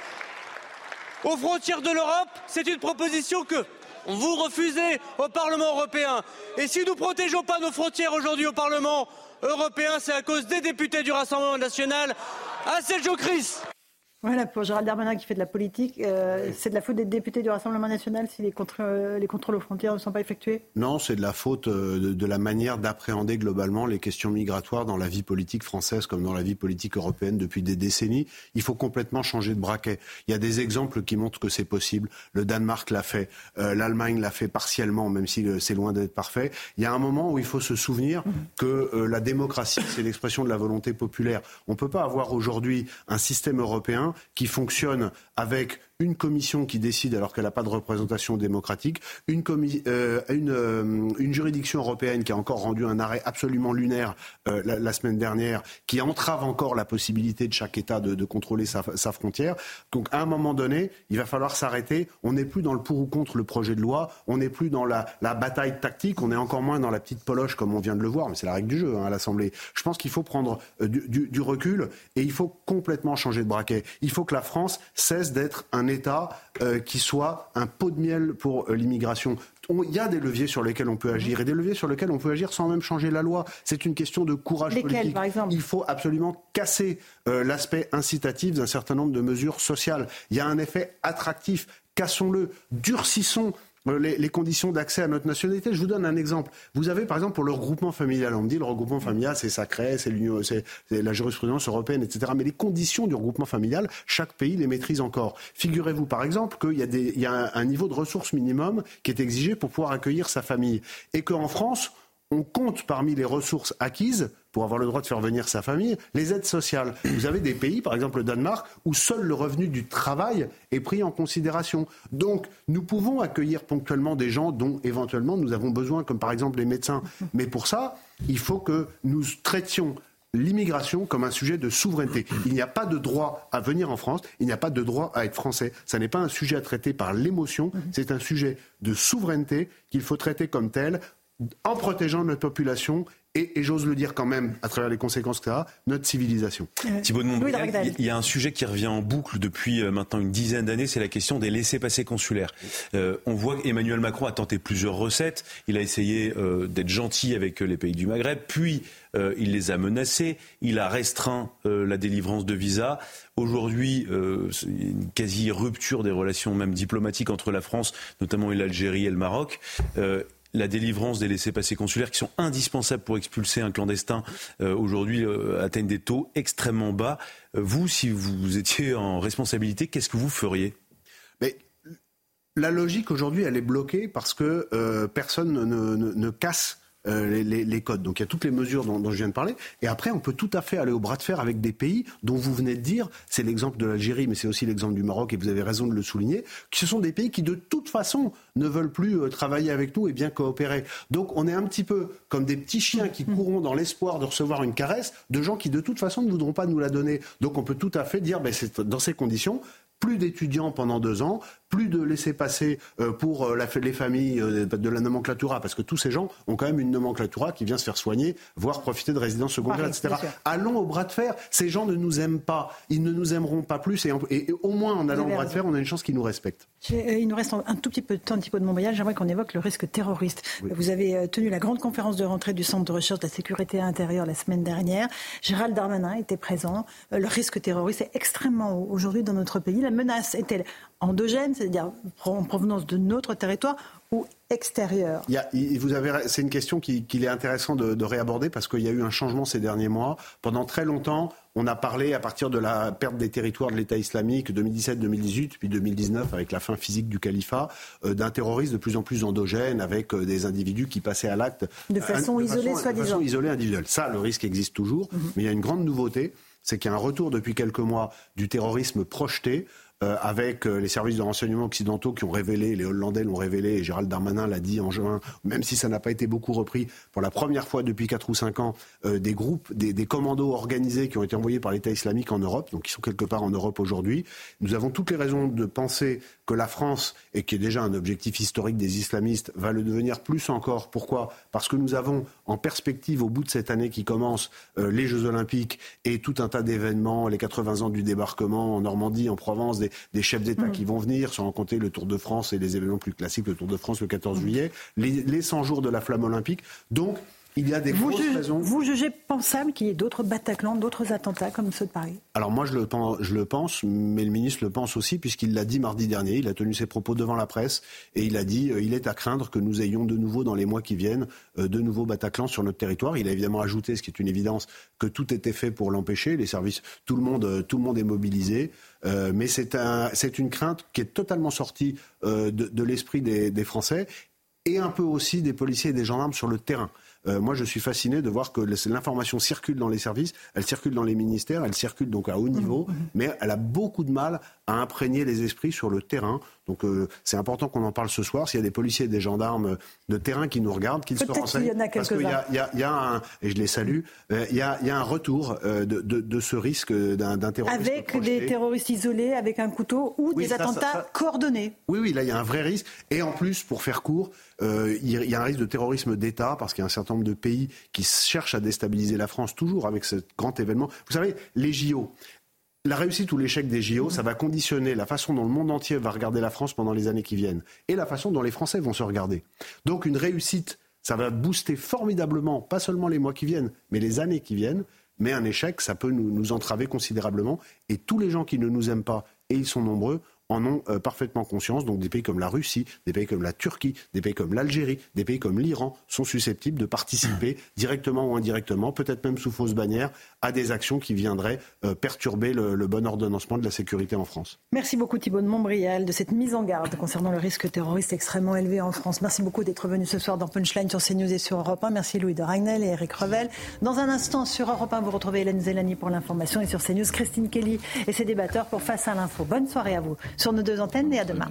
aux frontières de l'Europe, c'est une proposition que vous refusez au Parlement européen. Et si nous ne protégeons pas nos frontières aujourd'hui au Parlement européen, c'est à cause des députés du Rassemblement national à Sergio Chris. Voilà, pour Gérald Darmanin qui fait de la politique, euh, c'est de la faute des députés du Rassemblement national si les, euh, les contrôles aux frontières ne sont pas effectués? Non, c'est de la faute euh, de, la manière d'appréhender globalement les questions migratoires dans la vie politique française comme dans la vie politique européenne depuis des décennies. Il faut complètement changer de braquet. Il y a des exemples qui montrent que c'est possible. Le Danemark l'a fait, l'Allemagne l'a fait partiellement, même si c'est loin d'être parfait. Il y a un moment où il faut se souvenir que la démocratie, c'est l'expression de la volonté populaire. On ne peut pas avoir aujourd'hui un système européen qui fonctionne avec une commission qui décide alors qu'elle n'a pas de représentation démocratique, une, euh, euh, une, juridiction européenne qui a encore rendu un arrêt absolument lunaire euh, la, semaine dernière, qui entrave encore la possibilité de chaque État de, contrôler sa, frontière. Donc à un moment donné, il va falloir s'arrêter. On n'est plus dans le pour ou contre le projet de loi, on n'est plus dans la, bataille tactique, on est encore moins dans la petite poloche comme on vient de le voir, mais c'est la règle du jeu hein, à l'Assemblée. Je pense qu'il faut prendre du, du recul et il faut complètement changer de braquet. Il faut que la France cesse d'être un État euh, qui soit un pot de miel pour euh, l'immigration. Il y a des leviers sur lesquels on peut agir et des leviers sur lesquels on peut agir sans même changer la loi. C'est une question de courage politique. Par exemple? Il faut absolument casser euh, l'aspect incitatif d'un certain nombre de mesures sociales. Il y a un effet attractif. Cassons-le, durcissons euh, les, conditions d'accès à notre nationalité. Je vous donne un exemple. Vous avez par exemple pour le regroupement familial, on me dit le regroupement familial c'est sacré, c'est la jurisprudence européenne, etc. Mais les conditions du regroupement familial, chaque pays les maîtrise encore. Figurez-vous par exemple qu'il y a un, niveau de ressources minimum qui est exigé pour pouvoir accueillir sa famille, et qu'en France on compte parmi les ressources acquises pour avoir le droit de faire venir sa famille, les aides sociales. Vous avez des pays, par exemple le Danemark, où seul le revenu du travail est pris en considération. Donc, nous pouvons accueillir ponctuellement des gens dont éventuellement nous avons besoin, comme par exemple les médecins. Mais pour ça, il faut que nous traitions l'immigration comme un sujet de souveraineté. Il n'y a pas de droit à venir en France, il n'y a pas de droit à être français. Ce n'est pas un sujet à traiter par l'émotion, c'est un sujet de souveraineté qu'il faut traiter comme tel en protégeant notre population et, j'ose le dire quand même, à travers les conséquences que ça a, notre civilisation. Euh, Thibault de Montbrial, il y a un sujet qui revient en boucle depuis euh, maintenant une dizaine d'années, c'est la question des laissés-passer consulaires. Euh, on voit qu'Emmanuel Macron a tenté plusieurs recettes. Il a essayé d'être gentil avec les pays du Maghreb, puis il les a menacés, il a restreint la délivrance de visas. Aujourd'hui, une quasi rupture des relations même diplomatiques entre la France, notamment l'Algérie et le Maroc la délivrance des laissés-passer consulaires qui sont indispensables pour expulser un clandestin euh, aujourd'hui euh, atteignent des taux extrêmement bas. Euh, vous, si vous étiez en responsabilité, qu'est-ce que vous feriez? Mais la logique aujourd'hui, elle est bloquée parce que personne ne casse euh, les, codes. Donc il y a toutes les mesures dont, je viens de parler. Et après, on peut tout à fait aller au bras de fer avec des pays dont vous venez de dire, c'est l'exemple de l'Algérie, mais c'est aussi l'exemple du Maroc, et vous avez raison de le souligner, que ce sont des pays qui de toute façon ne veulent plus euh, travailler avec nous et bien coopérer. Donc on est un petit peu comme des petits chiens qui courront dans l'espoir de recevoir une caresse de gens qui de toute façon ne voudront pas nous la donner. Donc on peut tout à fait dire, ben, c'est dans ces conditions, plus d'étudiants pendant deux ans, plus de laisser passer euh, pour euh, les familles euh, de la nomenclatura, parce que tous ces gens ont quand même une nomenclatura qui vient se faire soigner, voire profiter de résidences secondaires, etc. Allons au bras de fer. Ces gens ne nous aiment pas, ils ne nous aimeront pas plus, et, au moins en allant au bras de fer, on a une chance qu'ils nous respectent. Il nous reste un tout petit peu de temps, un petit peu de mon voyage. J'aimerais qu'on évoque le risque terroriste. Vous avez tenu la grande conférence de rentrée du Centre de recherche de la sécurité intérieure la semaine dernière. Gérald Darmanin était présent. Le risque terroriste est extrêmement haut aujourd'hui dans notre pays. La menace est-elle endogène, c'est-à-dire en provenance de notre territoire, ou extérieure vous avez, C'est une question qu'il est intéressant de, réaborder parce qu'il y a eu un changement ces derniers mois. Pendant très longtemps, on a parlé à partir de la perte des territoires de l'État islamique 2017-2018, puis 2019 avec la fin physique du califat, euh, d'un terrorisme de plus en plus endogène avec euh, des individus qui passaient à l'acte de façon isolée, soi-disant. De façon isolée, individuelle. Ça, le risque existe toujours, mhm. mais il y a une grande nouveauté, c'est qu'il y a un retour depuis quelques mois du terrorisme projeté. Euh, avec euh, les services de renseignement occidentaux qui ont révélé, les Hollandais l'ont révélé, et Gérald Darmanin l'a dit en juin, même si ça n'a pas été beaucoup repris, pour la première fois depuis 4 ou 5 ans, euh, des groupes, des, commandos organisés qui ont été envoyés par l'État islamique en Europe, donc qui sont quelque part en Europe aujourd'hui. Nous avons toutes les raisons de penser que la France, et qui est déjà un objectif historique des islamistes, va le devenir plus encore. Pourquoi? Parce que nous avons en perspective, au bout de cette année qui commence, les Jeux Olympiques et tout un tas d'événements, les 80 ans du débarquement en Normandie, en Provence, chefs d'État mm. qui vont venir, sans compter le Tour de France et les événements plus classiques, le Tour de France le 14 juillet, les, les 100 jours de la flamme olympique. Donc, il y a des vous grosses raisons. Vous jugez pensable qu'il y ait d'autres Bataclan, d'autres attentats comme ceux de Paris? Alors moi, je le, pense, je le pense, mais le ministre le pense aussi, puisqu'il l'a dit mardi dernier. Il a tenu ses propos devant la presse et il a dit euh, il est à craindre que nous ayons de nouveau, dans les mois qui viennent, euh, de nouveaux Bataclan sur notre territoire. Il a évidemment ajouté, ce qui est une évidence, que tout était fait pour l'empêcher. Les services, tout le monde, euh, tout le monde est mobilisé. mais c'est un, une crainte qui est totalement sortie de, de l'esprit des, des Français et un peu aussi des policiers et des gendarmes sur le terrain. Euh, moi, je suis fasciné de voir que l'information circule dans les services, elle circule dans les ministères, elle circule donc à haut niveau, mmh, mmh. mais elle a beaucoup de mal à imprégner les esprits sur le terrain. Donc euh, c'est important qu'on en parle ce soir. S'il y a des policiers et des gendarmes de terrain qui nous regardent, qu'ils se renseignent. parce qu'il y, y, a un, et je les salue, euh, il y, a, y, a, un retour de, de, de, ce risque d'un terrorisme. Avec des terroristes isolés, avec un couteau ou des attentats coordonnés. Oui, oui, là il y a un vrai risque. Et en plus, pour faire court, il y a un risque de terrorisme d'État parce qu'il y a un certain de pays qui cherchent à déstabiliser la France, toujours avec ce grand événement. Vous savez, les JO. La réussite ou l'échec des JO, ça va conditionner la façon dont le monde entier va regarder la France pendant les années qui viennent et la façon dont les Français vont se regarder. Donc une réussite, ça va booster formidablement, pas seulement les mois qui viennent, mais les années qui viennent. Mais un échec, ça peut nous, nous entraver considérablement. Et tous les gens qui ne nous aiment pas, et ils sont nombreux, en ont euh, parfaitement conscience. Donc des pays comme la Russie, des pays comme la Turquie, des pays comme l'Algérie, des pays comme l'Iran sont susceptibles de participer directement ou indirectement, peut-être même sous fausse bannière, à des actions qui viendraient euh, perturber le, bon ordonnancement de la sécurité en France. Merci beaucoup Thibault de Montbrial de cette mise en garde concernant le risque terroriste extrêmement élevé en France. Merci beaucoup d'être venu ce soir dans Punchline sur CNews et sur Europe 1. Merci Louis de Ragnel et Eric Revel. Dans un instant sur Europe 1, vous retrouvez Hélène Zélani pour l'information et sur CNews, Christine Kelly et ses débatteurs pour Face à l'info. Bonne soirée à vous sur nos deux antennes et à demain.